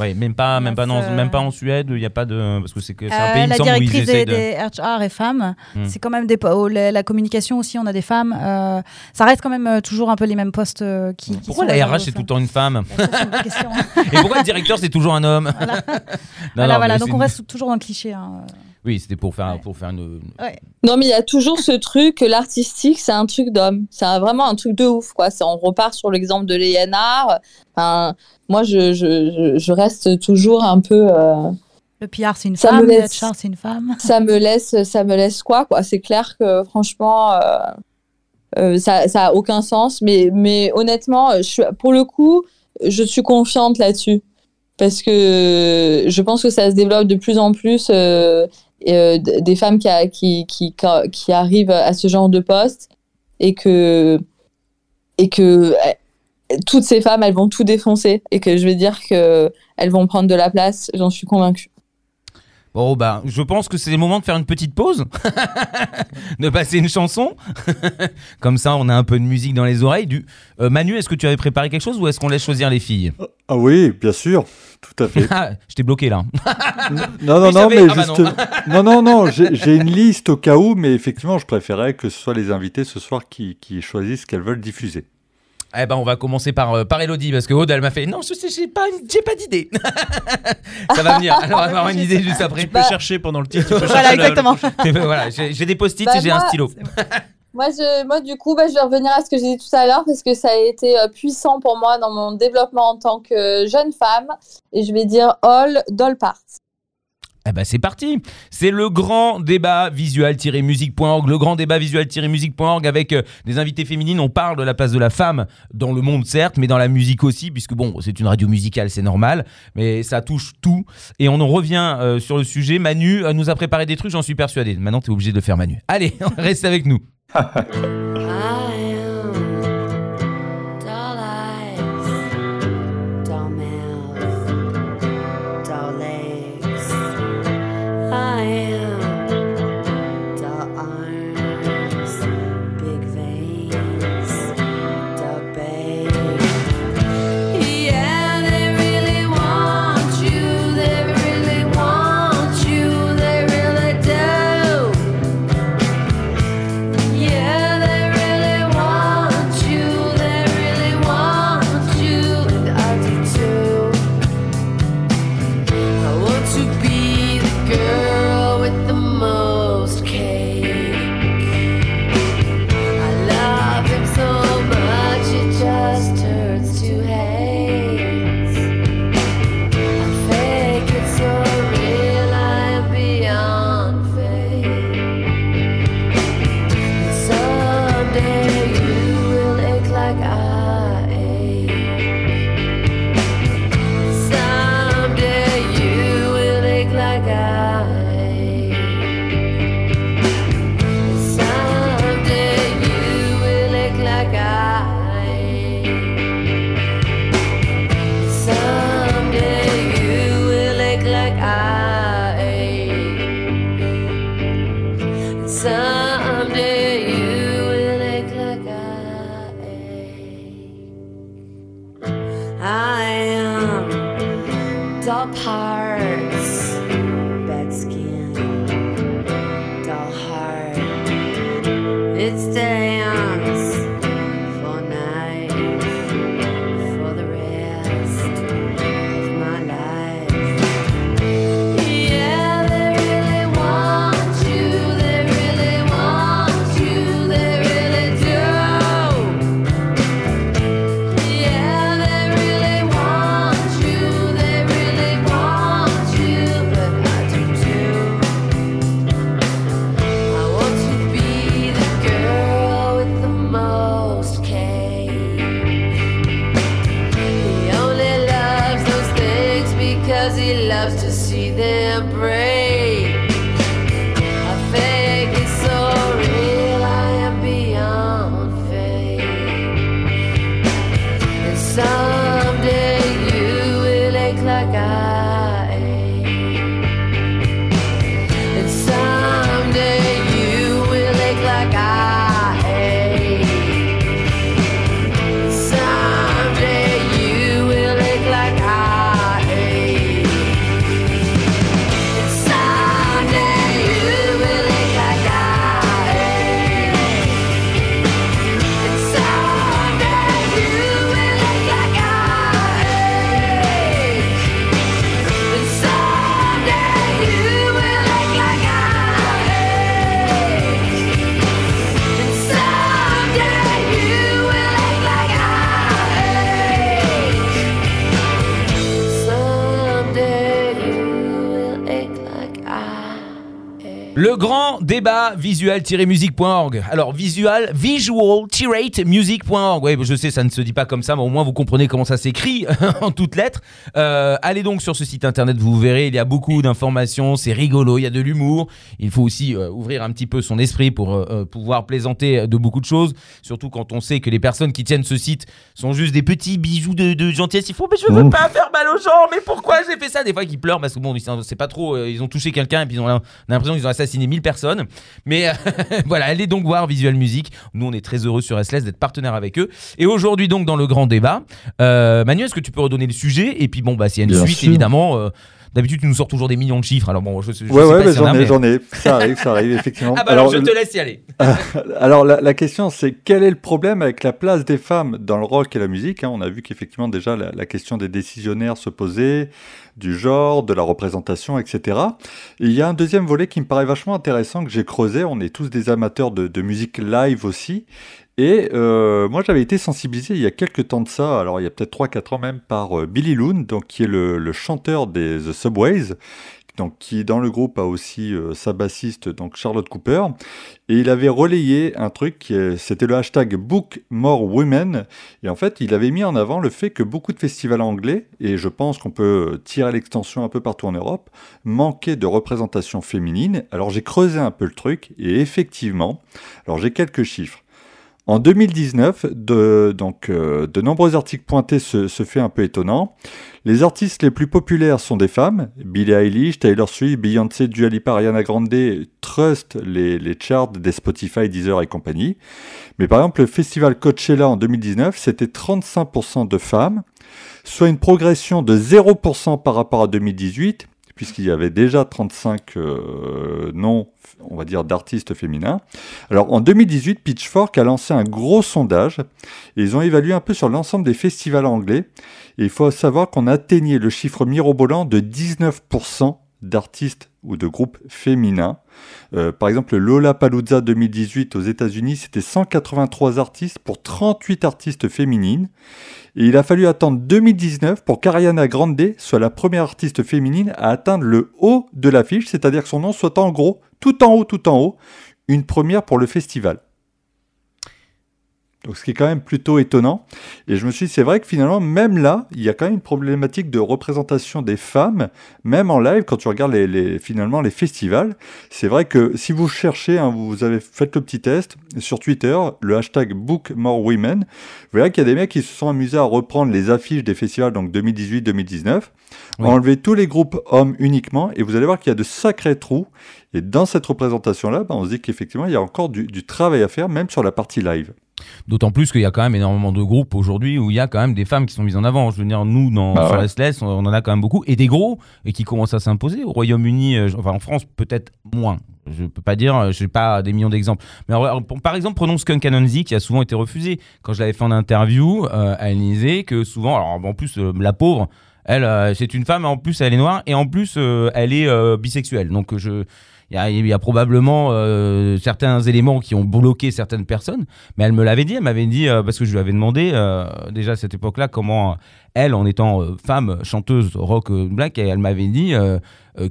Ouais, même pas, même pas, euh, même pas en Suède, il n'y a pas de. Parce que c'est un Euh, pays, la semble, où ils directrice des, de. des HR est femme. Hmm. C'est quand même des. la, communication aussi, on a des femmes. euh, ça reste quand même euh, toujours un peu les mêmes postes euh, qui. Pourquoi la RH c'est tout le temps une femme. <laughs> Et pourquoi le directeur c'est toujours un homme Voilà. <laughs> Voilà, Donc on reste toujours dans le cliché. Oui, c'était pour faire, Ouais. pour faire une. non mais il y a toujours ce truc que l'artistique c'est un truc d'homme c'est vraiment un truc de ouf quoi on repart sur l'exemple de Léonard enfin, moi je, je, je, reste toujours un peu euh, Le PR, c'est une Ça femme. me Le c'est une femme. <laughs> ça me laisse ça me laisse quoi quoi c'est clair que franchement euh, euh, ça ça a aucun sens mais mais honnêtement je suis pour le coup je suis confiante là-dessus parce que je pense que ça se développe de plus en plus euh, euh, des femmes qui, qui, qui, arrivent à ce genre de poste et que et que euh, toutes ces femmes elles vont tout défoncer et que je vais dire que elles vont prendre de la place j'en suis convaincue Bon, bah, je pense que c'est le moment de faire une petite pause, <laughs> de passer une chanson. <laughs> Comme ça, on a un peu de musique dans les oreilles. Du... Euh, Manu, est-ce que tu avais préparé quelque chose ou est-ce qu'on laisse choisir les filles? Ah oui, bien sûr, tout à fait. <laughs> Ah, Je t'ai bloqué là. Non, non, non, mais ah bah non. juste... non, non, non, j'ai j'ai une liste au cas où, mais effectivement, je préférais que ce soit les invités ce soir qui, qui choisissent ce qu'elles veulent diffuser. Eh ben, on va commencer par, euh, par Elodie parce que Aude, elle m'a fait non, je sais, j'ai pas, j'ai pas d'idée. <laughs> ça va venir. <laughs> Alors, on va avoir une idée juste après. Tu peux chercher pendant le titre. tu peux <laughs> Voilà, exactement. Ben, voilà, j'ai j'ai des post-it Bah, et j'ai un moi, stylo. Moi, je, moi, du coup, bah, je vais revenir à ce que j'ai dit tout à l'heure parce que ça a été euh, puissant pour moi dans mon développement en tant que jeune femme. Et je vais dire All Doll Parts. Eh ben c'est parti C'est le grand débat visual-musique.org, le grand débat visual-musique.org avec euh, des invités féminines. On parle de la place de la femme dans le monde, certes, mais dans la musique aussi, puisque bon, c'est une radio musicale, c'est normal, mais ça touche tout. Et on en revient euh, sur le sujet. Manu euh, nous a préparé des trucs, j'en suis persuadé. Maintenant, tu es obligé de le faire, Manu. Allez, <laughs> reste avec nous. <laughs> débat visual-music.org. Alors, visual, visual-music.org. Ouais, je sais, ça ne se dit pas comme ça, mais au moins vous comprenez comment ça s'écrit <laughs> en toutes lettres. Euh, allez donc sur ce site internet, vous verrez, il y a beaucoup d'informations, c'est rigolo, il y a de l'humour. Il faut aussi euh, ouvrir un petit peu son esprit pour euh, pouvoir plaisanter de beaucoup de choses, surtout quand on sait que les personnes qui tiennent ce site sont juste des petits bijoux de, de gentillesse. Ils font, mais je veux pas faire mal aux gens, mais pourquoi j'ai fait ça? Des fois, ils pleurent parce que bon, c'est pas trop, ils ont touché quelqu'un et puis ils ont, l'impression qu'ils ont assassiné 1000 personnes. Mais euh, <laughs> voilà, allez donc voir Visual Music. Nous, on est très heureux sur SLS d'être partenaire avec eux. Et aujourd'hui, donc, dans le grand débat, euh, Manu, est-ce que tu peux redonner le sujet? Et puis, bon, bah, s'il y a une Bien suite, sûr. évidemment. D'habitude, tu nous sors toujours des millions de chiffres. Alors bon, je, je Ouais, sais ouais, pas j'en ai, mais- j'en ai. Ça arrive, ça arrive, effectivement. <laughs> Ah bah alors, je te laisse y aller. <laughs> Alors la, la question c'est quel est le problème avec la place des femmes dans le rock et la musique hein? On a vu qu'effectivement déjà la, la question des décisionnaires se posait, du genre, de la représentation, etc. Et il y a un deuxième volet qui me paraît vachement intéressant que j'ai creusé. On est tous des amateurs de, de musique live aussi. Et euh, moi j'avais été sensibilisé il y a quelques temps de ça, alors il y a peut-être 3-4 ans même, par euh, Billy Loon, donc, qui est le, chanteur des The Subways, donc, qui dans le groupe a aussi euh, sa bassiste, donc Charlotte Cooper. Et il avait relayé un truc, c'était le hashtag Book More Women. Et en fait, il avait mis en avant le fait que beaucoup de festivals anglais, et je pense qu'on peut tirer l'extension un peu partout en Europe, manquaient de représentation féminine. Alors j'ai creusé un peu le truc, et effectivement, alors j'ai quelques chiffres. En 2019, de, donc, euh, de nombreux articles pointés ce, ce fait un peu étonnant. Les artistes les plus populaires sont des femmes, Billie Eilish, Taylor Swift, Beyoncé, Dua Lipa, Ariana Grande, trust les, les charts des Spotify, Deezer et compagnie. Mais par exemple, le festival Coachella en 2019, c'était 35% de femmes, soit une progression de 0% par rapport à 2018, puisqu'il y avait déjà 35 euh, noms, on va dire, d'artistes féminins. Alors en 2018, Pitchfork a lancé un gros sondage, et ils ont évalué un peu sur l'ensemble des festivals anglais, il faut savoir qu'on atteignait le chiffre mirobolant de 19% d'artistes ou de groupes féminins. Euh, par exemple, le Lollapalooza 2018 aux États-Unis, c'était 183 artistes pour 38 artistes féminines. Et il a fallu attendre 2019 pour qu'Ariana Grande soit la première artiste féminine à atteindre le haut de l'affiche, c'est-à-dire que son nom soit en gros tout en haut, tout en haut, une première pour le festival. Donc, ce qui est quand même plutôt étonnant. Et je me suis dit, c'est vrai que finalement, même là, il y a quand même une problématique de représentation des femmes, même en live, quand tu regardes les, les- finalement les festivals. C'est vrai que si vous cherchez, hein, vous avez fait le petit test sur Twitter, le hashtag Book More Women, vous verrez qu'il y a des mecs qui se sont amusés à reprendre les affiches des festivals, donc 2018-2019, Oui. enlever tous les groupes hommes uniquement, et vous allez voir qu'il y a de sacrés trous. Et dans cette représentation-là, bah, on se dit qu'effectivement, il y a encore du, du travail à faire, même sur la partie live. D'autant plus qu'il y a quand même énormément de groupes aujourd'hui où il y a quand même des femmes qui sont mises en avant. Je veux dire, nous, dans Bah sur. SLS, on on en a quand même beaucoup. Et des gros, et qui commencent à s'imposer. Au Royaume-Uni, euh, enfin en France, peut-être moins. Je peux pas dire, euh, je n'ai pas des millions d'exemples. Mais par exemple, prenons Skunk Anansi qui a souvent été refusé. Quand je l'avais fait en interview, euh, elle disait que souvent, alors en plus, euh, la pauvre, elle, c'est une femme, en plus, elle est noire, et en plus, elle est bisexuelle. Donc, je. Il y, a, y a probablement euh, certains éléments qui ont bloqué certaines personnes, mais elle me l'avait dit, elle m'avait dit, euh, parce que je lui avais demandé euh, déjà à cette époque-là comment elle, en étant euh, femme chanteuse rock euh, black, elle m'avait dit euh,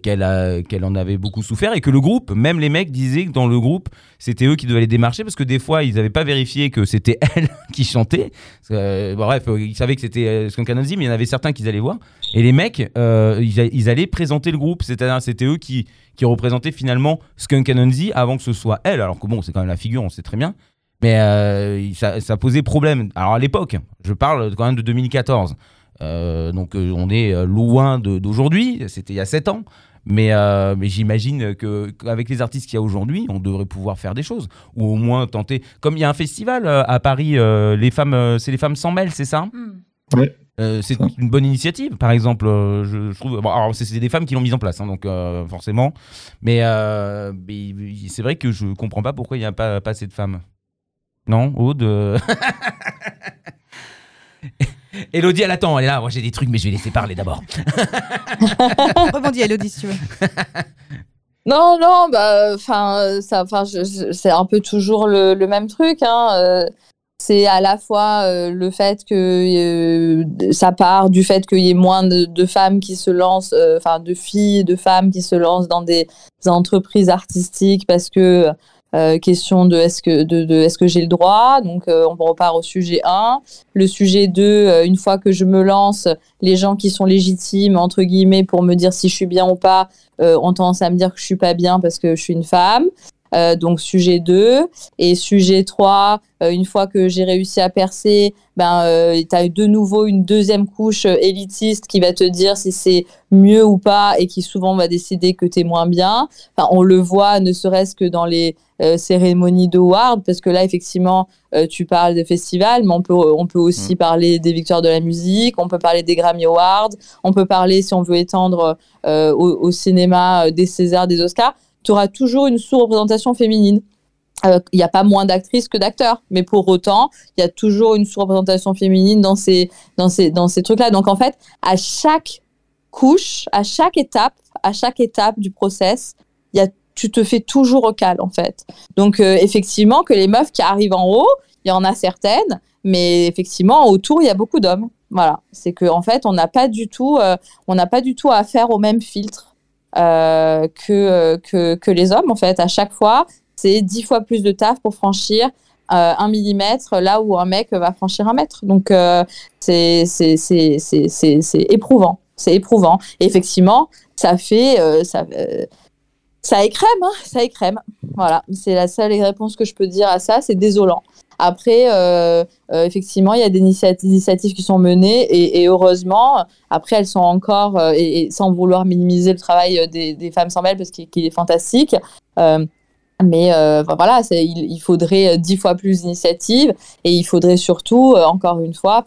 qu'elle en avait beaucoup souffert et que le groupe, même les mecs disaient que dans le groupe, c'était eux qui devaient les démarcher parce que des fois, ils n'avaient pas vérifié que c'était <laughs> elle qui chantait. Bref, ils savaient que c'était Skunk Anansi, mais il y en avait certains qu'ils allaient voir. Et les mecs, ils, allaient présenter le groupe, c'est-à-dire c'était eux qui, qui représentaient finalement Skunk Anansi avant que ce soit elle, alors que bon, c'est quand même la figure, on sait très bien. Mais euh, ça, ça posait problème. Alors à l'époque, je parle quand même de 2014. Euh, donc euh, on est loin d'aujourd'hui, c'était il y a 7 ans. Mais, euh, mais j'imagine que qu'avec les artistes qu'il y a aujourd'hui, on devrait pouvoir faire des choses. Ou au moins tenter. Comme il y a un festival à Paris, euh, les femmes, c'est les femmes sans mêlent, c'est ça? Euh, c'est Ça. une bonne initiative, par exemple. euh, je, je trouve. bon, alors, c'est c'est des femmes qui l'ont mise en place, hein, donc euh, forcément. Mais, euh, mais c'est vrai que je comprends pas pourquoi il n'y a pas, pas assez de femmes. Non, Aude euh, <laughs> Elodie, elle attend, elle est là. Moi, j'ai des trucs, mais je vais laisser parler d'abord. <laughs> Rebondis, Elodie, si tu veux. <laughs> Non, non, bah, enfin, ça, enfin, c'est un peu toujours le, le même truc. Hein. euh, c'est à la fois euh, le fait que euh, ça part du fait qu'il y ait moins de, de femmes qui se lancent, enfin de filles, de femmes qui se lancent dans des entreprises artistiques parce que euh, question de est-ce que de, de est-ce que j'ai le droit? Donc euh, on repart au sujet 1 le sujet 2 euh, une fois que je me lance les gens qui sont légitimes entre guillemets pour me dire si je suis bien ou pas euh, ont tendance à me dire que je suis pas bien parce que je suis une femme Euh, donc sujet 2 et sujet 3 euh, une fois que j'ai réussi à percer ben euh, tu as de nouveau une deuxième couche euh, élitiste qui va te dire si c'est mieux ou pas et qui souvent va décider que tu es moins bien. Enfin, on le voit ne serait-ce que dans les cérémonies d'award parce que là effectivement tu parles de festivals mais on peut on peut aussi parler des victoires de la musique on peut parler des Grammy Awards on peut parler si on veut étendre au, au cinéma des Césars des Oscars tu auras toujours une sous-représentation féminine Euh, il n'y a pas moins d'actrices que d'acteurs, mais pour autant, il y a toujours une sous-représentation féminine dans ces, dans ces, dans ces trucs-là. Donc en fait, à chaque couche, à chaque étape, à chaque étape du process, y a, tu te fais toujours au cal en fait. Donc euh, effectivement, que les meufs qui arrivent en haut, il y en a certaines, mais effectivement autour il y a beaucoup d'hommes. Voilà, c'est que en fait on n'a pas du tout, euh, on n'a pas du tout affaire au même filtre euh, que, euh, que que les hommes en fait. À chaque fois, c'est dix fois plus de taf pour franchir euh, un millimètre là où un mec va franchir un mètre. Donc c'est éprouvant, c'est éprouvant. Et effectivement, ça fait ça ça écrème, hein, ça écrème. Voilà, c'est la seule réponse que je peux dire à ça, c'est désolant. Après, euh, euh, effectivement, il y a des initiati- initiatives qui sont menées et, heureusement, après, elles sont encore, euh, et, sans vouloir minimiser le travail des, femmes sans mêle parce qu'il est fantastique, mais voilà, il, faudrait dix fois plus d'initiatives et il faudrait surtout, encore une fois,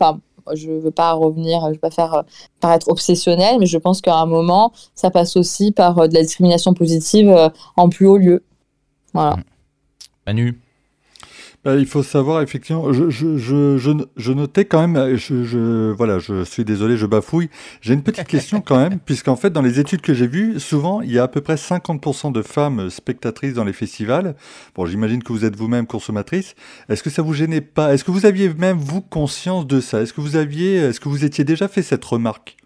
je veux pas revenir, je veux pas faire euh, paraître obsessionnel, mais je pense qu'à un moment, ça passe aussi par euh, de la discrimination positive euh, en plus haut lieu. Voilà. Manu. Bah, il faut savoir, effectivement, je, je, je, je, notais quand même, je, je, voilà, je suis désolé, je bafouille. J'ai une petite question quand même, <laughs> puisqu'en fait, dans les études que j'ai vues, souvent, il y a à peu près 50% de femmes spectatrices dans les festivals. Bon, j'imagine que vous êtes vous-même consommatrice. Est-ce que ça vous gênait pas? Est-ce que vous aviez même, vous, conscience de ça? Est-ce que vous aviez, est-ce que vous étiez déjà fait cette remarque?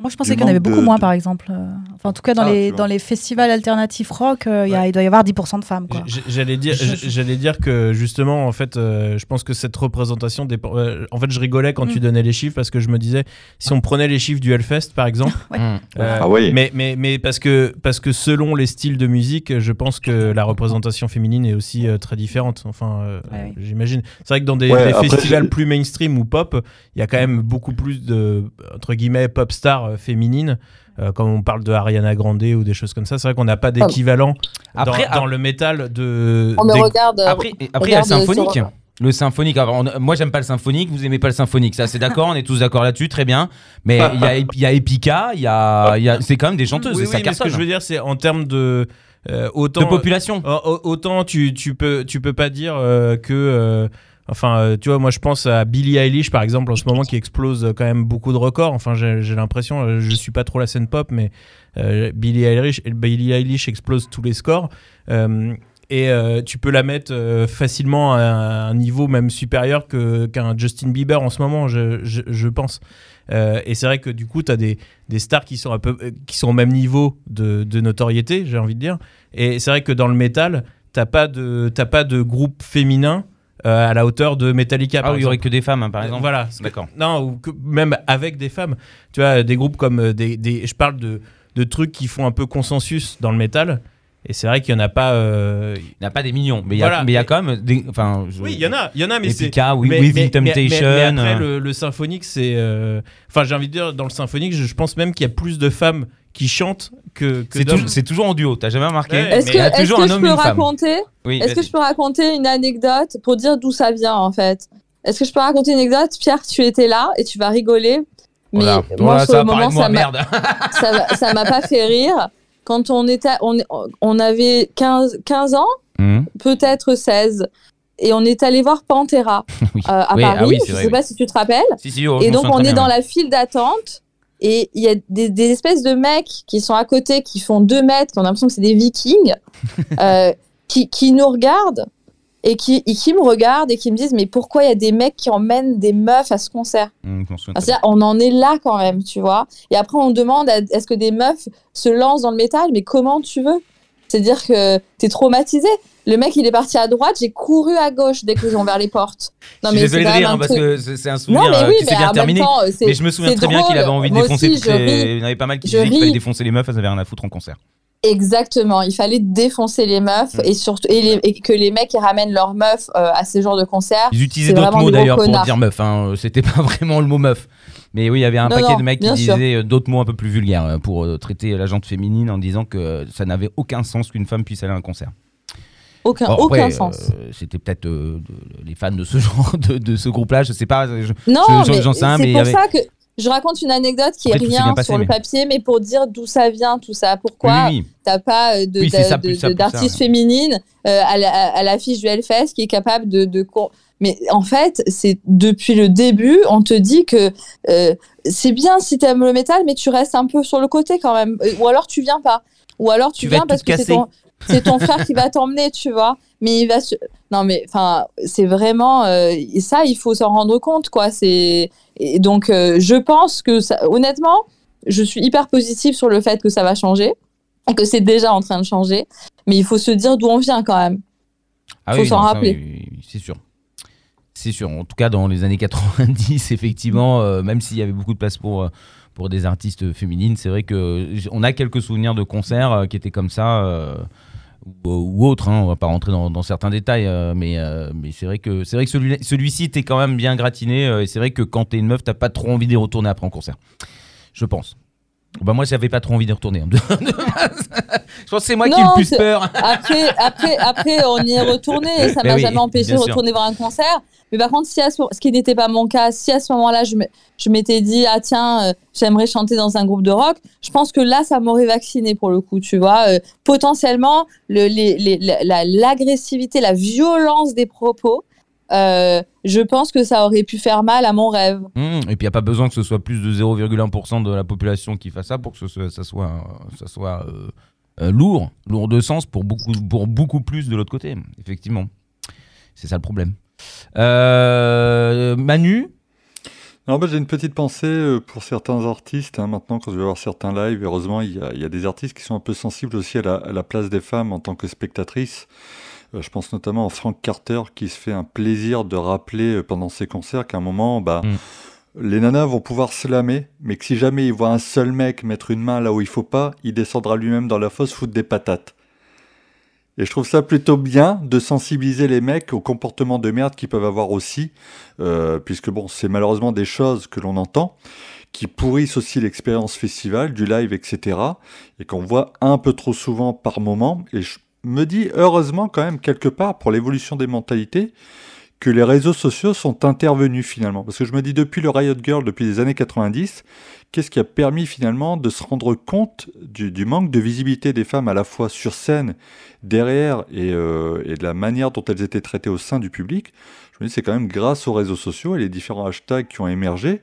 Moi, je pensais qu'il y en avait de- beaucoup moins, de- par exemple. Enfin, en tout cas, dans, Ah, les, dans les festivals alternatifs rock, euh, il y a- il doit y avoir 10% de femmes. J'allais dire, j'allais dire que justement, en fait, euh, je pense que cette représentation dépend. euh, en fait, je rigolais quand Mm. tu donnais les chiffres parce que je me disais, si on prenait les chiffres du Hellfest, par exemple, <laughs> Ouais. Euh, Ah oui. mais, mais, mais parce que parce que selon les styles de musique, je pense que la représentation féminine est aussi euh, très différente. Enfin, euh, Ouais, oui. j'imagine. C'est vrai que dans des, Ouais, des après, festivals plus mainstream ou pop, il y a quand même beaucoup plus de entre guillemets pop stars euh, féminines. euh, quand on parle de Ariana Grande ou des choses comme ça, c'est vrai qu'on n'a pas d'équivalent Après, dans, dans le métal de. On me des- regarde. euh, Après, après il y a le regarde sur- symphonique. Le symphonique. Alors, on- moi, j'aime pas le symphonique. Vous aimez pas le symphonique. Ça, c'est d'accord. on est tous d'accord là-dessus. Très bien. Mais il y a, il y a Epica. Il y a, il y a- c'est quand même des chanteuses. Oui, et oui, ça mais ce que je veux dire, c'est en termes de. euh, autant, de population. euh, au- autant tu, tu, peux, tu peux pas dire euh, que. Enfin, euh, tu vois, moi je pense à Billie Eilish par exemple en ce moment qui explose euh, quand même beaucoup de records. Enfin, j'ai l'impression, euh, je suis pas trop la scène pop, mais Billie, Eilish, Billie Eilish explose tous les scores. Et tu peux la mettre facilement à un niveau même supérieur qu'un Justin Bieber en ce moment, je, pense. Et c'est vrai que du coup, tu as des, stars qui sont, peu, qui sont au même niveau de, notoriété, j'ai envie de dire. Et c'est vrai que dans le métal, t'as pas pas de groupe féminin à la hauteur de Metallica. Ah par oui, il y aurait que des femmes, hein, par exemple. Voilà. D'accord. Non, ou que- même avec des femmes. Tu vois, des groupes comme euh, des, des- je parle de, de trucs qui font un peu consensus dans le métal. Et c'est vrai qu'il y en a pas. euh, Il n'y a pas des millions, mais il y a, Voilà. mais il y a quand même des. Enfin, je- Oui, il y en a, il y en a, mais c'est. Oui, mais- Within mais- Temptation. Mais, mais après, euh, le, le symphonique, c'est. euh, Enfin, j'ai envie de dire, dans le symphonique, je, je pense même qu'il y a plus de femmes qui chantent que, que c'est toujours, c'est toujours en duo. T'as jamais remarqué Ouais, Est-ce que, je peux raconter Oui, Est-ce que je peux raconter une anecdote pour dire d'où ça vient en fait Est-ce que je peux raconter une anecdote? Pierre, tu étais là et tu vas rigoler. Mais Voilà. moi, Voilà, sur ça le moment, moi, ça m'a- merde. <laughs> ça m'a- pas fait rire. Quand on, était, on, on avait 15, 15 ans, Hum, peut-être 16, et on est allé voir Pantera <laughs> oui. euh, à Oui, ah Paris. oui, je vrai, sais oui. pas si tu te rappelles. Si, si, oh, Et donc, on est bien, dans la file d'attente. Et il y a des, des espèces de mecs qui sont à côté, qui font deux mètres, qui ont l'impression que c'est des vikings, <laughs> euh, qui, qui nous regardent et qui, et qui me regardent et qui me disent mais pourquoi il y a des mecs qui emmènent des meufs à ce concert? Que là, on en est là quand même, tu vois. Et après, on demande est-ce que des meufs se lancent dans le métal, mais comment tu veux? C'est-à-dire que t'es traumatisé. Le mec, il est parti à droite, j'ai couru à gauche dès qu'ils ont ouvert les portes. je suis désolé de rire hein, parce que c'est un souvenir Non, mais euh, oui, qui s'est mais bien en même terminé. temps, Mais je me souviens très bien qu'il avait envie de Moi défoncer aussi, je les-. Il y en avait pas mal qui Je disaient qu'il fallait défoncer les meufs, elles avaient rien à foutre en concert. Exactement, il fallait défoncer les meufs Mm. et surtout et, les- et que les mecs ils ramènent leurs meufs euh, à ces genres de concerts. Ils utilisaient d'autres mots d'ailleurs pour dire meuf. Hein. C'était pas <laughs> vraiment le mot meuf. Mais oui, il y avait un Non, paquet non, de mecs qui disaient euh, d'autres mots un peu plus vulgaires euh, pour euh, traiter la gente féminine en disant que ça n'avait aucun sens qu'une femme puisse aller à un concert. Aucun, aucun sens. euh, C'était peut-être euh, les fans de ce <laughs> genre de, de ce groupe-là, je sais pas. je- Non, je- j'en sais rien, mais c'est pour avait- ça que je raconte une anecdote qui est Après, s'est rien passé, sur le mais- papier, mais pour dire d'où ça vient, tout ça. Pourquoi Oui, oui, oui. t'as pas de- d'artiste féminine euh, à la- l'affiche du Hellfest qui est capable de, mais en fait c'est depuis le début on te dit que euh, c'est bien si t'aimes le métal mais tu restes un peu sur le côté quand même Euh, ou alors tu viens pas ou alors tu, Tu viens parce que c'est ton c'est ton frère qui va t'emmener tu vois mais il va non mais enfin c'est vraiment euh, ça il faut s'en rendre compte quoi c'est et donc euh, je pense que ça, honnêtement je suis hyper positive sur le fait que ça va changer et que c'est déjà en train de changer mais il faut se dire d'où on vient quand même Ah Faut oui, s'en rappeler. oui, oui, c'est sûr. C'est sûr. En tout cas, dans les années 90, <laughs> effectivement, euh, même s'il y avait beaucoup de place pour, euh, pour des artistes féminines, c'est vrai que on a quelques souvenirs de concerts qui étaient comme ça. Ou, autres, hein, on va pas rentrer dans, certains détails, euh, mais, euh, mais c'est vrai que c'est vrai que celui- celui-ci était quand même bien gratiné, euh, et c'est vrai que quand t'es une meuf, t'as pas trop envie d'y retourner après en concert. Je pense. Bah moi, j'avais pas trop envie d'y retourner. hein. <laughs> Je pense que c'est moi qui ai le plus peur. <laughs> après après après on y est retourné et ça Mais m'a oui, jamais empêché de retourner voir un concert mais par contre si à ce, ce qui n'était pas mon cas si à ce moment-là je m'étais dit ah tiens euh, j'aimerais chanter dans un groupe de rock je pense que là ça m'aurait vacciné pour le coup tu vois Euh, potentiellement le les- les- la- l'agressivité la violence des propos euh, je pense que ça aurait pu faire mal à mon rêve Mmh, et puis il n'y a pas besoin que ce soit plus de 0,1% de la population qui fasse ça pour que ce ça soit, euh, ça soit euh, euh, lourd, lourd de sens pour beaucoup, pour beaucoup plus de l'autre côté, effectivement. C'est ça le problème. Euh, Manu? Moi, j'ai une petite pensée pour certains artistes. hein. Maintenant, quand je vais voir certains lives, heureusement, il y, a, il y a des artistes qui sont un peu sensibles aussi à la, à la place des femmes en tant que spectatrices. Euh, je pense notamment à Frank Carter qui se fait un plaisir de rappeler euh, pendant ses concerts qu'à un moment, bah, les nanas vont pouvoir se lamer, mais que si jamais il voit un seul mec mettre une main là où il faut pas, il descendra lui-même dans la fosse foutre des patates. Et je trouve ça plutôt bien de sensibiliser les mecs au comportement de merde qu'ils peuvent avoir aussi, euh, puisque bon, c'est malheureusement des choses que l'on entend, qui pourrissent aussi l'expérience festival, du live, etc. Et qu'on voit un peu trop souvent par moment. Et je me dis, heureusement quand même, quelque part, pour l'évolution des mentalités, que les réseaux sociaux sont intervenus finalement. Parce que je me dis, depuis le Riot Girl, depuis les années 90, qu'est-ce qui a permis finalement de se rendre compte du, manque de visibilité des femmes à la fois sur scène, derrière, et, euh, et de la manière dont elles étaient traitées au sein du public? Je me dis, c'est quand même grâce aux réseaux sociaux et les différents hashtags qui ont émergé.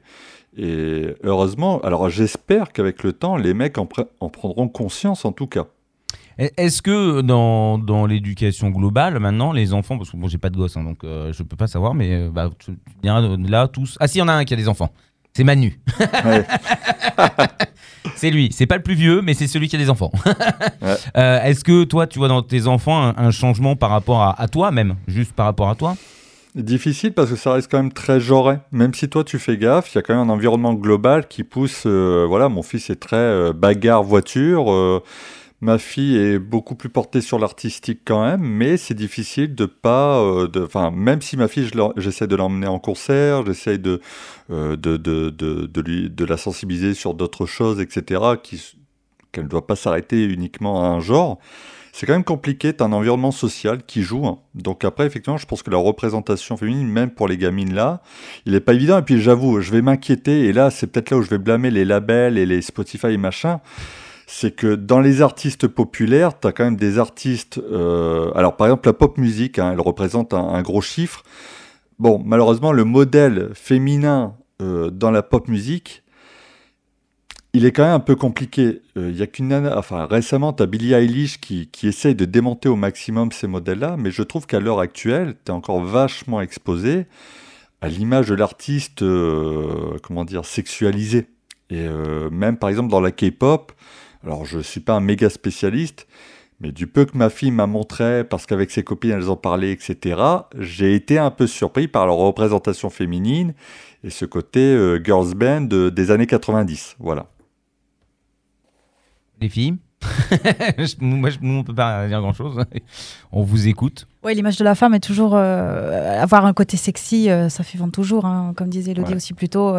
Et heureusement, alors j'espère qu'avec le temps, les mecs en prendront conscience en tout cas. Est-ce que dans, dans l'éducation globale, maintenant, les enfants, parce que bon, j'ai pas de gosse, hein, donc euh, je peux pas savoir, mais euh, bah, tu tu euh, là, tous. Ah, si, il y en a un qui a des enfants. C'est Manu. Ouais. <laughs> c'est lui. C'est pas le plus vieux, mais c'est celui qui a des enfants. <laughs> Ouais. Euh, Est-ce que toi, tu vois dans tes enfants un, un changement par rapport à, à toi même Juste par rapport à toi? Difficile parce que ça reste quand même très genré. Même si toi tu fais gaffe, il y a quand même un environnement global qui pousse. euh, voilà, mon fils est très euh, bagarre voiture. euh, ma fille est beaucoup plus portée sur l'artistique quand même, mais c'est difficile de pas. euh, Enfin, même si ma fille, j'essaie de l'emmener en concert, j'essaie de, euh, de, de, de, de lui, de la sensibiliser sur d'autres choses, etc. Qu'elle ne doit pas s'arrêter uniquement à un genre. C'est quand même compliqué, t'as un environnement social qui joue. hein. Donc après, effectivement, je pense que la représentation féminine, même pour les gamines là, il est pas évident. Et puis j'avoue, je vais m'inquiéter, et là, c'est peut-être là où je vais blâmer les labels et les Spotify et machin. C'est que dans les artistes populaires, t'as quand même des artistes. euh, alors par exemple, la pop musique, hein, elle représente un, gros chiffre. Bon, malheureusement, le modèle féminin euh, dans la pop musique, il est quand même un peu compliqué. Euh, Il y a qu'une nana, enfin récemment, tu as Billie Eilish qui, qui essaye de démonter au maximum ces modèles-là, mais je trouve qu'à l'heure actuelle, tu es encore vachement exposé à l'image de l'artiste, euh, comment dire, sexualisé. Et euh, même par exemple dans la K-pop, alors je suis pas un méga spécialiste, mais du peu que ma fille m'a montré, parce qu'avec ses copines elles en parlaient, etc., j'ai été un peu surpris par leur représentation féminine et ce côté euh, girls band euh, des années 90. Voilà. Les filles? <laughs> Moi, je- nous, on peut pas dire grand-chose. On vous écoute. Ouais, l'image de la femme est toujours euh, avoir un côté sexy, euh, ça fait vendre toujours, hein, comme disait Elodie Ouais. aussi plus tôt.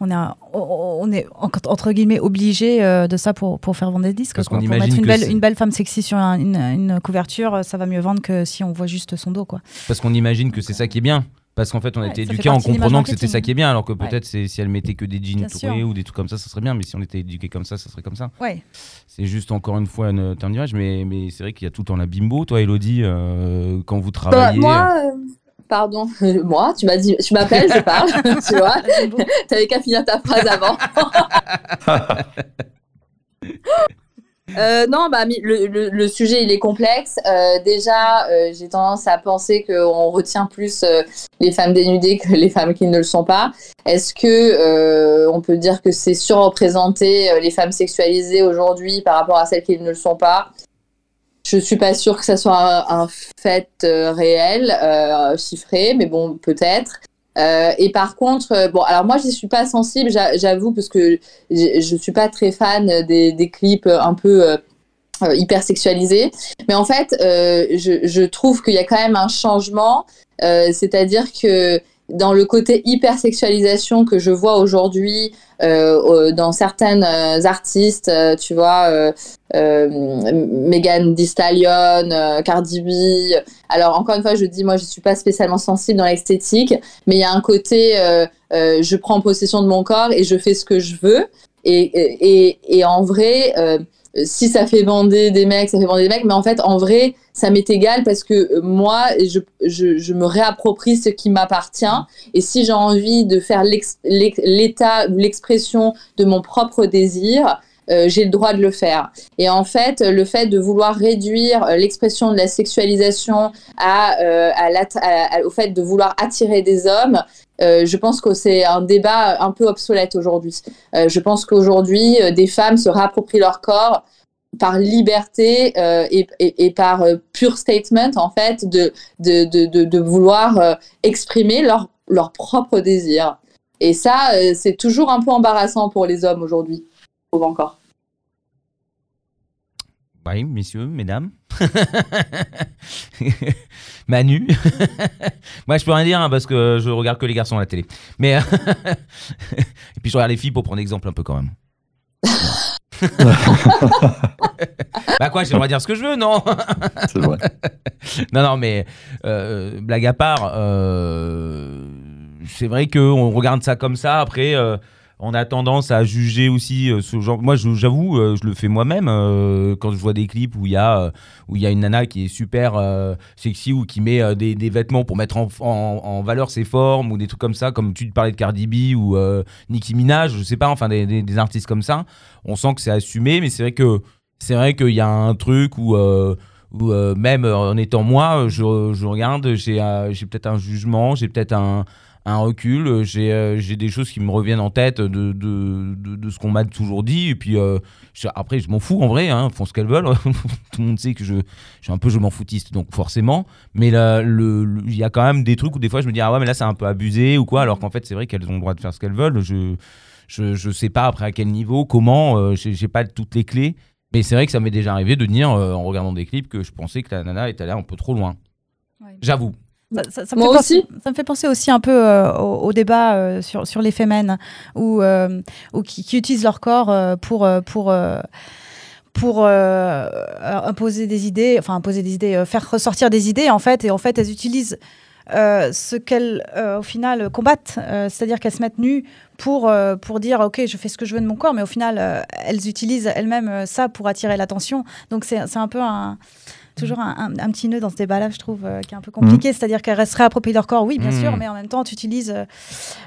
On, a, on on est en- entre guillemets obligé euh, de ça pour, pour faire vendre des disques. Parce quoi. qu'on Pour imagine mettre une que belle, une belle femme sexy sur un- une, une couverture, euh, ça va mieux vendre que si on voit juste son dos. Quoi. Parce qu'on imagine que c'est ça qui est bien. Parce qu'en fait, on a Ouais, été éduqués en comprenant que c'était ça qui est bien, alors que Ouais. peut-être c'est- si elle mettait que des jeans troués ou des trucs comme ça, ça serait bien. Mais si on était éduqué comme ça, ça serait comme ça. Ouais. C'est juste encore une fois un terme d'image, mais, mais c'est vrai qu'il y a tout le temps la bimbo, toi, Elodie, euh, quand vous Bah, travaillez. moi, euh, pardon, <laughs> moi, tu m'as dit, tu m'appelles, je parle, <laughs> tu vois. <laughs> T'avais qu'à finir ta phrase avant. Euh, non, bah, le, le- le sujet il est complexe. Euh, déjà, euh, j'ai tendance à penser qu'on retient plus les femmes dénudées que les femmes qui ne le sont pas. Est-ce que on peut dire que c'est surreprésenté les femmes sexualisées aujourd'hui par rapport à celles qui ne le sont pas? Je suis pas sûre que ça soit un, fait euh, réel, euh, chiffré, mais bon, peut-être. Euh, et par contre, bon, alors moi, j'y suis pas sensible, j'a- j'avoue, parce que je je suis pas très fan des, clips un peu hyper sexualisés. Mais en fait, je, je trouve qu'il y a quand même un changement, c'est-à-dire que dans le côté hypersexualisation que je vois aujourd'hui euh, dans certaines euh, artistes, euh, tu vois, euh, euh, Megan Thee Stallion, euh, Cardi B. Alors encore une fois, je dis, moi, je suis pas spécialement sensible dans l'esthétique, mais il y a un côté, je prends possession de mon corps et je fais ce que je veux. Et, et, et- en vrai, si ça fait bander des mecs, ça fait bander des mecs, mais en fait, en vrai, ça m'est égal parce que euh, moi, je, me réapproprie ce qui m'appartient. Et si j'ai envie de faire l'état ou l'expression de mon propre désir, euh, j'ai le droit de le faire. Et en fait, le fait de vouloir réduire euh, l'expression de la sexualisation euh, au fait de vouloir attirer des hommes, je pense que c'est un débat un peu obsolète aujourd'hui. Je pense qu'aujourd'hui, des femmes se réapproprient leur corps par liberté et, par euh, pure statement, en fait, de, vouloir exprimer leur, leur propre désir. Et ça, c'est toujours un peu embarrassant pour les hommes aujourd'hui, encore. Oui, messieurs, mesdames. <laughs> Manu. <laughs> Moi, je peux rien dire hein, parce que je regarde que les garçons à la télé. Mais <laughs> et puis je regarde les filles pour prendre exemple un peu quand même. bah quoi, j'ai le droit de dire ce que je veux, non? C'est vrai. Non, non, mais euh, blague à part, euh, c'est vrai qu'on regarde ça comme ça. Après, euh, on a tendance à juger aussi euh, ce genre. Moi, j'avoue, euh, je le fais moi-même euh, quand je vois des clips où il y a y a une nana qui est super sexy ou qui met des, des vêtements pour mettre en, en- valeur ses formes ou des trucs comme ça, comme tu te parlais de Cardi B ou Nicki Minaj, je sais pas, enfin des, des- artistes comme ça. On sent que c'est assumé, mais c'est vrai que c'est vrai qu'il y a un truc où euh, même en étant moi, je, je regarde, j'ai euh, peut-être un jugement, j'ai peut-être un, un recul, euh, j'ai euh, j'ai des choses qui me reviennent en tête de, de, de, de ce qu'on m'a toujours dit. Et puis euh, je- après, je m'en fous en vrai, hein, font ce qu'elles veulent. <laughs> Tout le monde sait que je, je suis un peu je m'en foutiste, donc forcément. Mais là, le- le- il y a quand même des trucs où des fois je me dis, ah ouais, mais là c'est un peu abusé ou quoi, alors qu'en fait c'est vrai qu'elles ont le droit de faire ce qu'elles veulent. Je, je, je sais pas après à quel niveau, comment, euh, j'ai pas toutes les clés. Mais c'est vrai que ça m'est déjà arrivé de dire, en regardant des clips, que je pensais que la nana était allée un peu trop loin. Ouais. J'avoue. Ça, ça- ça me Moi fait penser- aussi. ça me fait penser aussi un peu euh, au, au débat euh, sur, sur les femmes ou euh, ou qui, qui utilisent leur corps pour pour pour imposer des idées, enfin imposer des idées, faire ressortir des idées en fait, et en fait elles utilisent ce qu'elles au final combattent, c'est-à-dire qu'elles se mettent nues pour euh, pour dire ok je fais ce que je veux de mon corps, mais au final euh, elles utilisent elles-mêmes euh, ça pour attirer l'attention. Donc c'est un peu un toujours un, un- un petit nœud dans ce débat-là, je trouve, euh, qui est un peu compliqué. C'est-à-dire qu'elle reste réappropriée leur corps, oui, bien Mhm. sûr, mais en même temps, tu utilises euh,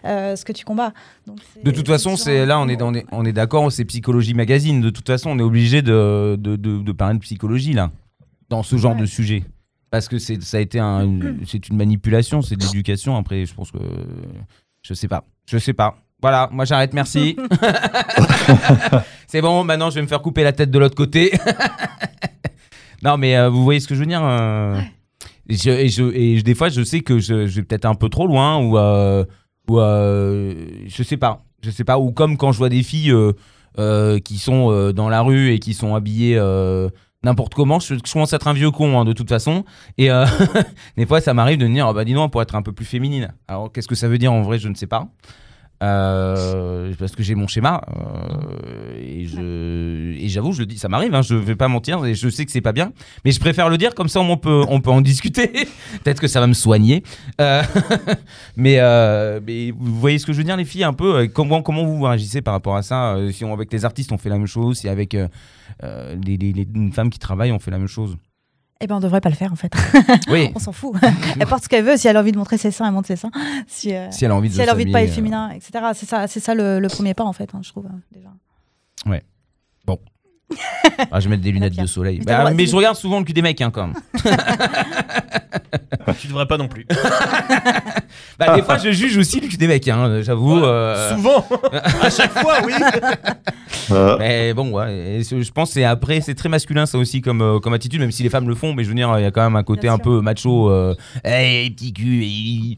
euh, ce que tu combats. Donc, De toute façon, c'est là, on est, dans- on est, on est d'accord, c'est Psychologie Magazine. De toute façon, on est obligé de, de, de, de parler de psychologie, là, dans ce genre Ouais. de sujet. Parce que ça a été un, une- <clears throat> c'est une manipulation, c'est de l'éducation. Après, je pense que. Je sais pas. Je sais pas. Voilà, moi j'arrête, merci. <laughs> <laughs> c'est bon, maintenant je vais me faire couper la tête de l'autre côté. <laughs> non, mais euh, vous voyez ce que je veux dire euh, et, je, et, je, et je- des fois, je sais que je, je vais peut-être un peu trop loin ou, euh, ou je sais pas. Je sais pas. Ou comme quand je vois des filles qui sont dans la rue et qui sont habillées n'importe comment. Je, je commence à être un vieux con hein, de toute façon. Et euh, <laughs> des fois, ça m'arrive de me dire, Ah bah dis donc, pour être un peu plus féminine. Alors, qu'est-ce que ça veut dire en vrai Je ne sais pas. Euh, parce que j'ai mon schéma euh, et je et j'avoue je le dis ça m'arrive hein, je vais pas mentir et je sais que c'est pas bien mais je préfère le dire comme ça on peut on peut en <laughs> discuter. Peut-être que ça va me soigner. Euh, <laughs> mais, euh, mais vous voyez ce que je veux dire les filles un peu euh, comment comment vous réagissez par rapport à ça euh, si on avec les artistes on fait la même chose si avec les, les- les femmes qui travaillent on fait la même chose? Eh ben, on devrait pas le faire, en fait. oui <laughs> on s'en fout. elle porte ce qu'elle veut. Si elle a envie de montrer ses seins, elle montre ses seins. Si, euh, si elle a envie de si elle a envie de pas être féminin, etc. C'est ça, c'est ça le, le premier pas, en fait, hein, je trouve, euh, déjà. euh, <laughs> ah, je vais mettre des lunettes de soleil Mais Bah, mais je regarde souvent le cul des mecs hein, quand même Tu devrais pas non plus. <laughs> Bah, des fois, je juge aussi le cul des mecs, hein, j'avoue. euh, Souvent <laughs> À chaque fois, oui Euh, Mais bon, ouais, je pense que c'est après, c'est très masculin ça aussi comme, euh, comme attitude, même si les femmes le font, mais je veux dire, il y a quand même un côté Bien un sûr. peu macho. Euh, hey, petit cul.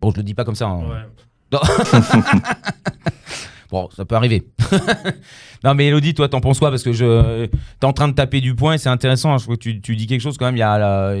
Bon, je le dis pas comme ça. hein. Ouais. Bon, ça peut arriver. Non, mais Elodie, toi, t'en penses quoi? Parce que je, t'es en train de taper du poing et c'est intéressant. hein, Je crois que tu, tu dis quelque chose quand même. Y a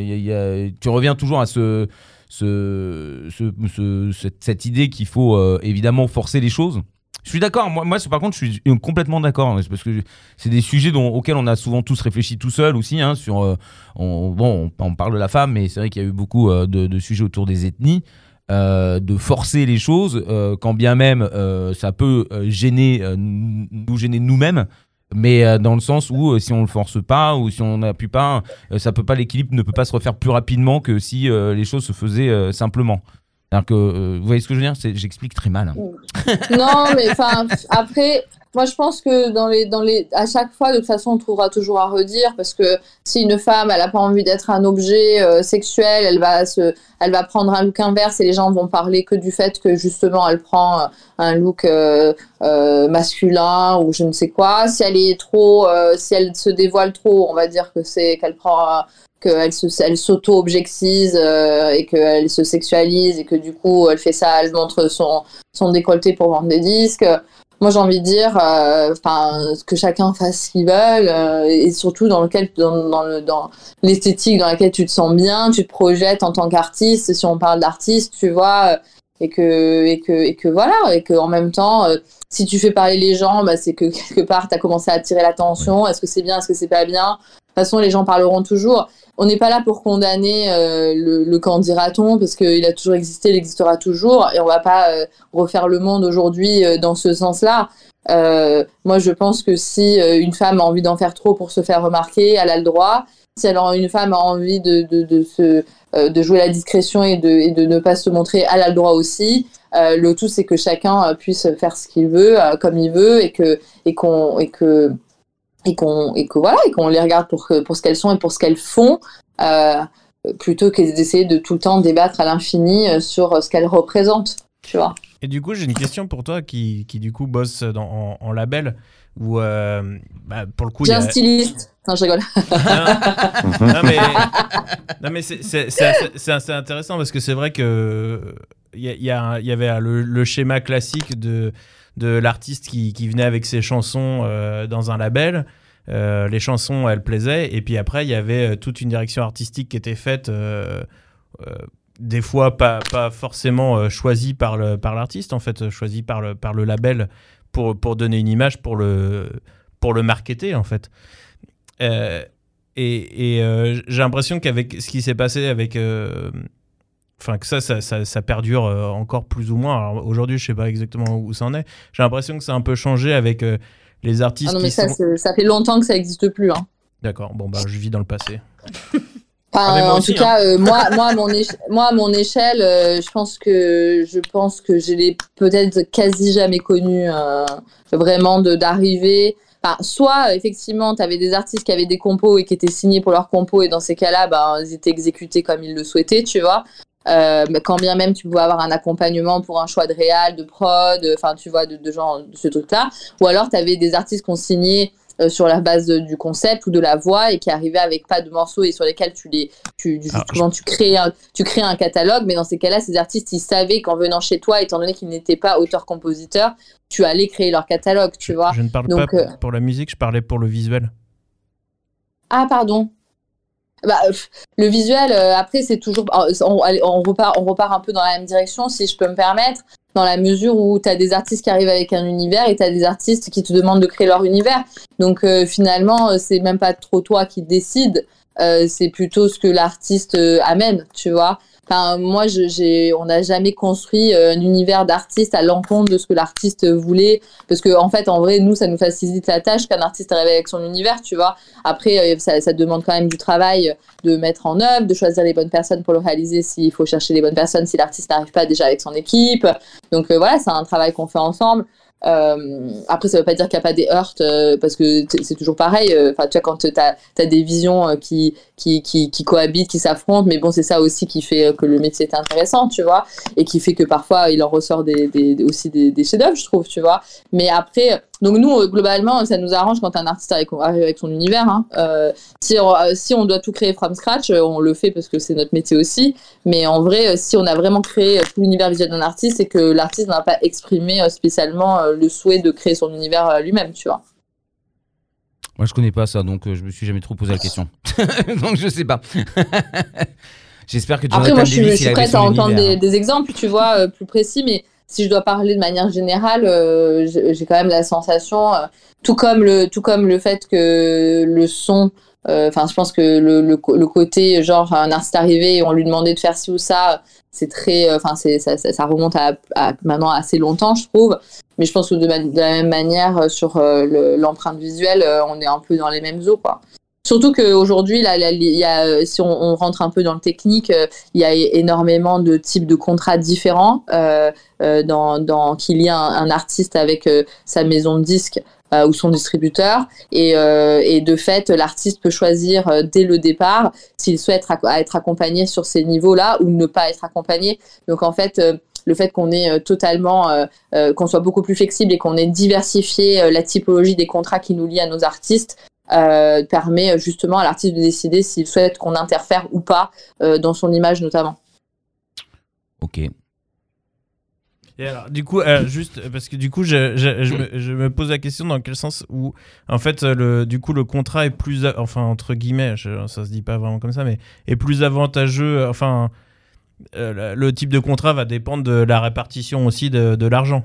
tu reviens toujours à ce, ce, ce- ce- cette, idée qu'il faut euh, évidemment forcer les choses. Je suis d'accord. Moi, moi, par contre, je suis complètement d'accord. hein, Parce que c'est des sujets dont, auxquels on a souvent tous réfléchi tout seul aussi. hein, sur, euh, on, bon, on, parle de la femme, mais c'est vrai qu'il y a eu beaucoup euh, de sujets autour des ethnies. Euh, de forcer les choses, euh, quand bien même euh, ça peut gêner, nous gêner nous-mêmes, mais dans le sens où si on le force pas ou si on n'appuie pas, ça peut pas l'équilibre ne peut pas se refaire plus rapidement que si les choses se faisaient simplement. Vous voyez ce que je veux dire? J'explique très mal. hein. Non, mais après, moi je pense que dans les, dans les, à chaque fois, de toute façon, on trouvera toujours à redire parce que si une femme, elle n'a pas envie d'être un objet euh, sexuel, elle va se, elle va prendre un look inverse et les gens vont parler que du fait que justement elle prend euh, un look euh, euh, masculin ou je ne sais quoi. Si elle est trop, euh, si elle se dévoile trop, on va dire que c'est qu'elle prend. qu'elle se, elle s'auto-objectise euh, et qu'elle se sexualise et que du coup elle fait ça, elle montre son, son décolleté pour vendre des disques. Moi, j'ai envie de dire, euh, enfin, que chacun fasse ce qu'il veut, euh, et surtout dans lequel, dans, dans le, dans l'esthétique dans laquelle tu te sens bien, tu te projettes en tant qu'artiste. Si on parle d'artiste, tu vois, et que, et que, et que voilà, et que en même temps, euh, si tu fais parler les gens, bah, c'est que <laughs> quelque part, tu as commencé à attirer l'attention. Est-ce que c'est bien, est-ce que c'est pas bien? De toute façon, les gens parleront toujours. On n'est pas là pour condamner euh, le, le camp dira-t-on, parce qu'il a toujours existé, il existera toujours, et on va pas euh, refaire le monde aujourd'hui euh, dans ce sens-là. Moi, je pense que si une femme a envie d'en faire trop pour se faire remarquer, elle a le droit. Si une femme a envie de, de, de, jouer la discrétion et de, de ne pas se montrer, elle a le droit aussi. Le tout, c'est que chacun puisse faire ce qu'il veut, comme il veut, et que et qu'on et que et qu'on et que voilà, et qu'on les regarde pour que, pour ce qu'elles sont et pour ce qu'elles font. Euh, plutôt que d'essayer de tout le temps débattre à l'infini euh, sur euh, ce qu'elles représentent, tu vois. Et du coup, j'ai une question pour toi qui, qui du coup bosse dans, en, en label où euh, bah, pour le coup J'ai a... un styliste. Non, je rigole. non mais, non, mais c'est- assez, intéressant parce que c'est vrai que il y, y, y avait le, le schéma classique de, de l'artiste qui, venait avec ses chansons euh, dans un label. Euh, les chansons, elles plaisaient. Et puis après, il y avait euh, toute une direction artistique qui était faite, des fois pas, forcément choisie par le- par l'artiste, en fait, choisie par le, par le label pour, pour donner une image, pour le, pour le marketer, en fait. Et j'ai l'impression qu'avec ce qui s'est passé avec. Enfin, que ça, ça, ça, ça perdure euh, encore plus ou moins. Alors aujourd'hui, je sais pas exactement où ça en est. J'ai l'impression que ça a un peu changé avec euh, les artistes Ah non, mais qui ça, sont. ça fait longtemps que ça n'existe plus. Hein. D'accord, bon, bah, je vis dans le passé. Enfin, Ah, en aussi, tout cas, euh, moi, moi, à mon éche- moi, à mon échelle, euh, je pense que je pense que je l'ai peut-être quasi jamais connu euh, vraiment de d'arriver. Enfin, soit effectivement, tu avais des artistes qui avaient des compos et qui étaient signés pour leurs compos et dans ces cas-là, ben, ils étaient exécutés comme ils le souhaitaient, tu vois. Euh, quand bien même tu pouvais avoir un accompagnement pour un choix de réal, de prod, euh, enfin tu vois, de, de genre de ce truc-là. Ou alors tu avais des artistes qui ont signé euh, sur la base de- du concept ou de la voix et qui arrivaient avec pas de morceaux et sur lesquels tu les tu justement tu crées un, tu crées un catalogue mais dans ces cas-là ces artistes ils savaient qu'en venant chez toi étant donné qu'ils n'étaient pas auteurs compositeurs tu allais créer leur catalogue tu vois Je ne parle Donc, pas euh, pour la musique, je parlais pour le visuel. ah pardon bah, le visuel euh, après c'est toujours on repart on repart un peu dans la même direction si je peux me permettre dans la mesure où tu as des artistes qui arrivent avec un univers et tu as des artistes qui te demandent de créer leur univers. Donc euh, finalement, euh, c'est même pas trop toi qui décides, euh, c'est plutôt ce que l'artiste euh, amène, tu vois. Enfin, moi, je- j'ai, on n'a jamais construit euh, un univers d'artiste à l'encontre de ce que l'artiste voulait, parce que en fait, en vrai, nous, ça nous facilite la tâche qu'un artiste arrive avec son univers, tu vois. Après, euh, ça, demande quand même du travail de mettre en œuvre, de choisir les bonnes personnes pour le réaliser, s'il faut chercher les bonnes personnes, si l'artiste n'arrive pas déjà avec son équipe. Donc euh, voilà, c'est un travail qu'on fait ensemble. Euh, après, ça veut pas dire qu'il n'y a pas des heurts, euh, parce que c'est toujours pareil. euh, Enfin, tu vois, quand tu as, des visions euh, qui, qui, qui, qui cohabitent, qui s'affrontent, mais bon, c'est ça aussi qui fait euh, que le métier est intéressant, tu vois, et qui fait que parfois il en ressort des, des- aussi des, des chefs-d'œuvre, je trouve, tu vois. Mais après, donc nous, euh, globalement, ça nous arrange quand un artiste arrive avec son univers. Hein. Euh, si, on, euh, si on doit tout créer from scratch, on le fait parce que c'est notre métier aussi. Mais en vrai, si on a vraiment créé tout l'univers visuel d'un artiste, c'est que l'artiste n'a pas exprimé spécialement le souhait de créer son univers lui-même, tu vois. Moi, je connais pas ça, donc je me suis jamais trop posé la question. <laughs> donc, je sais pas. <laughs> J'espère que Après, Jonathan moi, je suis, je suis prête à entendre des, des exemples, tu vois, plus précis, mais si je dois parler de manière générale, euh, j'ai quand même la sensation, euh, tout comme le, tout comme le fait que le son, euh, enfin, je pense que le, le, côté genre un artiste arrivé et on lui demandait de faire ci ou ça, c'est très, enfin, ça, ça, ça remonte à, maintenant assez longtemps, je trouve. Mais je pense que de, la même manière, sur le- l'empreinte visuelle, on est un peu dans les mêmes eaux, quoi. Surtout qu'aujourd'hui, là, y a, si on, rentre un peu dans le technique, euh, il y a énormément de types de contrats différents. Euh, euh, dans, dans qu'il y a un, artiste avec euh, sa maison de disques ou son distributeur. Et, et de fait, l'artiste peut choisir dès le départ s'il souhaite être accompagné sur ces niveaux-là ou ne pas être accompagné. Donc en fait, le fait qu'on ait totalement, qu'on soit beaucoup plus flexible et qu'on ait diversifié la typologie des contrats qui nous lient à nos artistes, euh, permet justement à l'artiste de décider s'il souhaite qu'on interfère ou pas euh, dans son image notamment. Ok. Et alors, du coup, euh, juste parce que du coup, je, je- je me, je me pose la question dans quel sens où, en fait, euh, le, du coup, le contrat est plus, enfin entre guillemets, je- ça se dit pas vraiment comme ça, mais est plus avantageux. Enfin, euh, le, le type de contrat va dépendre de la répartition aussi de, de l'argent.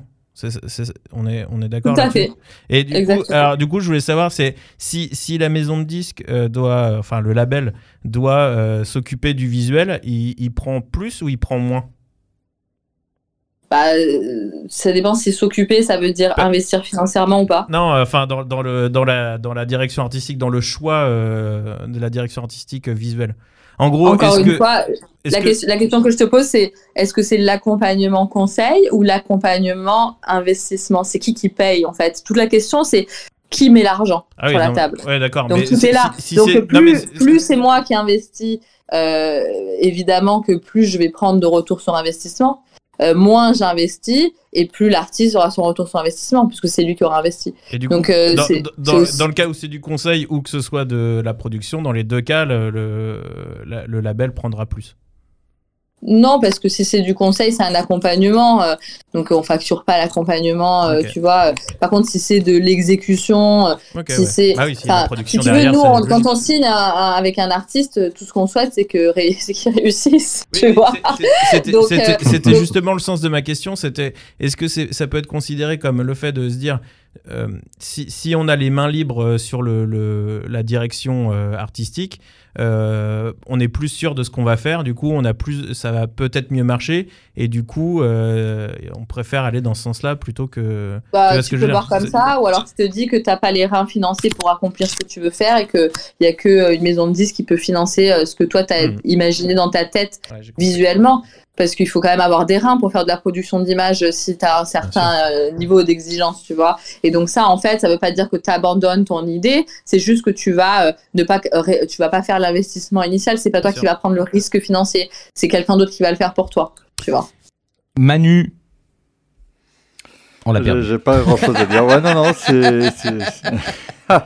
On est, on est d'accord Tout à fait. Et du coup, alors, du coup, je voulais savoir, c'est si, si la maison de disques euh, doit, enfin le label doit euh, s'occuper du visuel, il, il prend plus ou il prend moins? Bah, euh, ça dépend si s'occuper, ça veut dire Bah- investir financièrement ou pas. Non, enfin dans, dans, le, dans, la, dans la direction artistique, dans le choix euh, de la direction artistique visuelle. En gros, Encore une que, fois, la, que- question, la question que je te pose, c'est est-ce que c'est l'accompagnement conseil ou l'accompagnement investissement? C'est qui qui paye en fait? Toute la question, c'est qui met l'argent Ah oui, sur la non, table. Ouais, d'accord. Donc mais tout si- est là. si- si Donc plus c'est moi qui investis, euh, évidemment que plus je vais prendre de retour sur investissement. Euh, moins j'investis et plus l'artiste aura son retour sur investissement puisque c'est lui qui aura investi. Et du Donc, coup, euh, dans, aussi- le cas où c'est du conseil ou que ce soit de la production, dans les deux cas, le, le, la- le label prendra plus. Non, parce que si c'est du conseil, c'est un accompagnement. euh, donc, on facture pas l'accompagnement, euh, tu vois. Par contre, si c'est de l'exécution, euh, si ouais. c'est. Ah oui, si enfin, la production si tu veux, nous, on- quand on signe un- un- avec un artiste, tout ce qu'on souhaite, c'est que ré- <laughs> qu'il réussisse, Oui, tu vois. C'était euh, justement le sens de ma question. C'était est-ce que ça peut être considéré comme le fait de se dire euh, si, si on a les mains libres sur le, le- la direction euh, artistique, euh, on est plus sûr de ce qu'on va faire. Du coup, on a plus, ça va peut-être mieux marcher. Et du coup, euh, on préfère aller dans ce sens-là plutôt que. Bah, Tu que peux voir comme ça, ou alors tu te dis que tu n'as pas les reins financiers pour accomplir ce que tu veux faire et qu'il n'y a qu'une maison de disques qui peut financer euh, ce que toi tu as Mm. imaginé dans ta tête Ouais, visuellement. Parce qu'il faut quand même avoir des reins pour faire de la production d'image si tu as un certain euh, niveau d'exigence, tu vois. Et donc ça, en fait, ça veut pas dire que tu abandonnes ton idée, c'est juste que tu vas euh, ne pas ré- tu vas pas faire l'investissement initial, c'est pas toi Bien qui vas prendre le risque financier, c'est quelqu'un d'autre qui va le faire pour toi, tu vois. Manu. On l'a perdu. j'ai pas grand chose à dire. Ouais, non, non, c'est- <laughs>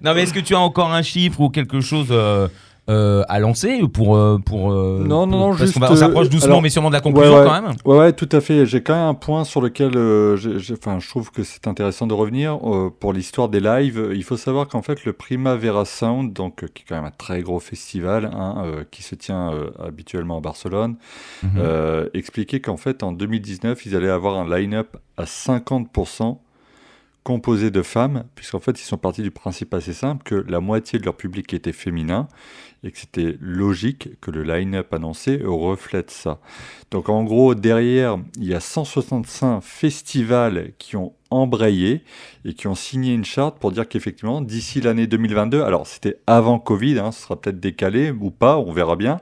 Non, mais est-ce que tu as encore un chiffre ou quelque chose euh, euh, à lancer pour. euh, pour euh, Non, non, non, parce juste, va- on s'approche doucement, alors, mais sûrement de la conclusion ouais. quand même. Ouais, ouais, tout à fait. J'ai quand même un point sur lequel enfin, je trouve que c'est intéressant de revenir pour l'histoire des lives. Il faut savoir qu'en fait, le Primavera Sound, donc, qui est quand même un très gros festival hein, qui se tient habituellement à Barcelone, Mhm. expliquait qu'en fait, en 2019, ils allaient avoir un line-up à 50% composé de femmes, puisqu'en fait, ils sont partis du principe assez simple que la moitié de leur public était féminin et que c'était logique que le line-up annoncé reflète ça. Donc en gros, derrière, il y a 165 festivals qui ont embrayé et qui ont signé une charte pour dire qu'effectivement, d'ici l'année 2022, alors c'était avant Covid, hein, ce sera peut-être décalé ou pas, on verra bien,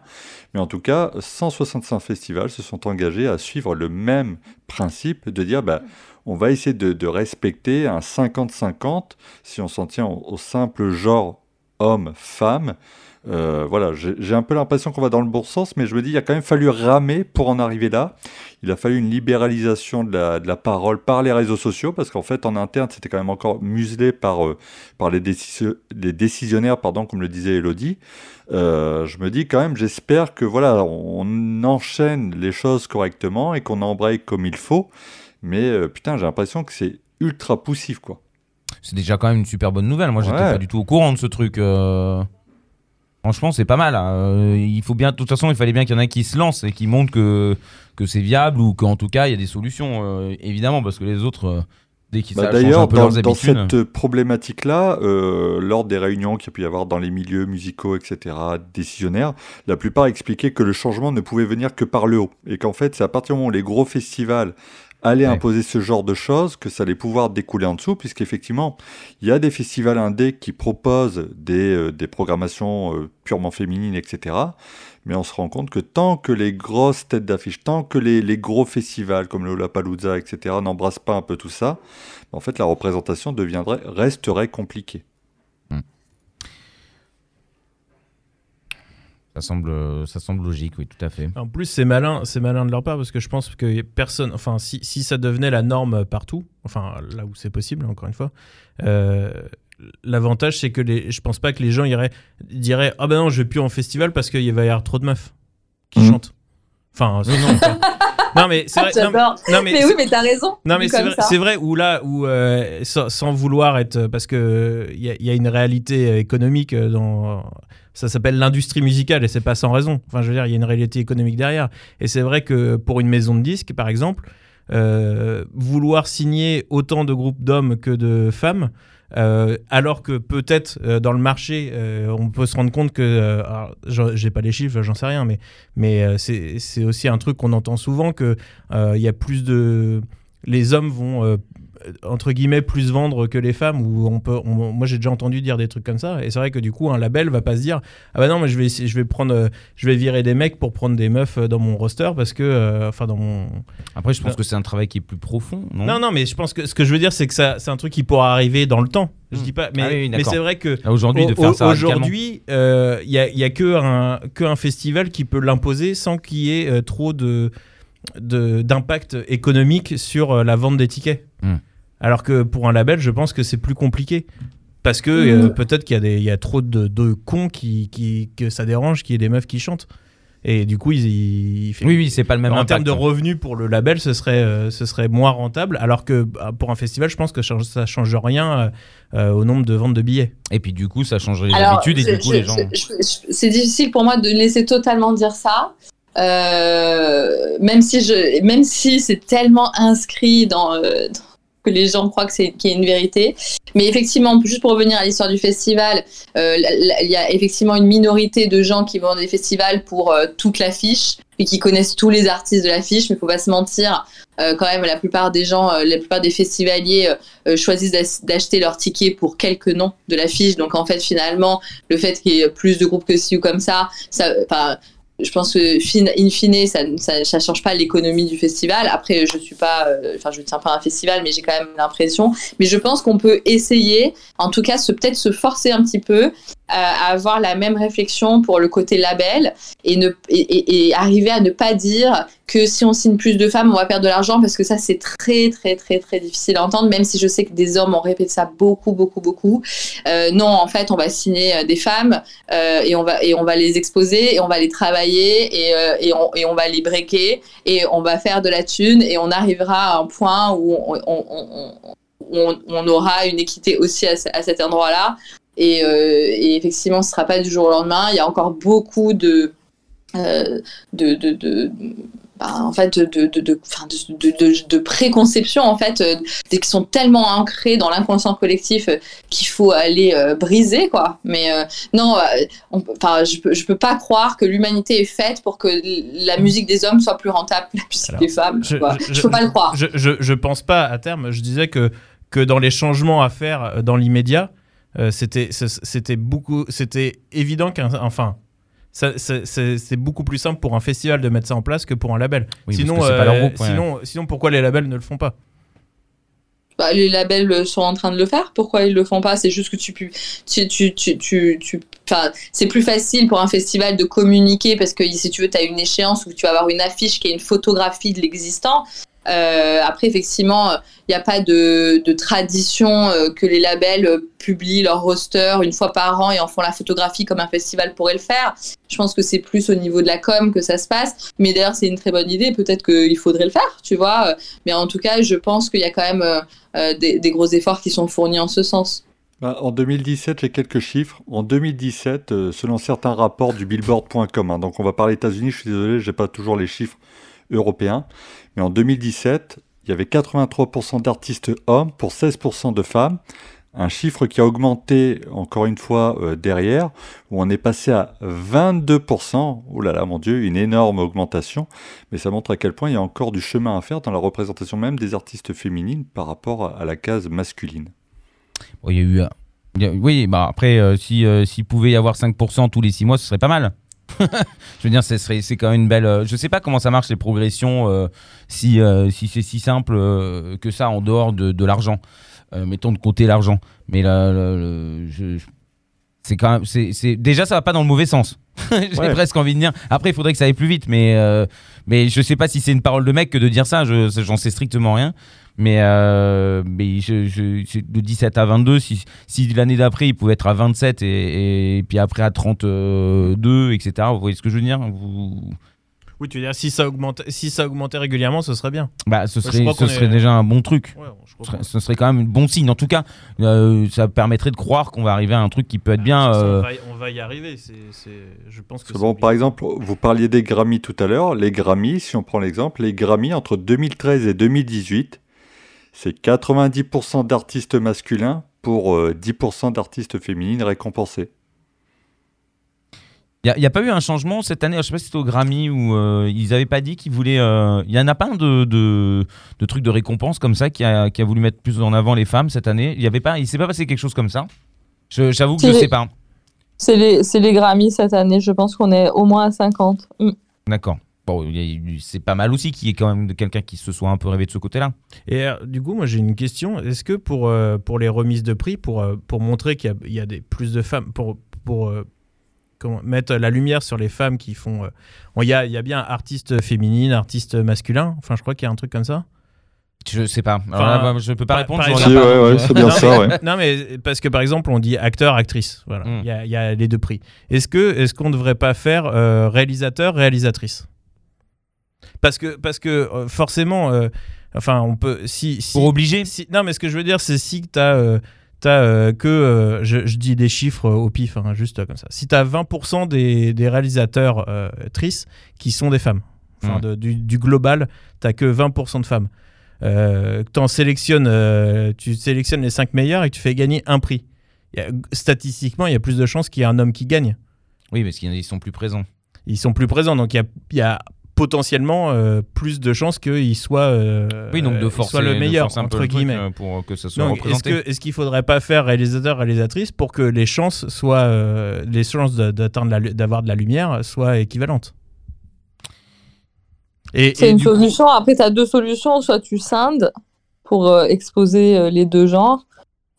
mais en tout cas, 165 festivals se sont engagés à suivre le même principe de dire, bah, on va essayer de, respecter un 50-50 si on s'en tient au, simple genre homme-femme. Euh, voilà, j'ai un peu l'impression qu'on va dans le bon sens, mais je me dis, il a quand même fallu ramer pour en arriver là. Il a fallu une libéralisation de la, parole par les réseaux sociaux, parce qu'en fait, en interne, c'était quand même encore muselé par, euh, par les décisionnaires, pardon, comme le disait Elodie. Euh, je me dis quand même, j'espère que voilà, on enchaîne les choses correctement et qu'on embraye comme il faut. Mais euh, putain, j'ai l'impression que c'est ultra poussif, quoi. C'est déjà quand même une super bonne nouvelle. Moi, j'étais Ouais. pas du tout au courant de ce truc. euh. Franchement, c'est pas mal. hein. Euh, il faut bien, de toute façon, il fallait bien qu'il y en ait qui se lancent et qui montrent que, que c'est viable ou qu'en tout cas, il y a des solutions, évidemment, parce que les autres, dès qu'ils Bah, change un D'ailleurs, dans, dans cette problématique-là, euh, lors des réunions qu'il y a pu y avoir dans les milieux musicaux, etc., décisionnaires, la plupart expliquaient que le changement ne pouvait venir que par le haut. Et qu'en fait, c'est à partir du moment où les gros festivals Ouais. imposer ce genre de choses que ça allait pouvoir découler en dessous, puisqu'effectivement, il y a des festivals indés qui proposent des, euh, des programmations euh, purement féminines, etc. Mais on se rend compte que tant que les grosses têtes d'affiche, tant que les, les gros festivals comme le Lollapalooza, etc., n'embrassent pas un peu tout ça, en fait, la représentation deviendrait, resterait compliquée. Ça semble, ça semble logique, oui, tout à fait. En plus, c'est malin, c'est malin de leur part parce que je pense que personne, enfin, si, si ça devenait la norme partout, enfin là où c'est possible, encore une fois, euh, l'avantage c'est que les, je pense pas que les gens iraient, diraient ah ben non, je vais plus en festival parce qu'il va y avoir trop de meufs qui Mhm. chantent. Enfin, c'est- non, pas- non, mais c'est vrai. non, non, mais, Mais, oui, mais t'as raison. non mais c'est vrai, ça. c'est vrai où là où euh, sans, sans vouloir être parce que il y, a- il y a une réalité euh, économique euh, dans ça s'appelle l'industrie musicale et c'est pas sans raison. Enfin je veux dire il y a une réalité économique derrière et c'est vrai que pour une maison de disques par exemple euh, vouloir signer autant de groupes d'hommes que de femmes euh, alors que peut-être euh, dans le marché, on peut se rendre compte que, j'ai pas les chiffres, j'en sais rien, mais, mais c'est aussi un truc qu'on entend souvent que il y a plus de, les hommes vont entre guillemets plus vendre que les femmes ou on peut on- moi j'ai déjà entendu dire des trucs comme ça et c'est vrai que du coup un label va pas se dire ah bah non mais je vais je vais prendre euh, je vais virer des mecs pour prendre des meufs euh, dans mon roster parce que euh, enfin dans mon Après, je pense que c'est un travail qui est plus profond, non? Non non mais je pense que ce que je veux dire c'est que ça c'est un truc qui pourra arriver dans le temps je Hmm. dis pas mais, Ah oui, mais c'est vrai que Aujourd'hui. Aujourd'hui, il y a, y a que, un, que un festival qui peut l'imposer sans qu'il y ait euh, trop de de- d'impact économique sur la vente des tickets. Hmm. Alors que pour un label, je pense que c'est plus compliqué. Parce que euh, peut-être qu'il y, a des- il y a trop de, de cons qui, qui, que ça dérange qu'il y ait des meufs qui chantent. Et du coup, ils, ils- Oui, oui, c'est pas le même en impact. termes de revenus pour le label, ce serait, euh, ce serait moins rentable. Alors que bah, pour un festival, je pense que ça, ça change rien euh, euh, au nombre de ventes de billets. Et puis, du coup, ça changerait les Alors, habitudes et je- du coup, je- les gens. je- c'est difficile pour moi de laisser totalement dire ça. Euh, même si je, même si c'est tellement inscrit dans, euh, que les gens croient que c'est qu'il y une vérité. Mais effectivement, juste pour revenir à l'histoire du festival, euh, il y a effectivement une minorité de gens qui vont des festivals pour euh, toute l'affiche et qui connaissent tous les artistes de l'affiche. Mais faut pas se mentir, euh, quand même, la plupart des gens, euh, la plupart des festivaliers euh, choisissent d'ach- d'acheter leur ticket pour quelques noms de l'affiche. Donc en fait, finalement, le fait qu'il y ait plus de groupes que ci ou comme ça, ça, je pense que in fine, ça, ça change pas l'économie du festival. Après, je suis pas, euh, je tiens pas un festival, mais j'ai quand même l'impression. Mais je pense qu'on peut essayer, en tout cas, peut-être se forcer un petit peu à, à avoir la même réflexion pour le côté label et ne arriver à ne pas dire que si on signe plus de femmes, on va perdre de l'argent parce que ça c'est très très très très difficile à entendre. Même si je sais que des hommes ont répété ça beaucoup beaucoup beaucoup. Euh, non, en fait, on va signer euh, des femmes euh, et on va et on va les exposer et on va les travailler et, euh, et, on, va les breaker et on va faire de la thune et on arrivera à un point où on, aura une équité aussi à, ce- à cet endroit-là. Et, euh, et effectivement, ce sera pas du jour au lendemain. Il y a encore beaucoup de euh, bah, en fait de de, de, de, en fait euh, qui sont tellement ancrées dans l'inconscient collectif euh, qu'il faut aller euh, briser quoi mais non on je peux je peux pas croire que l'humanité est faite pour que la musique des hommes soit plus rentable que la musique Alors, des femmes je- quoi. je- je, peux pas le croire Je, je, je pense pas à terme. Je disais que, que dans les changements à faire dans l'immédiat, c'était beaucoup c'était évident qu'un enfin c'est beaucoup plus simple pour un festival de mettre ça en place que pour un label. Oui, parce sinon, que c'est pas leur euh, groupe, ouais. sinon, sinon, pourquoi les labels ne le font pas? Bah, les labels euh, sont en train de le faire. Pourquoi ils le font pas? C'est juste que tu, pu- tu, tu, tu, tu, c'est plus facile pour un festival de communiquer parce que si tu veux, tu as une échéance où tu vas avoir une affiche qui est une photographie de l'existant. Euh, après, effectivement, il n'y a pas de, tradition euh, que les labels euh, publient leur roster une fois par an et en font la photographie comme un festival pourrait le faire. Je pense que c'est plus au niveau de la com que ça se passe. Mais d'ailleurs, c'est une très bonne idée. Peut-être qu'il faudrait le faire, tu vois. Mais en tout cas, je pense qu'il y a quand même des, gros efforts qui sont fournis en ce sens. Bah, en 2017, j'ai quelques chiffres. En 2017, euh, selon certains rapports du Billboard.com, hein, donc on va parler États-Unis, je suis désolé, j'ai pas toujours les chiffres européens, mais en 2017, il y avait 83% d'artistes hommes pour 16% de femmes. Un chiffre qui a augmenté encore une fois euh, derrière, où on est passé à 22%. Oh là là, mon Dieu, une énorme augmentation. Mais ça montre à quel point il y a encore du chemin à faire dans la représentation même des artistes féminines par rapport à- la case masculine. Il y a eu. euh, oui, bah après, euh, si, s'il pouvait y avoir 5% tous les 6 mois, ce serait pas mal. <laughs> je veux dire, c'est quand même une belle. euh, je sais pas comment ça marche les progressions, euh, si, euh, si c'est si simple euh, que ça en dehors de, de l'argent. Mettons de côté l'argent. Mais là, là, le- je- je- c'est quand même. c'est- déjà, ça va pas dans le mauvais sens. <laughs> J'ai Ouais. presque envie de dire. Après, il faudrait que ça aille plus vite. Mais, euh, mais je sais pas si c'est une parole de mec que de dire ça. Je, j'en sais strictement rien. Mais, euh, mais je, je- c'est de 17 à 22, si, si l'année d'après il pouvait être à 27 et, et puis après à 32, etc. Vous voyez ce que je veux dire? Vous- Oui, tu veux dire si ça augmente, si ça augmentait régulièrement, ce serait bien. bah, Ce serait, ce serait est- déjà un bon truc. Ouais, je Ce serait, pas. ce serait quand même un bon signe. En tout cas, euh, ça permettrait de croire qu'on va arriver à un truc qui peut être bien. Façon, euh, on, va y, on va y arriver. c'est c'est- je pense que bon, par exemple, vous parliez des Grammys tout à l'heure. Les Grammys, si on prend l'exemple, les Grammys entre 2013 et 2018, c'est 90% d'artistes masculins pour euh, 10% d'artistes féminines récompensés. Il n'y a, pas eu un changement cette année, je sais pas si c'était au Grammy où euh, ils n'avaient pas dit qu'ils voulaient. Il y en a pas un de, de, de trucs de récompense comme ça qui a, qui a voulu mettre plus en avant les femmes cette année? Il y avait pas, il s'est pas passé quelque chose comme ça? Je- J'avoue que je C'est- sais pas. C'est les, c'est les Grammys cette année. Je pense qu'on est au moins à 50. Mm. D'accord. Bon, y c'est pas mal aussi qu'il y ait quand même de quelqu'un qui se soit un peu rêvé de ce côté-là. Et euh, du coup, moi j'ai une question. Est-ce que pour, euh, pour les remises de prix, pour, euh, pour montrer qu'il y a, il y a des, plus de femmes, pour, pour euh, comment, mettre la lumière sur les femmes qui font. euh, bon, Il y, a, y a bien artistes féminines, artistes masculins. Enfin, je crois qu'il y a un truc comme ça. Je sais pas. Alors Enfin, là, moi, je peux pas répondre. Si, ouais, c'est bien <laughs> non, ça, mais, ouais. non, mais parce que par exemple, on dit acteur, actrice. Voilà. Mm. Il y, a, il y a les deux prix. Est-ce que est-ce qu'on ne devrait pas faire euh, réalisateur, réalisatrice? Parce que parce que euh, forcément, euh, enfin, on peut si, si Pour obliger si- non, mais ce que je veux dire, c'est si tu as, que. euh, je, je dis des chiffres euh, au pif, hein, juste comme ça. Si tu as 20% des, des réalisateurs tristes qui sont des femmes, enfin, Mm. de- du, du global, tu que 20% de femmes. que t'en sélectionnes, tu sélectionnes les 5 meilleurs et que tu fais gagner un prix. Il y a- statistiquement, il y a plus de chances qu'il y ait un homme qui gagne. Oui, parce qu'ils sont plus présents. Ils sont plus présents, donc il y a, il y a potentiellement euh, plus de chances qu'il soit, euh, Oui, donc de il forcer, soit le de meilleur, forcer un peu entre le truc, guillemets. euh, pour que ça soit Donc, est-ce représenté. que- est-ce qu'il faudrait pas faire réalisateur réalisatrice pour que les chances soient euh, les chances d'atteindre la d'avoir de la lumière soient équivalentes? Et, C'est et une coup- solution. Après, tu as deux solutions. Soit tu scindes pour euh, exposer euh, les deux genres,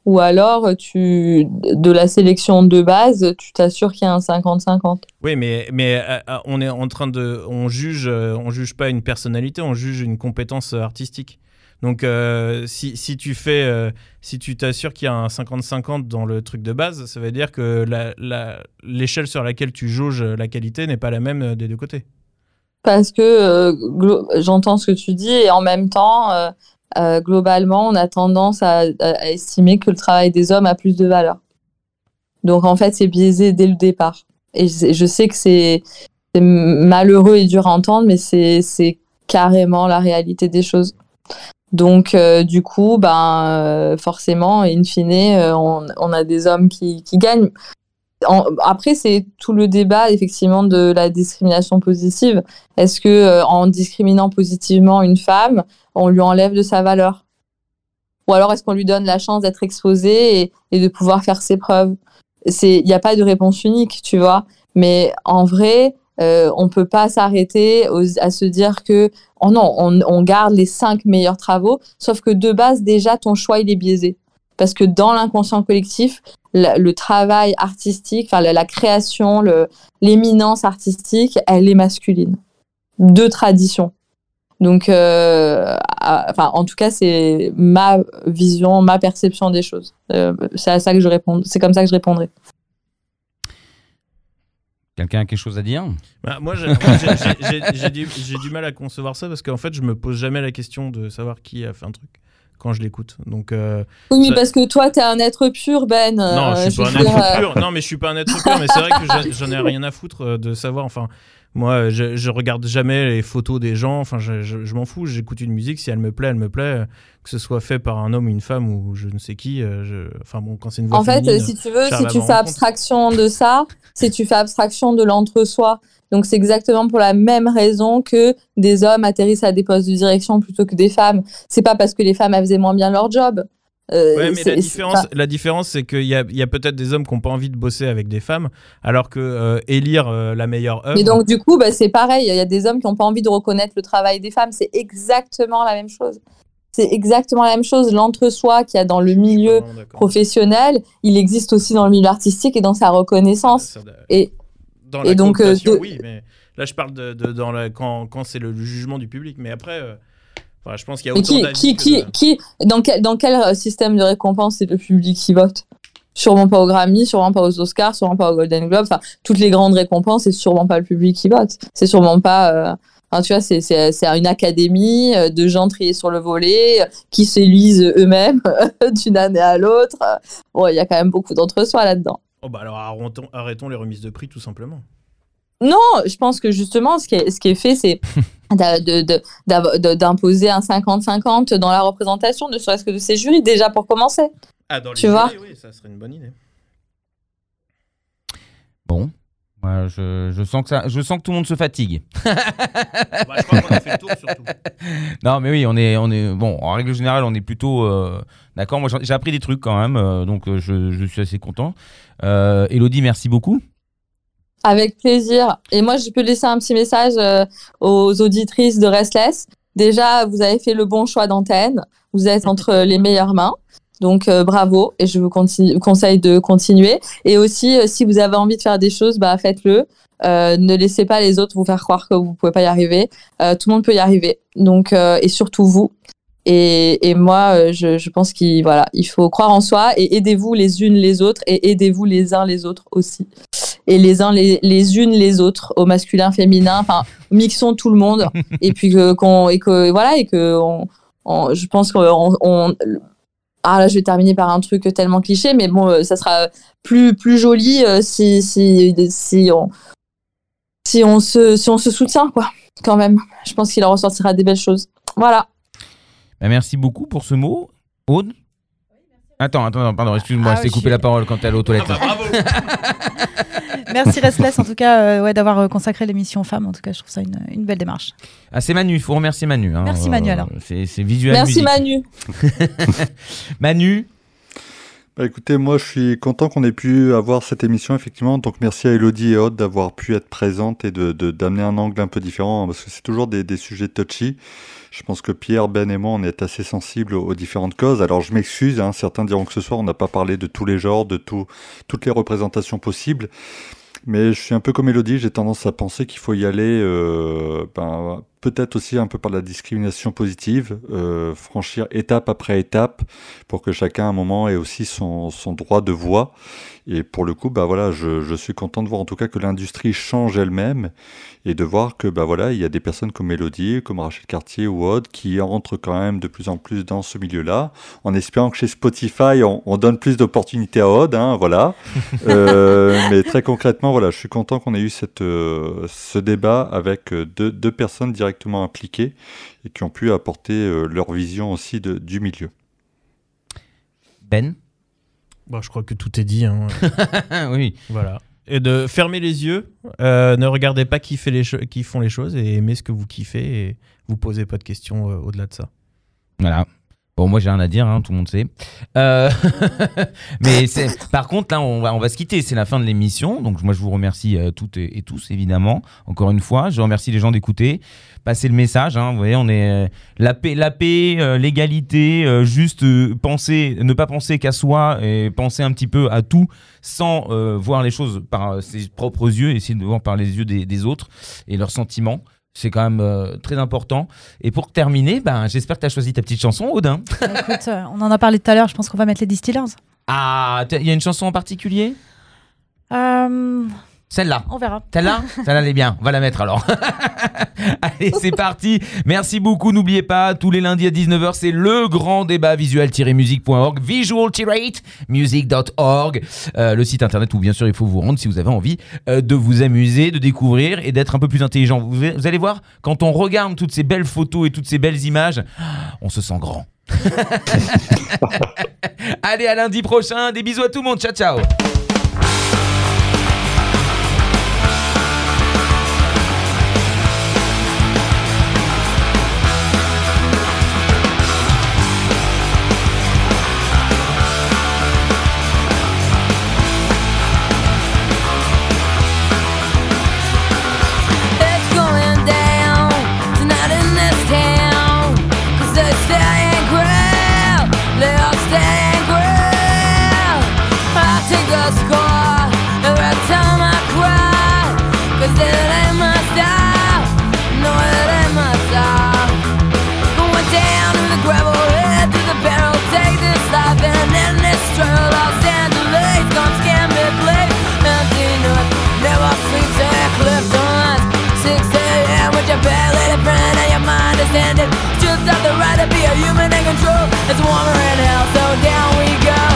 ou alors euh, tu de la sélection de base, tu t'assures qu'il y a un 50-50. oui mais mais euh, euh, on est en train de on juge euh, on juge pas une personnalité on juge une compétence artistique donc euh, si, si tu fais si tu t'assures qu'il y a un 50-50 dans le truc de base ça veut dire que la- la- l'échelle sur laquelle tu jauges la qualité n'est pas la même des deux côtés Parce que j'entends ce que tu dis et en même temps, euh, globalement, on a tendance à, estimer que le travail des hommes a plus de valeur. Donc en fait, c'est biaisé dès le départ. Et je, sais que c'est malheureux et dur à entendre, mais c'est carrément la réalité des choses. Donc euh, du coup, ben euh, forcément, in fine, on, a des hommes qui gagnent. Après, c'est tout le débat effectivement de la discrimination positive. Est-ce que euh, en discriminant positivement une femme, on lui enlève de sa valeur? Ou alors est-ce qu'on lui donne la chance d'être exposée et, de pouvoir faire ses preuves? Il n'y a pas de réponse unique, tu vois. Mais en vrai, euh, on peut pas s'arrêter à se dire que oh non, on, on garde les cinq meilleurs travaux. Sauf que de base, déjà, ton choix il est biaisé parce que dans l'inconscient collectif, la- le travail artistique, enfin la, la création, l'éminence artistique, elle est masculine, de tradition. Donc, euh, à- enfin, en tout cas, c'est ma vision, ma perception des choses. Euh, c'est à ça que je réponds. C'est comme ça que je répondrai. Quelqu'un a quelque chose à dire? Bah, moi, j'ai- du, j'ai du mal à concevoir ça parce qu'en fait, je me pose jamais la question de savoir qui a fait un truc quand je l'écoute. Donc, euh, Oui, mais Ça- parce que toi, t'es un être pur, Ben. non, Euh, je suis pas un être euh, pur. Non, mais je suis pas un être pur. Mais c'est vrai que j'en- j'en ai rien à foutre euh, de savoir. Enfin, moi, je, je regarde jamais les photos des gens. Enfin, je, je- je m'en fous. J'écoute une musique. Si elle me plaît, elle me plaît. Que ce soit fait par un homme ou une femme ou je ne sais qui. euh, Enfin bon, quand c'est une voix En fait, si tu veux, si tu fais abstraction de ça, si tu fais abstraction de l'entre-soi, donc c'est exactement pour la même raison que des hommes atterrissent à des postes de direction plutôt que des femmes. C'est pas parce que les femmes elles faisaient moins bien leur job. Euh, Ouais, mais la différence, enfin, la différence, c'est qu'il y a, peut-être des hommes qui n'ont pas envie de bosser avec des femmes, alors que euh, élire euh, la meilleure œuvre. Mais donc du coup, bah, c'est pareil. Il y a des hommes qui n'ont pas envie de reconnaître le travail des femmes. C'est exactement la même chose. C'est exactement la même chose. L'entre-soi qu'il y a dans le milieu Ah, professionnel, il existe aussi dans le milieu artistique et dans sa reconnaissance. Ça- ça- Et- dans et la donc, euh, de- oui, mais là je parle de, de- dans la, quand, quand c'est le jugement du public. Mais après, euh, enfin, je pense qu'il y a autant qui, d'avis qui, que qui, de- qui, dans quel, dans quel euh, système de récompense c'est le public qui vote? Sûrement pas aux Grammy, sûrement pas aux Oscars, sûrement pas aux Golden Globes. Enfin, toutes les grandes récompenses, c'est sûrement pas le public qui vote. C'est sûrement pas. euh, Enfin, tu vois, c'est, c'est, c'est une académie euh, de gens triés sur le volet qui s'élisent eux-mêmes <laughs> d'une année à l'autre. Bon, il y a quand même beaucoup d'entre-soi là-dedans. Oh, bah alors arrêtons, arrêtons les remises de prix tout simplement. Non, je pense que justement, ce qui est, ce qui est fait, c'est <laughs> d'imposer un 50-50 dans la représentation, ne serait-ce que de ces jurys, déjà pour commencer. Ah, dans les Tu vois oui, ça serait une bonne idée. Bon. Moi, je, je sens que ça, je sens que tout le monde se fatigue. <laughs> Bah, je crois qu'on a fait le tour surtout. <laughs> Non, mais oui, on est, on est, bon, en règle générale, on est plutôt euh, d'accord. Moi, j'ai appris des trucs quand même, euh, donc euh, je, je suis assez content. Euh, Elodie, merci beaucoup. Avec plaisir. Et moi, je peux laisser un petit message euh, aux auditrices de Restless. Déjà, vous avez fait le bon choix d'antenne. Vous êtes entre les meilleures mains. Donc, euh, bravo. Et je vous conseille de continuer. Et aussi, euh, si vous avez envie de faire des choses, bah, faites-le. Euh, ne laissez pas les autres vous faire croire que vous pouvez pas y arriver. Euh, tout le monde peut y arriver. Donc, et surtout vous. Et, et moi, je, je pense qu'il voilà, il faut croire en soi et aidez-vous les unes les autres et aidez-vous les uns les autres aussi. Et les uns les, les unes les autres, au masculin, féminin, enfin, mixons tout le monde. et puis que, qu'on, et que, voilà, et que on, on- je pense qu'on, on, ah là, je vais terminer par un truc tellement cliché, mais bon, euh, ça sera plus, plus joli euh, si, si, si on, si on se, si on se soutient, quoi, quand même. Je pense qu'il en ressortira des belles choses. Voilà. Bah, merci beaucoup pour ce mot. Aude Attends, attends, pardon, excuse-moi, Ah, je t'ai coupé suis- la parole quand t'es allé aux toilettes. <laughs> Merci Restless en tout cas euh, ouais, d'avoir euh, consacré l'émission aux femmes. En tout cas, je trouve ça une, une belle démarche. Ah, c'est Manu, il faut remercier Manu. hein. Merci, Manu, Euh, alors. C'est c'est visuel. Merci musique. Manu. <laughs> Manu, Bah, écoutez, moi je suis content qu'on ait pu avoir cette émission effectivement. Donc merci à Elodie et Aude d'avoir pu être présentes et de de- d'amener un angle un peu différent hein, parce que c'est toujours des, des sujets touchy. Je pense que Pierre, Ben et moi, on est assez sensibles aux, aux différentes causes. Alors je m'excuse, hein, certains diront que ce soir on n'a pas parlé de tous les genres, de tout, toutes les représentations possibles. Mais je suis un peu comme Elodie, j'ai tendance à penser qu'il faut y aller euh, ben, peut-être aussi un peu par la discrimination positive, euh, franchir étape après étape pour que chacun à un moment ait aussi son, son droit de voix. Et pour le coup, bah voilà, je, je suis content de voir en tout cas que l'industrie change elle-même et de voir que bah voilà, il y a des personnes comme Mélodie, comme Rachel Cartier ou Aude qui entrent quand même de plus en plus dans ce milieu-là, en espérant que chez Spotify on, on donne plus d'opportunités à Aude, hein, voilà. <laughs> Euh, mais très concrètement, voilà, je suis content qu'on ait eu cette, euh, ce débat avec euh, deux, deux personnes directement impliquées et qui ont pu apporter euh, leur vision aussi de, du milieu. Ben? Bon, je crois que tout est dit. hein. <laughs> Oui. voilà. Et de fermer les yeux, euh, ne regardez pas qui, fait les qui font les choses et aimez ce que vous kiffez et vous posez pas de questions euh, au-delà de ça. Voilà. Bon, moi j'ai rien à dire, hein, tout le monde sait. Euh, <laughs> mais par contre, là, on va, on va se quitter. C'est la fin de l'émission. Donc, moi, je vous remercie euh, toutes et, tous, évidemment. Encore une fois, je remercie les gens d'écouter. Passez le message. hein. vous voyez, on est euh, la paix, la paix, euh, l'égalité. juste penser, ne pas penser qu'à soi et penser un petit peu à tout, sans voir les choses par ses propres yeux, essayer de voir par les yeux des autres et leurs sentiments. C'est quand même euh, très important. Et pour terminer, ben, j'espère que tu as choisi ta petite chanson, Odin. Écoute, euh, on en a parlé tout à l'heure, je pense qu'on va mettre les Distillers. Ah, il y a une chanson en particulier? Euh, Celle-là. on verra. Celle-là Celle-là, elle est bien. On va la mettre alors. <laughs> Allez, c'est <laughs> parti. Merci beaucoup. N'oubliez pas, tous les lundis à 19h, c'est le grand débat visual-musique.org, visual-music.org, euh, le site internet où bien sûr il faut vous rendre si vous avez envie euh, de vous amuser, de découvrir et d'être un peu plus intelligent. Vous, vous allez voir, quand on regarde toutes ces belles photos et toutes ces belles images, on se sent grand. <laughs> Allez, à lundi prochain. Des bisous à tout le monde. Ciao, ciao. Tonight in this town. 'Cause they stay is. Just have the right to be a human in control. It's warmer in hell, so down we go.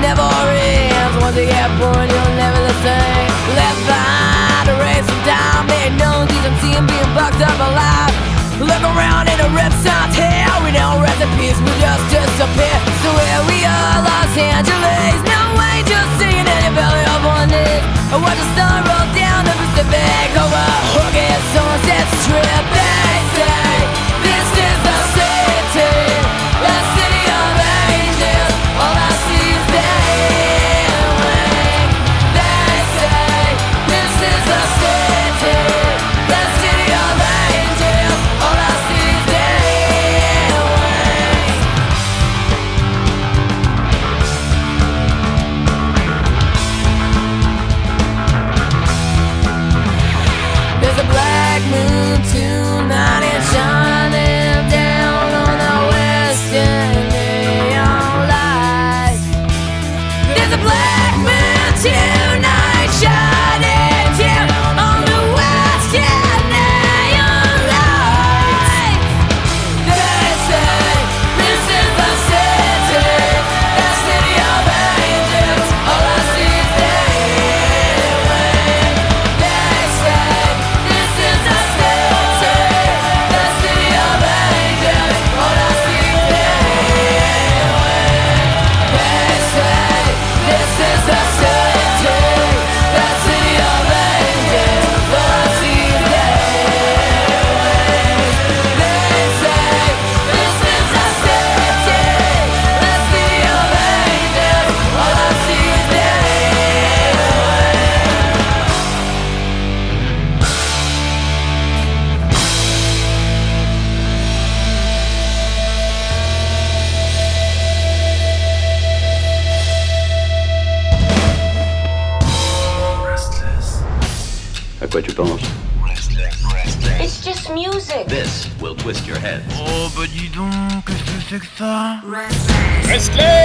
Never ends. Once you get born, you're never the same. Left behind, a race of time. Made no decency and being bucked up alive. Look around in a reptile's hell. We in peace, we just disappear. So here we are, Los Angeles. No way, just singing in your belly of one knee. I watch the sun roll down the Pacific over Hookah Sunset Strip. They say this is the city donc,